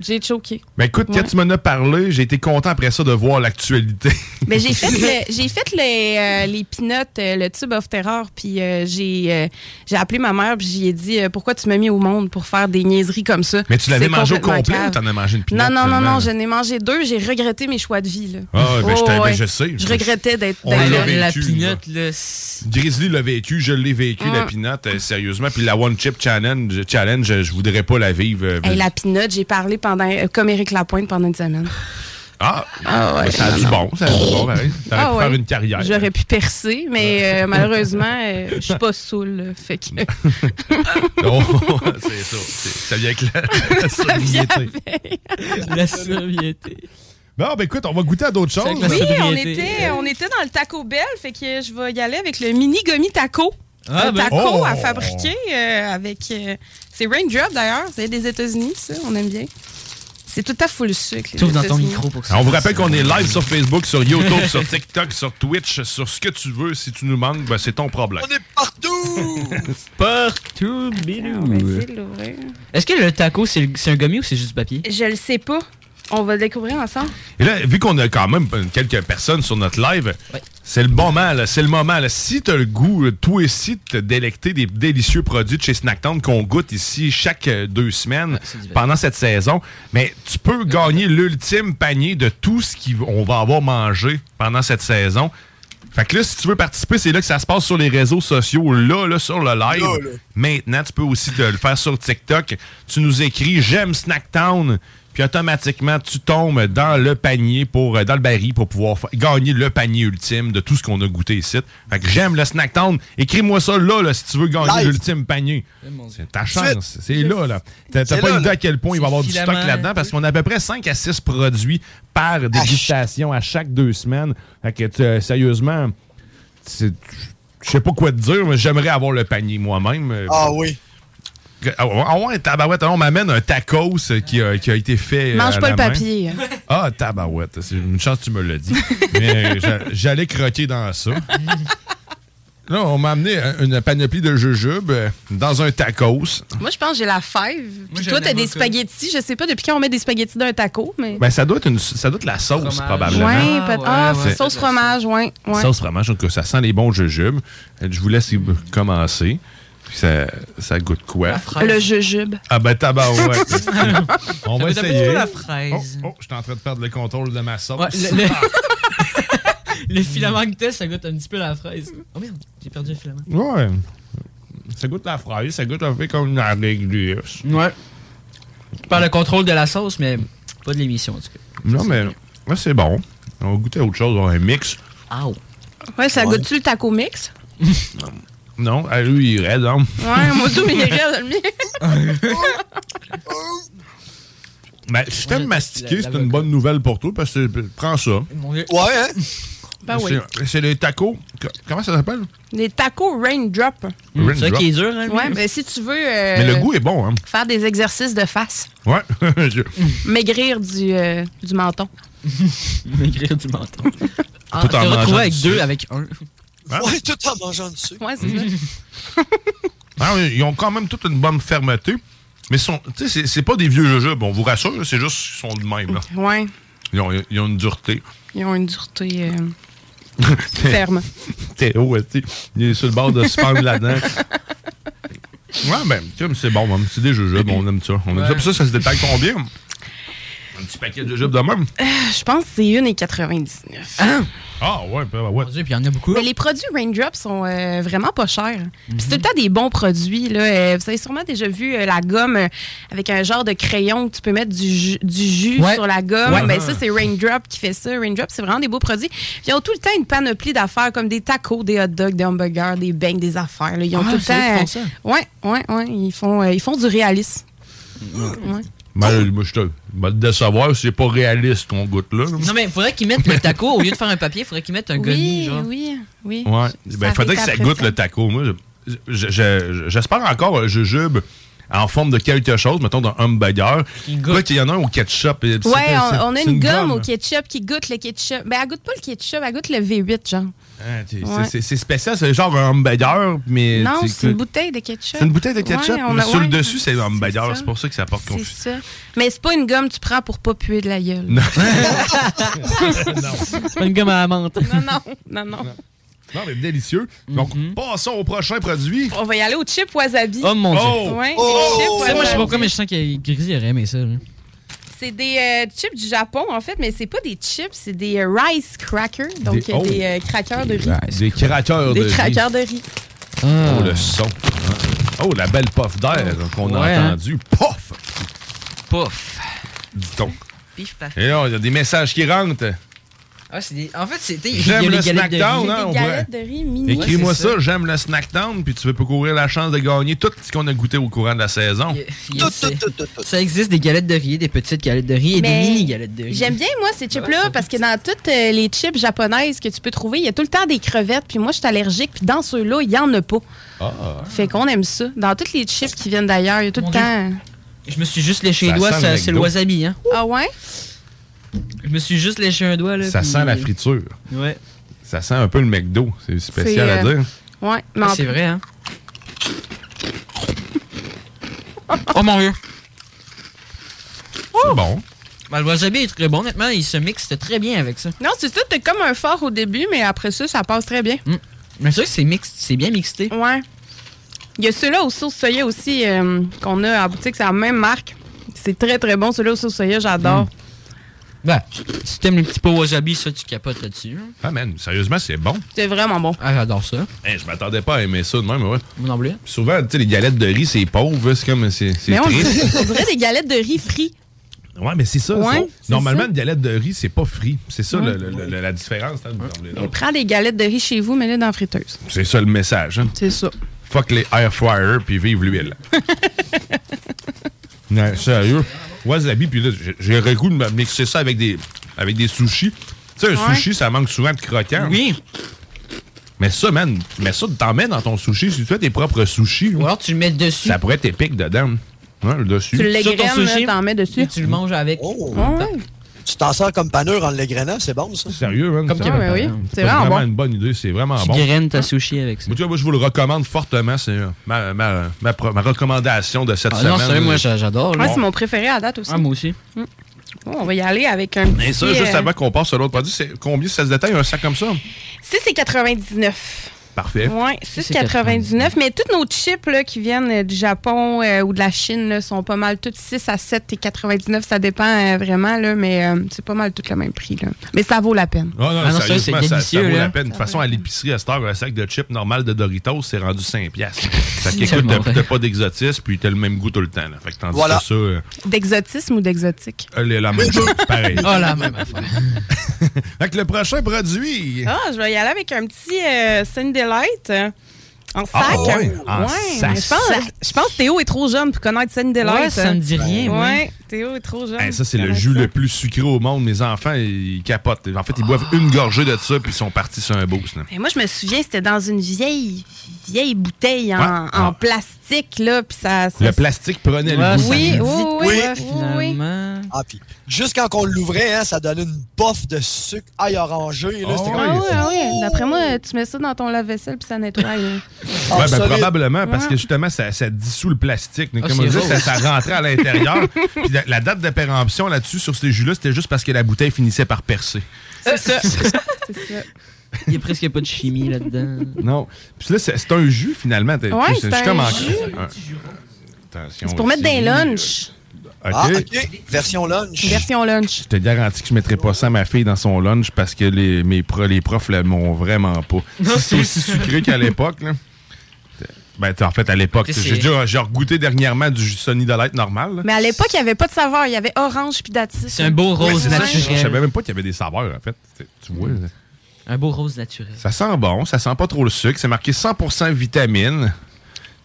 J'ai choqué. Mais écoute, Ouais. quand tu m'en as parlé, j'ai été content après ça de voir l'actualité. Mais [LAUGHS] j'ai fait, le- [LAUGHS] j'ai fait les, euh, les peanuts, euh, le tube of terror, puis euh, j'ai, euh, j'ai appelé ma mère, puis j'y ai dit euh, pourquoi tu m'as mis au monde pour faire des niaiseries comme ça? Mais tu l'avais C'est mangé au complet ou t'en as mangé une peanut? Non, non, non, non, je n'ai mangé deux, j'ai regretté mes choix de vie. Là. Ah, ben, je t'ai- ben, je sais. Je regrettais d'être. On l'a peanut, là. Grizzly l'a vécu, je l'ai vécu, la Mm. peanut, euh, sérieusement. Puis la One Chip Challenge, challenge je voudrais pas la vivre. euh, Hey, la peanut, j'ai parlé pendant, euh, comme Éric Lapointe pendant une semaine. Ah, Ah ouais. Ça a du bon, ça a du bon, pareil. T'aurais Ah pu ouais. faire une carrière. J'aurais pu percer, mais euh, malheureusement, euh, je suis pas saoule. là. Fait que. [LAUGHS] Oh, [LAUGHS] c'est ça. Ça vient avec la, la sobriété. La sobriété. Bon, ben écoute, on va goûter à d'autres choses. Oui, on était, on était dans le Taco Bell, fait que je vais y aller avec le mini gummy taco. Ah, un ben. taco Oh! à fabriquer euh, avec. euh, c'est Raindrop d'ailleurs, c'est des États-Unis, ça, on aime bien. C'est tout à full sucre. les T'ouvres dans ton États-Unis. micro pour que Alors, on vous rappelle qu'on est live sur Facebook, sur YouTube, sur TikTok, sur Twitch, sur ce que tu veux. Si tu nous manques, ben, c'est ton problème. On est partout! [LAUGHS] Partout, l'ouvrir. Est-ce que le taco, c'est un gummy ou c'est juste du papier? Je le sais pas. On va le découvrir ensemble. Et là, vu qu'on a quand même quelques personnes sur notre live, c'est le moment, là, c'est le moment. Là. Si tu as le goût, toi aussi, de te délecter des délicieux produits de chez Snacktown qu'on goûte ici chaque euh, deux semaines pendant cette saison, mais tu peux gagner l'ultime panier de tout ce qu'on va avoir mangé pendant cette saison. Fait que là, si tu veux participer, c'est là que ça se passe sur les réseaux sociaux, là, là, sur le live. Là, là. Maintenant, tu peux aussi te le faire sur TikTok. Tu nous écris J'aime Snacktown. Puis automatiquement, tu tombes dans le panier pour euh, dans le baril pour pouvoir gagner le panier ultime de tout ce qu'on a goûté ici. Fait que j'aime le Snacktown. Écris-moi ça là, là, si tu veux gagner l'ultime panier. C'est ta chance. C'est là, là. T'as pas là, idée à quel point il va y avoir du stock là-dedans parce qu'on a à peu près 5 à 6 produits par dégustation à chaque deux semaines. Fait que tu- euh, sérieusement, je sais pas quoi te dire, mais j'aimerais avoir le panier moi-même. Euh, Ah oui. Ah ouais, ah tabarouette, on m'amène un tacos qui a, qui a été fait. euh, Mange à pas la le main. papier. Ah, tabarouette. C'est une chance que tu me l'as dit. Mais [LAUGHS] j'a- j'allais croquer dans ça. Là, on m'a amené un- une panoplie de jujubes euh, dans un tacos. Moi, je pense que j'ai la fève. Puis toi, t'as des spaghettis. Je sais pas depuis quand on met des spaghettis dans un taco, mais. Ben, ça doit être, une, ça doit être la sauce, Fromage. probablement. peut- ah, ouais. sauce fromage, ouais. ouais. Sauce fromage, donc ça sent les bons jujubes. Je vous laisse y- commencer. Puis ça, ça goûte quoi? Le jujube. Ah ben tabarouette. [LAUGHS] On Ça va goûte un peu essayer. la fraise. Oh, oh, je suis en train de perdre le contrôle de ma sauce. Ouais, le, le- [LAUGHS] le filament que t'as, ça goûte un petit peu la fraise. Oh merde, j'ai perdu le filament. Ouais. Ça goûte la fraise, ça goûte un peu comme une réglisse. Ouais. Tu parles le contrôle de la sauce, mais pas de l'émission, en tout cas. Non, mais ouais, c'est bon. On va goûter à autre chose, on va un mix. Ow. Ouais, ça Ouais. goûte-tu le taco mix? [LAUGHS] Non, ah, lui, il est raide, hein. Ouais, moi, tout, mais il est raide, le mien. [LAUGHS] Ben, si t'aimes mastiquer, c'est une bonne nouvelle pour toi parce que prends ça. Ouais, hein? Ben oui. C'est- les tacos. Co- Comment ça s'appelle? Des tacos raindrop. Raindrop. C'est ça qui est dur, hein? Ouais, ben si tu veux. euh, Mais le goût est bon, hein? Faire des exercices de face. Ouais. [LAUGHS] Maigrir du, euh, du menton. [LAUGHS] Maigrir du menton. Ah, Tout en te retrouver avec deux, avec un. Hein? Ouais, tout en mangeant dessus. Ouais, c'est ça. [LAUGHS] Ah, oui, ils ont quand même toute une bonne fermeté. Mais sont- tu sais, c'est- pas des vieux jujubes, on vous rassure, c'est juste qu'ils sont de même. Là. Ouais. Ils, ont, ils ont une dureté. Ils ont une dureté euh, [LAUGHS] ferme. Théo, ouais, tu sais, il est sur le bord de se fendre là-dedans. [LAUGHS] Ouais, ben, tu sais, c'est bon, c'est des jujubes, on aime ça. On aime ça. Puis ça, ça se détaille combien? Un petit paquet de jujubes de même? Euh, je pense que c'est 1,99. Hein? Ah, ouais, ben, ouais. Puis il y en a beaucoup. Mais les produits Raindrop sont euh, vraiment pas chers. Puis c'est tout le temps des bons produits. Là. Euh, vous avez sûrement déjà vu euh, la gomme avec un genre de crayon que tu peux mettre du jus, du jus Ouais. sur la gomme. Ouais. Ben, ça, c'est Raindrop qui fait ça. Raindrop, c'est vraiment des beaux produits. Puis ils ont tout le temps une panoplie d'affaires comme des tacos, des hot dogs, des hamburgers, des beignes, des affaires. là. Ils ont Ah, tout le temps. qui font ça? ouais, ouais, ouais. Ils font, euh, ils font du réalisme. Ouais. Ben, moi, je te. Ben, de savoir si c'est pas réaliste qu'on goûte là. Non, mais il faudrait qu'ils mettent le taco, au lieu de faire un papier, il faudrait qu'ils mettent un gummy, Oui, genre. oui, oui. Ouais. Ben, Ça faudrait que ça goûte ça. le taco. Moi, je- je- je- j'espère encore un jujube en forme de quelque chose, mettons d'un hamburger. Quoi qu'il y en a un au ketchup. Ouais, on, on a une, gomme, gomme. au ketchup qui goûte le ketchup. Ben, elle goûte pas le ketchup, elle goûte le V8, genre. Ah, Ouais. c'est- C'est spécial, c'est genre un hamburger, mais. Non, c'est une bouteille de ketchup. C'est une bouteille de ketchup, Ouais, mais a- sur le dessus, c'est un hamburger. C'est pour ça que ça porte C'est confusion. ça. Mais c'est pas une gomme que tu prends pour pas puer de la gueule. Non. C'est [LAUGHS] pas une gomme à la menthe. non, non, non, non. Non, mais délicieux. Donc, passons au prochain produit. On va y aller au chip wasabi. Oh mon dieu. Oh! Ouais, Oh! moi, je sais pas pourquoi, mais je sens que Grisy aurait aimé ça. là. C'est des euh, chips du Japon, en fait, mais c'est pas des chips, c'est des euh, rice crackers. Donc, Des- euh, oh! des euh, crackers de riz. Des craqueurs de Des riz. crackers de riz. Oh, le son. Oh, la belle puff d'air qu'on a Ouais, hein. entendu. Puff! Pouf. dit-on. Pif, paf. Et là, il y a des messages qui rentrent. Ah, des... En fait, c'était. y J'aime les le galettes de Snackdown, hein, de riz mini. Écris-moi ça, ça. j'aime le Snackdown, puis tu veux pas courir la chance de gagner tout ce qu'on a goûté au courant de la saison. Il y a- c'est- Ça existe des galettes de riz, des petites galettes de riz et Mais des mini galettes de riz. J'aime bien, moi, ces chips-là, parce que dans toutes euh, les chips japonaises que tu peux trouver, il y a tout le temps des crevettes. Puis moi, je suis allergique. Puis dans ceux-là, il n'y en a pas. Ah. Fait qu'on aime ça. Dans toutes les chips qui viennent d'ailleurs, il y a tout le temps. Je me suis juste léché les doigts, c'est le wasabi, hein. Ah ouais? Je me suis juste léché un doigt, là. Ça puis- sent la friture. Ouais. Ça sent un peu le McDo. C'est spécial à euh, dire. Ouais. mais Ah, c'est vrai, hein. [LAUGHS] oh mon dieu. C'est bon. Ben, le wasabi est très bon, honnêtement. Il se mixe très bien avec ça. Non, c'est ça, t'es comme un fort au début, mais après ça, ça passe très bien. Mais c'est vrai que c'est mixte, c'est bien mixté. Ouais. Il y a ceux-là aux sauces soya aussi euh, qu'on a à boutique, c'est la même marque. C'est très très bon, ceux-là aux sauces soya, j'adore. Mm. Ben, si t'aimes les petits pots wasabi, ça, tu capotes là-dessus. hein. Ah, man, sérieusement, c'est bon. C'est vraiment bon. Ah, j'adore ça. Hey, je m'attendais pas à aimer ça de même, ouais. Mon non plus. Souvent, tu sais, les galettes de riz, c'est pauvre, c'est comme. C'est on triste. dirait, on dirait des galettes de riz frits. Ouais, mais c'est ça. Ouais, Normalement, ça. une galette de riz, c'est pas frit. C'est ça Ouais. le- le- le- la différence. hein, autres. prends des galettes de riz chez vous, mets-les dans la friteuse. C'est ça le message. Hein. C'est ça. Fuck les air fryers puis vive l'huile. [LAUGHS] non, sérieux? Wasabi, puis là, j'ai- le goût de me mixer ça avec des, avec des sushis. Tu sais, un Ouais. sushi, ça manque souvent de croquant. Oui. Mais ça, man, tu mets ça, t'en mets dans ton sushi. Si tu fais tes propres sushis. Ou alors tu le mets dessus. Ça pourrait être épique dedans. Ouais, le dessus. Tu sushi, là, t'en mets dessus. Et tu le manges avec. Oh. Ouais. Tu t'en sers comme panure en l'égrenant, c'est bon ça? Sérieux, man? Comme ça- oui, c'est vraiment bon. une bonne idée. C'est vraiment Tu bon. graines ta sushi avec ça. Moi, tu vois, moi, je vous le recommande fortement. C'est euh, ma, ma, ma, ma recommandation de cette Ah semaine. non, sérieux, moi, j'a- j'adore. Ouais, c'est mon préféré à date aussi. Ah, moi aussi. Mm. Bon, on va y aller avec un petit... Et ça, juste euh, avant qu'on passe sur l'autre produit, c'est combien ça se détaille un sac comme ça? 6 et 99. Parfait. Oui, 6,99. Mais toutes nos chips là, qui viennent euh, du Japon euh, ou de la Chine là, sont pas mal toutes 6 à 7 et 99. Ça dépend euh, vraiment, là, mais euh, c'est pas mal tout le même prix. Là. Mais ça vaut la peine. Ah non, Ah non, ça, sérieusement, c'est ça, ça vaut là. la peine. De toute façon, à l'épicerie, à cette heure, un sac de chips normal de Doritos, c'est rendu 5 piastres. [LAUGHS] Fait qu'écoute, t'as pas d'exotisme, puis t'as le même goût tout le temps. Là. Fait que tandis Voilà. que ça, euh, D'exotisme ou d'exotique? elle est la même chose. Pareil. Ah, [LAUGHS] la même affaire. [LAUGHS] Fait que le prochain produit. Ah, je vais y aller avec un petit euh, Euh, en sac. Ah, ouais, en Ouais, sac. Je pense, je pense que Théo est trop jeune pour connaître Sun Delight. Ouais, ça me dit rien. Ouais, Théo est trop jeune. Hey, ça, c'est le jus ça. le plus sucré au monde. Mes enfants, ils capotent. En fait, ils boivent une gorgée de ça, puis ils sont partis sur un boost. là. Et moi, je me souviens, c'était dans une vieille, vieille bouteille en, Ouais. en Ah. plastique, là, puis ça... ça- Le plastique prenait Ouais, le goût. Oui, oui, oui, finalement? Ah, puis juste quand on l'ouvrait, hein, ça donnait une bof de sucre ail orangé. Là, Oh, Ah oui, ah oui. D'après moi, tu mets ça dans ton lave-vaisselle puis ça nettoie. Ah, Ouais, ben, probablement, parce que justement, ça, ça dissout le plastique. Ah, Comme on dit, ça, ça rentrait à l'intérieur. [LAUGHS] Puis la, la date de péremption là-dessus, sur ces jus-là, c'était juste parce que la bouteille finissait par percer. C'est ça. C'est ça. Il n'y a presque pas de chimie là-dedans. Non. Puis là, c'est un jus, finalement. Ouais, c'est comme un jus. un- Attention. C'est pour mettre des lunchs. OK. Ah, OK. Version lunch. Version lunch. Je te garantis que je ne mettrais pas ça à ma fille dans son lunch parce que les, mes pro- les profs ne m'ont vraiment pas. Si [LAUGHS] c'est aussi sucré qu'à l'époque, là. Ben, en fait, à l'époque, j'ai déjà j'ai goûté dernièrement du Sonny de Light normal. là. Mais à l'époque, il n'y avait pas de saveur. Il y avait orange puis datis. C'est un beau Ouais, rose ça. Je naturel. savais même pas qu'il y avait des saveurs, en fait. Tu vois, là. Un beau rose naturel. ça sent bon, ça sent pas trop le sucre. C'est marqué 100% vitamine.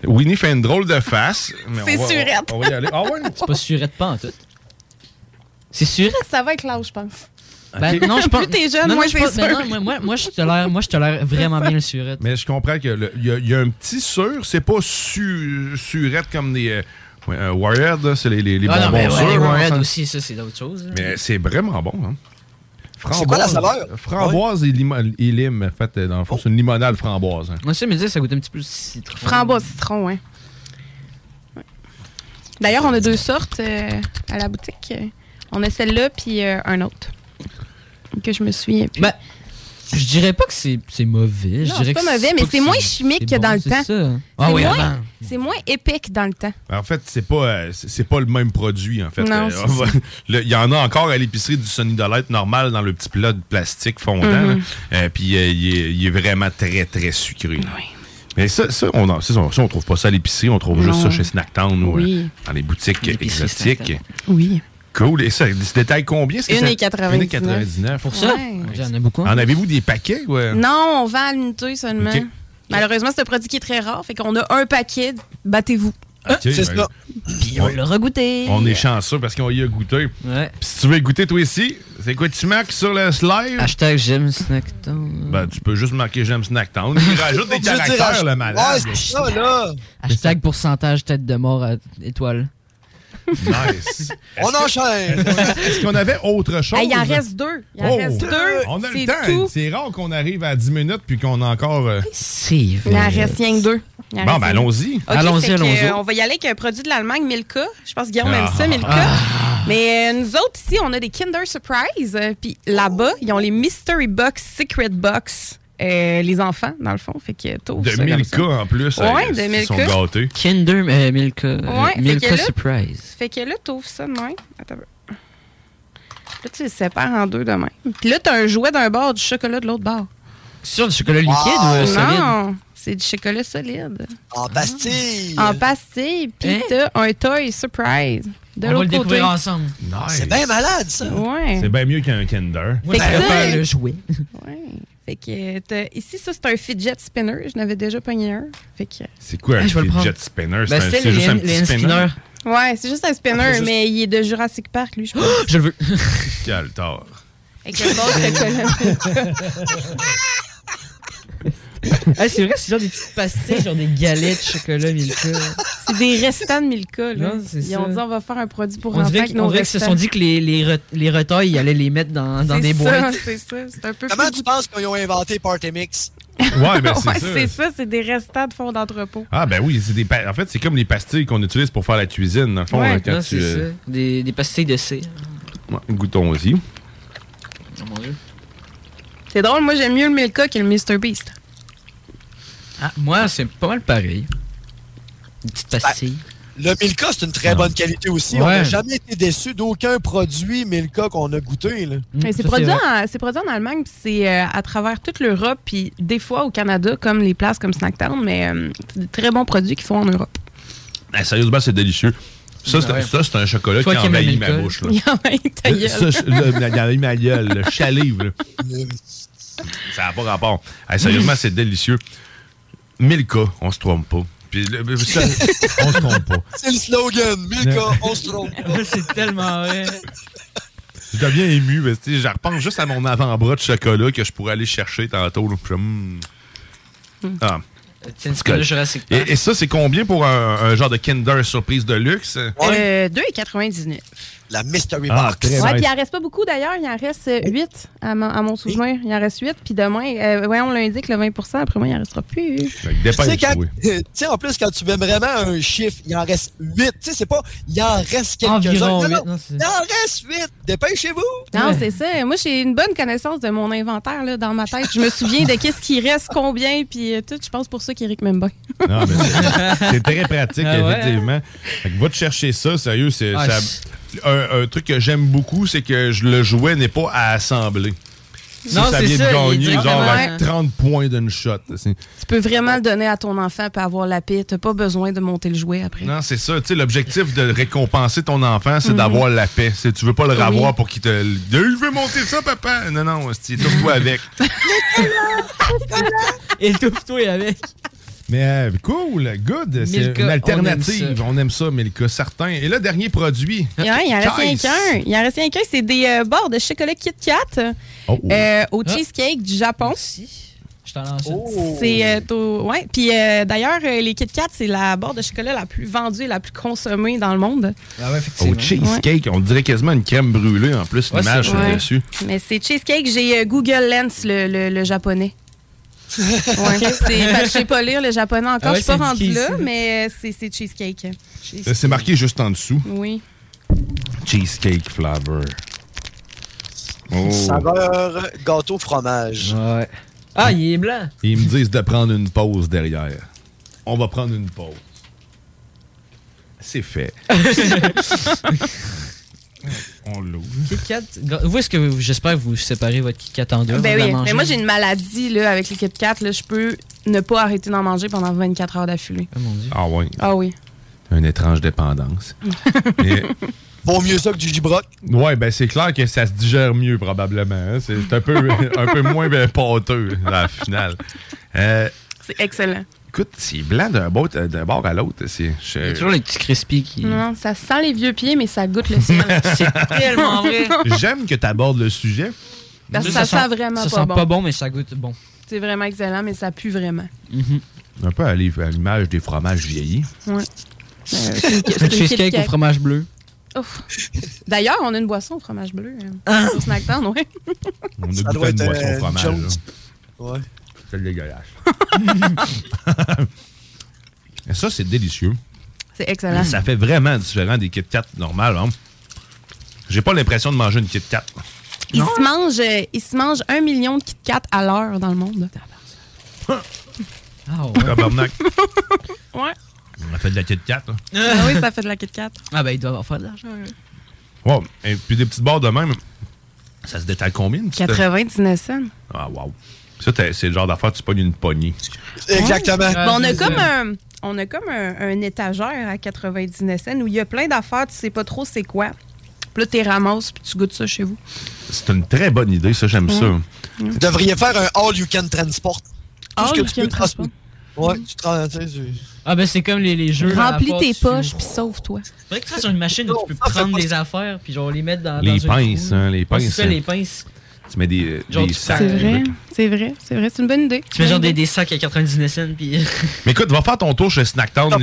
Winnie fait une drôle de face. [LAUGHS] C'est surette. On, on va y aller. Ah ouais? C'est pas surette pas en tout. C'est surette? Ça va avec l'âge, je pense. Ben, non, je [LAUGHS] pense. Plus t'es jeune, non, moins non, je ben sûr. non, moi, moi, moi, je tolère, moi, je tolère vraiment bien le surette. Mais je comprends qu'il y, y a un petit sûr. C'est pas su, surette comme des. euh, Warhead, là, c'est les, les, les ah bonbons non, mais ouais, sûrs, les ça. aussi, ça, c'est d'autres choses. là. Mais c'est vraiment bon. Hein. C'est quoi la saveur? Framboise et, limo- et lime. En fait, dans le fond, c'est une limonade framboise. hein. Moi, ça me dit, ça goûte un petit peu citron. Framboise citron, ouais. Ouais. D'ailleurs, on a deux sortes euh, à la boutique. On a celle-là puis euh, un autre. Que je me souviens plus. Ben, je dirais pas que c'est c'est mauvais. je Non, dirais c'est pas mauvais, mais c'est moins chimique c'est que dans le c'est temps. ça. Ah C'est oui, moins- avant. C'est moins épique dans le temps. En fait, c'est pas, euh, c'est c'est pas le même produit, en fait. Non, Euh, [LAUGHS] Il y en a encore à l'épicerie du Sonny Dolite normal dans le petit plat de plastique fondant. Mhm. Euh, Puis euh, il, est, il est vraiment très, très sucré. Mais ça, ça, on, en- ça, on, ça, on trouve pas ça à l'épicerie. On trouve juste ça chez Snacktown ou Oui. euh, dans les boutiques L'épicerie exotiques. Oui. Cool. Et ça, se détaille combien? est-ce que ça- 1,99. 1,99. Pour ça? Ouais. J'en ai beaucoup. En avez-vous des paquets? Ouais? Non, on vend à l'unité seulement. Malheureusement, c'est un produit qui est très rare. Fait qu'on a un paquet, battez-vous. Ok, ben, Puis on l'a regoûté. On est chanceux parce qu'on y a goûté. Ouais. Puis si tu veux goûter toi ici, c'est quoi tu marques sur le slide? Hashtag j'aime Snacktown. Ben, tu peux juste marquer j'aime Snacktown. Il rajoute des [LAUGHS] caractères, le Ouais, malade. c'est ça, là. Hashtag pourcentage tête de mort à étoile. Nice. On enchaîne. Est-ce qu'on avait autre chose? Il en reste deux. Il en Oh! reste deux. On a le C'est temps. tout. C'est rare qu'on arrive à 10 minutes puis qu'on a encore. euh, C'est Il en reste rien que deux. Bon, ben allons-y. Allons-y, allons-y. euh, on va y aller avec un produit de l'Allemagne, Milka. Je pense que Guillaume aime Ah. ça, Milka. Mais euh, nous autres, ici, on a des Kinder Surprise. euh, Puis là-bas, ils ont les Mystery Box, Secret Box. Euh, les enfants, dans le fond. Fait que t'ouvres De ça comme Milka ça. en plus. Ouais, euh, de Ils Milka. sont gâtés. Kinder euh, Milka. euh, Ouais, fait Milka que là- Surprise. Fait que là, t'ouvres ça de même. Attends. Là, tu les sépares en deux de même. Puis là, t'as un jouet d'un bord, du chocolat de l'autre bord. Sur du chocolat liquide ou euh, solide? Non, c'est du chocolat solide. En pastille. En pastille. Puis Hein? t'as un toy surprise. De On va le côté. découvrir ensemble. Nice. C'est bien malade, ça. Ouais. C'est bien mieux qu'un Kinder. Je Fait que ça- le jouet. Ouais. Fait que t'as- ici, ça, c'est un fidget spinner. Je n'avais déjà pogné un. Fait que. C'est quoi un Ah, vais le fidget spinner? Ben, C'est un- juste un petit spinner? Ouais, c'est juste un spinner, Ah, juste- mais il est de Jurassic Park, lui, je pense. [GASPS] Je le veux. Quel tort. Avec le bord de. [LAUGHS] [LAUGHS] Ah, c'est vrai, c'est genre des petites pastilles, genre des galettes de chocolat Milka. C'est des restants de Milka, là. Non, c'est Ils ça. ont dit, on va faire un produit pour On enfants avec nos on dirait qu'ils se sont dit que les, les, re- les retails, ils allaient les mettre dans, dans des ça, boîtes. [LAUGHS] C'est ça, c'est un peu Comment tu penses qu'ils ont inventé Party Mix? Ouais, ben c'est [LAUGHS] Ouais, ça. c'est ça, c'est des restants de fond d'entrepôt. Ah, ben oui, c'est des pa- en fait, c'est comme les pastilles qu'on utilise pour faire la cuisine, dans le fond, Ouais. là, quand Non, tu. c'est euh, ça. Des, des pastilles de cire. ouais, goûtons aussi. Oh mon dieu. C'est drôle, moi j'aime mieux le Milka que le Mr Beast. Ah, moi, c'est pas mal pareil. Une petite pastille. Le Milka, c'est une très Ah. bonne qualité aussi. Ouais. On n'a jamais été déçus d'aucun produit Milka qu'on a goûté. Là. Mm, Mais c'est produit, en- c'est produit en Allemagne, puis c'est euh, à travers toute l'Europe, puis des fois au Canada, comme les places comme Snacktown, mais euh, c'est des très bons produits qu'ils font en Europe. Ah, sérieusement, c'est délicieux. Ça, c'est Ouais. ça, c'est un chocolat Toi qui envahit ma bouche. Là. [LAUGHS] Il ta gueule. Ça, envahit ma gueule, le chalive. là. [LAUGHS] Ça n'a pas rapport. Sérieusement, c'est délicieux. Milka, on se trompe pas. Puis, le- ça, [LAUGHS] on se trompe pas. C'est le slogan. Milka, on se trompe. [LAUGHS] c'est tellement vrai. Je deviens ému. que, tu sais, Je repense juste à mon avant-bras de chocolat que je pourrais aller chercher tantôt. là. Puis hmm. Ah. Et, et ça, c'est combien pour un, un genre de Kinder surprise de luxe? Euh, 2,99. La Mystery Ah, Box. nice. puis il en reste pas beaucoup d'ailleurs. Il en reste 8 à, mon- à mon souvenir. Il en reste 8. Puis demain, euh, voyons, on l'indique, le 20% après moi, il en restera plus. Que Tu sais, quand- oui. en plus, quand tu veux vraiment un chiffre, il en reste 8. Tu sais, c'est pas, il en reste quelques-uns. Non, non, il en reste 8. Dépêchez-vous. Non, Ouais. c'est ça. Moi, j'ai une bonne connaissance de mon inventaire là, dans ma tête. Je me souviens de qu'est-ce qui reste, combien, puis euh, tout. Je pense pour ça qu'Éric m'aime bien. Non, mais c'est- très pratique, Ah ouais, effectivement. Fait que va te chercher ça, sérieux. C'est, Ah, ça- c'est- un, un truc que j'aime beaucoup, c'est que je- le jouet n'est pas à assembler. Si Non, ça c'est vient ça, de il gagner, genre directement- avec 30 points d'une shot. Tu peux vraiment le donner à ton enfant puis avoir la paix. T'as pas besoin de monter le jouet après. Non, c'est ça. Tu sais, l'objectif de récompenser ton enfant, c'est Mhm. d'avoir la paix. C'est, tu veux pas le Oui. ravoir pour qu'il te. le- Je veux monter ça, papa. Non, non, c'est toi avec. [LAUGHS] [LAUGHS] Étouffe-toi avec. Mais euh, cool, good. C'est une on alternative. aime ça. On aime ça, Milka, certain. Et là, dernier produit. Ouais, il en reste qu'un. Il en reste rien qu'un. C'est des euh, barres de chocolat Kit Kat Oh. euh, au Ah. cheesecake du Japon. Je t'en lance. Oh. C'est euh, au- ouais. Puis euh, d'ailleurs, euh, les Kit Kat, c'est la barre de chocolat la plus vendue et la plus consommée dans le monde. Ah ouais, Au effectivement. cheesecake, on dirait quasiment une crème brûlée en plus, Ouais, l'image dessus. Mais c'est cheesecake. J'ai euh, Google Lens, le, le- le japonais. Ouais, c'est, je sais [LAUGHS] pas lire le japonais encore. Ah ouais, je suis pas indiqué là, ici. mais euh, c'est, c'est cheesecake. Euh, C'est marqué juste en dessous. Oui. Cheesecake flavor. Oh. Saveur gâteau fromage. Ouais. Ah, il est blanc. Ils me disent de prendre une pause derrière. On va prendre une pause. C'est fait. [LAUGHS] [LAUGHS] On l'ouvre. Kit Kat. Où est-ce que vous- j'espère que vous séparez votre Kit Kat en deux? Ben oui, manger? mais moi j'ai une maladie là, avec les Kit Kat. Là, je peux ne pas arrêter d'en manger pendant 24 heures d'affilée. Mon dieu. Ah ouais. Ah oui. Une étrange dépendance. [LAUGHS] Et Vaut mieux ça que du gibroc. Ouais, ben c'est clair que ça se digère mieux probablement. hein. C'est un peu, [LAUGHS] un peu moins ben, pâteux, la finale. Euh, C'est excellent. Écoute, c'est blanc d'un bord, d'un bord à l'autre. C'est, je- Il y a toujours les petits crispy qui. Non, ça sent les vieux pieds, mais ça goûte le ciel. [LAUGHS] C'est tellement vrai. [LAUGHS] J'aime que tu abordes le sujet. Parce que ça, sent vraiment ça pas sent bon. pas bon, mais ça goûte bon. C'est vraiment excellent, mais ça pue vraiment. Un peu à l'i- à l'image des fromages vieillis. Ouais. Euh, une cheesecake au fromage bleu. Ouf. D'ailleurs, on a une boisson au fromage bleu euh, Ah. au Snackdown, ouais. On a Ça goûté une boisson euh, au fromage. Ouais. C'est dégueulasse. [LAUGHS] Et ça, c'est délicieux. C'est excellent. Ça fait vraiment différent des Kit Kat normales. Hein? J'ai pas l'impression de manger une Kit Kat. Il se, mange, euh, il se mange un million de Kit Kat à l'heure dans le monde. Ah Tabarnak. [LAUGHS] Ouais. On a fait de la Kit Kat. hein. Ah oui, ça fait de la Kit Kat. Ah ben, il doit avoir fait de l'argent. Ouais, et puis des petites barres de même. Ça se détaille combien? une petite- 99 cents. Ah, wow. Ça, c'est le genre d'affaire, tu pognes une poignée. Exactement. Bon, on a comme un, on a comme un, un étagère à 99 cents où il y a plein d'affaires, tu sais pas trop c'est quoi. Puis là, tu ramasses puis tu goûtes ça chez vous. C'est une très bonne idée, ça, j'aime ça. Vous devriez faire un all you can transport. Tout All ce que you tu can peux transporter. Ouais, tu trans- tu sais, tu- Ah ben, c'est comme les, les jeux. Remplis tes tu- poches puis sauve-toi. Faudrait que tu fasses une machine où tu peux prendre des affaires puis genre les mettre dans, Les dans pinces, hein, les pinces. c'est ça, les pinces. Tu mets des, Genre, des tu sacs. C'est vrai, c'est vrai, c'est vrai, c'est une bonne idée. Tu mets genre des, des sacs à 99 cents puis... Mais écoute, va faire ton tour chez Snacktown T'as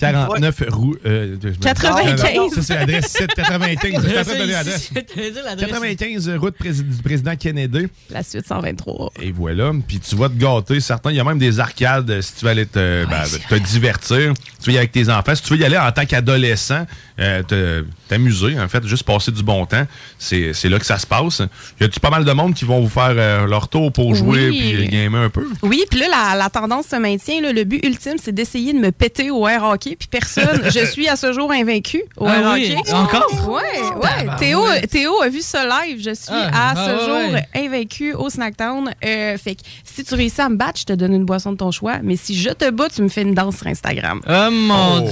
pas le Lévis. choix. 49 rue. euh, je me- 95. Ça, c'est l'adresse 795. J'étais en train de donner l'adresse. T'allais dire l'adresse. 95 route du président Kennedy. La suite 123. Et voilà. Puis tu vas te gâter. Certains, il y a même des arcades euh, si tu veux aller te, ben, te divertir. Tu veux y aller avec tes enfants. Si tu veux y aller en tant qu'adolescent, euh, t'amuser, en fait, juste passer du bon temps, c'est c'est là que ça se passe. Y a-tu pas mal de monde qui vont vous faire euh, leur tour pour jouer Oui. puis gamer un peu? Oui, puis là, la, la tendance se maintient. là. Le but ultime, c'est d'essayer de me péter au air hockey. Puis personne, je suis à ce jour invaincu au Ah air oui, hockey. encore? Ouais, ouais. Théo, Théo a vu ce live. Je suis Ah, à ah, ce ouais, jour ouais. invaincu au Snacktown. Euh, fait que si tu réussis à me battre, je te donne une boisson de ton choix. Mais si je te bats, tu me fais une danse sur Instagram. Oh mon Oh.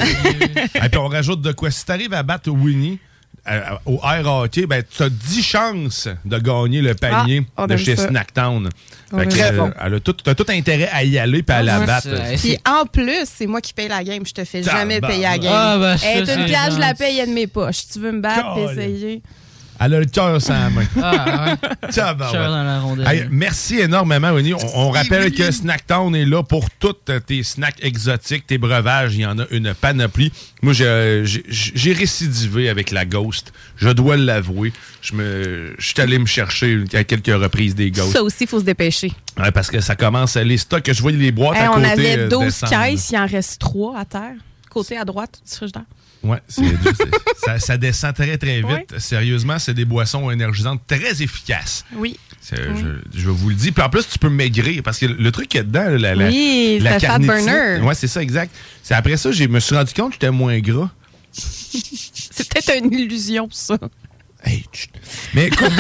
Et [LAUGHS] puis on rajoute de quoi? Si t'arrives à battre Winnie euh, au air hockey, ben tu as 10 chances de gagner le panier Ah, on de aime chez ça. Snacktown. Ça. euh, elle a tout, t'as tout intérêt à y aller puis à la Ouais, battre. Puis en plus, c'est moi qui paye la game. Je te fais jamais payer la game. Ah, ben, est c'est une piège, je la paye de mes poches. Si tu veux me battre, essayer? Elle a le cœur sans la main. Ah, ouais. [LAUGHS] Tabarouette. Cœur dans la rondelle. Hey, merci énormément, Winnie. On, on rappelle que Snacktown est là pour tous tes snacks exotiques, tes breuvages. Il y en a une panoplie. Moi, j'ai- récidivé avec la Ghost. Je dois l'avouer. Je me, je suis allé me chercher à quelques reprises des Ghosts. Ça aussi, il faut se dépêcher. Ouais, parce que ça commence, les stocks, je vois les boîtes Hey, à on côté. avait euh, 12 descendre. caisses, il en reste 3 à terre. Côté à droite du frigidaire. Ouais, [LAUGHS] ça, ça descend très, très vite. Sérieusement, c'est des boissons énergisantes très efficaces. Oui. Je, je vous le dis. Puis en plus, tu peux maigrir parce que le truc qu'il y a dedans, la, la, Oui, la fat burner. Ouais, c'est ça, exact. C'est après ça, je me suis rendu compte que j'étais moins gras. [LAUGHS] C'est peut-être une illusion, ça. Mais [LAUGHS] écoute,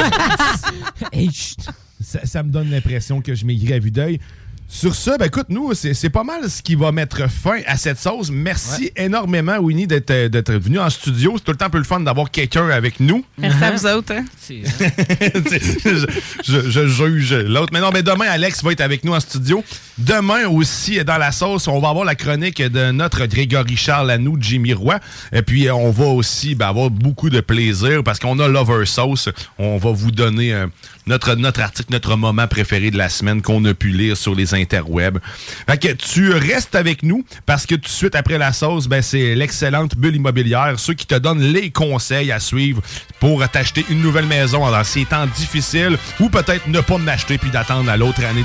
ça, ça me donne l'impression que je maigris à vue d'œil. Sur ça, ben écoute, nous, c'est c'est pas mal ce qui va mettre fin à cette sauce. Merci énormément, Winnie, d'être euh, d'être venu en studio. C'est tout le temps un peu le fun d'avoir quelqu'un avec nous. Merci à vous autres. hein. [LAUGHS] je, je- je juge l'autre. Mais non, mais demain, Alex va être avec nous en studio. Demain aussi, dans la sauce, on va avoir la chronique de notre Grégory Charles à nous, Jimmy Roy. Et puis, euh, on va aussi ben, avoir beaucoup de plaisir parce qu'on a Lover Sauce. On va vous donner euh, notre, notre article, notre moment préféré de la semaine qu'on a pu lire sur les interwebs. Fait que tu restes avec nous parce que tout de suite après la sauce, ben, c'est l'excellente bulle immobilière, ceux qui te donnent les conseils à suivre pour t'acheter une nouvelle maison dans ces temps difficiles ou peut-être ne pas m'acheter puis d'attendre à l'autre année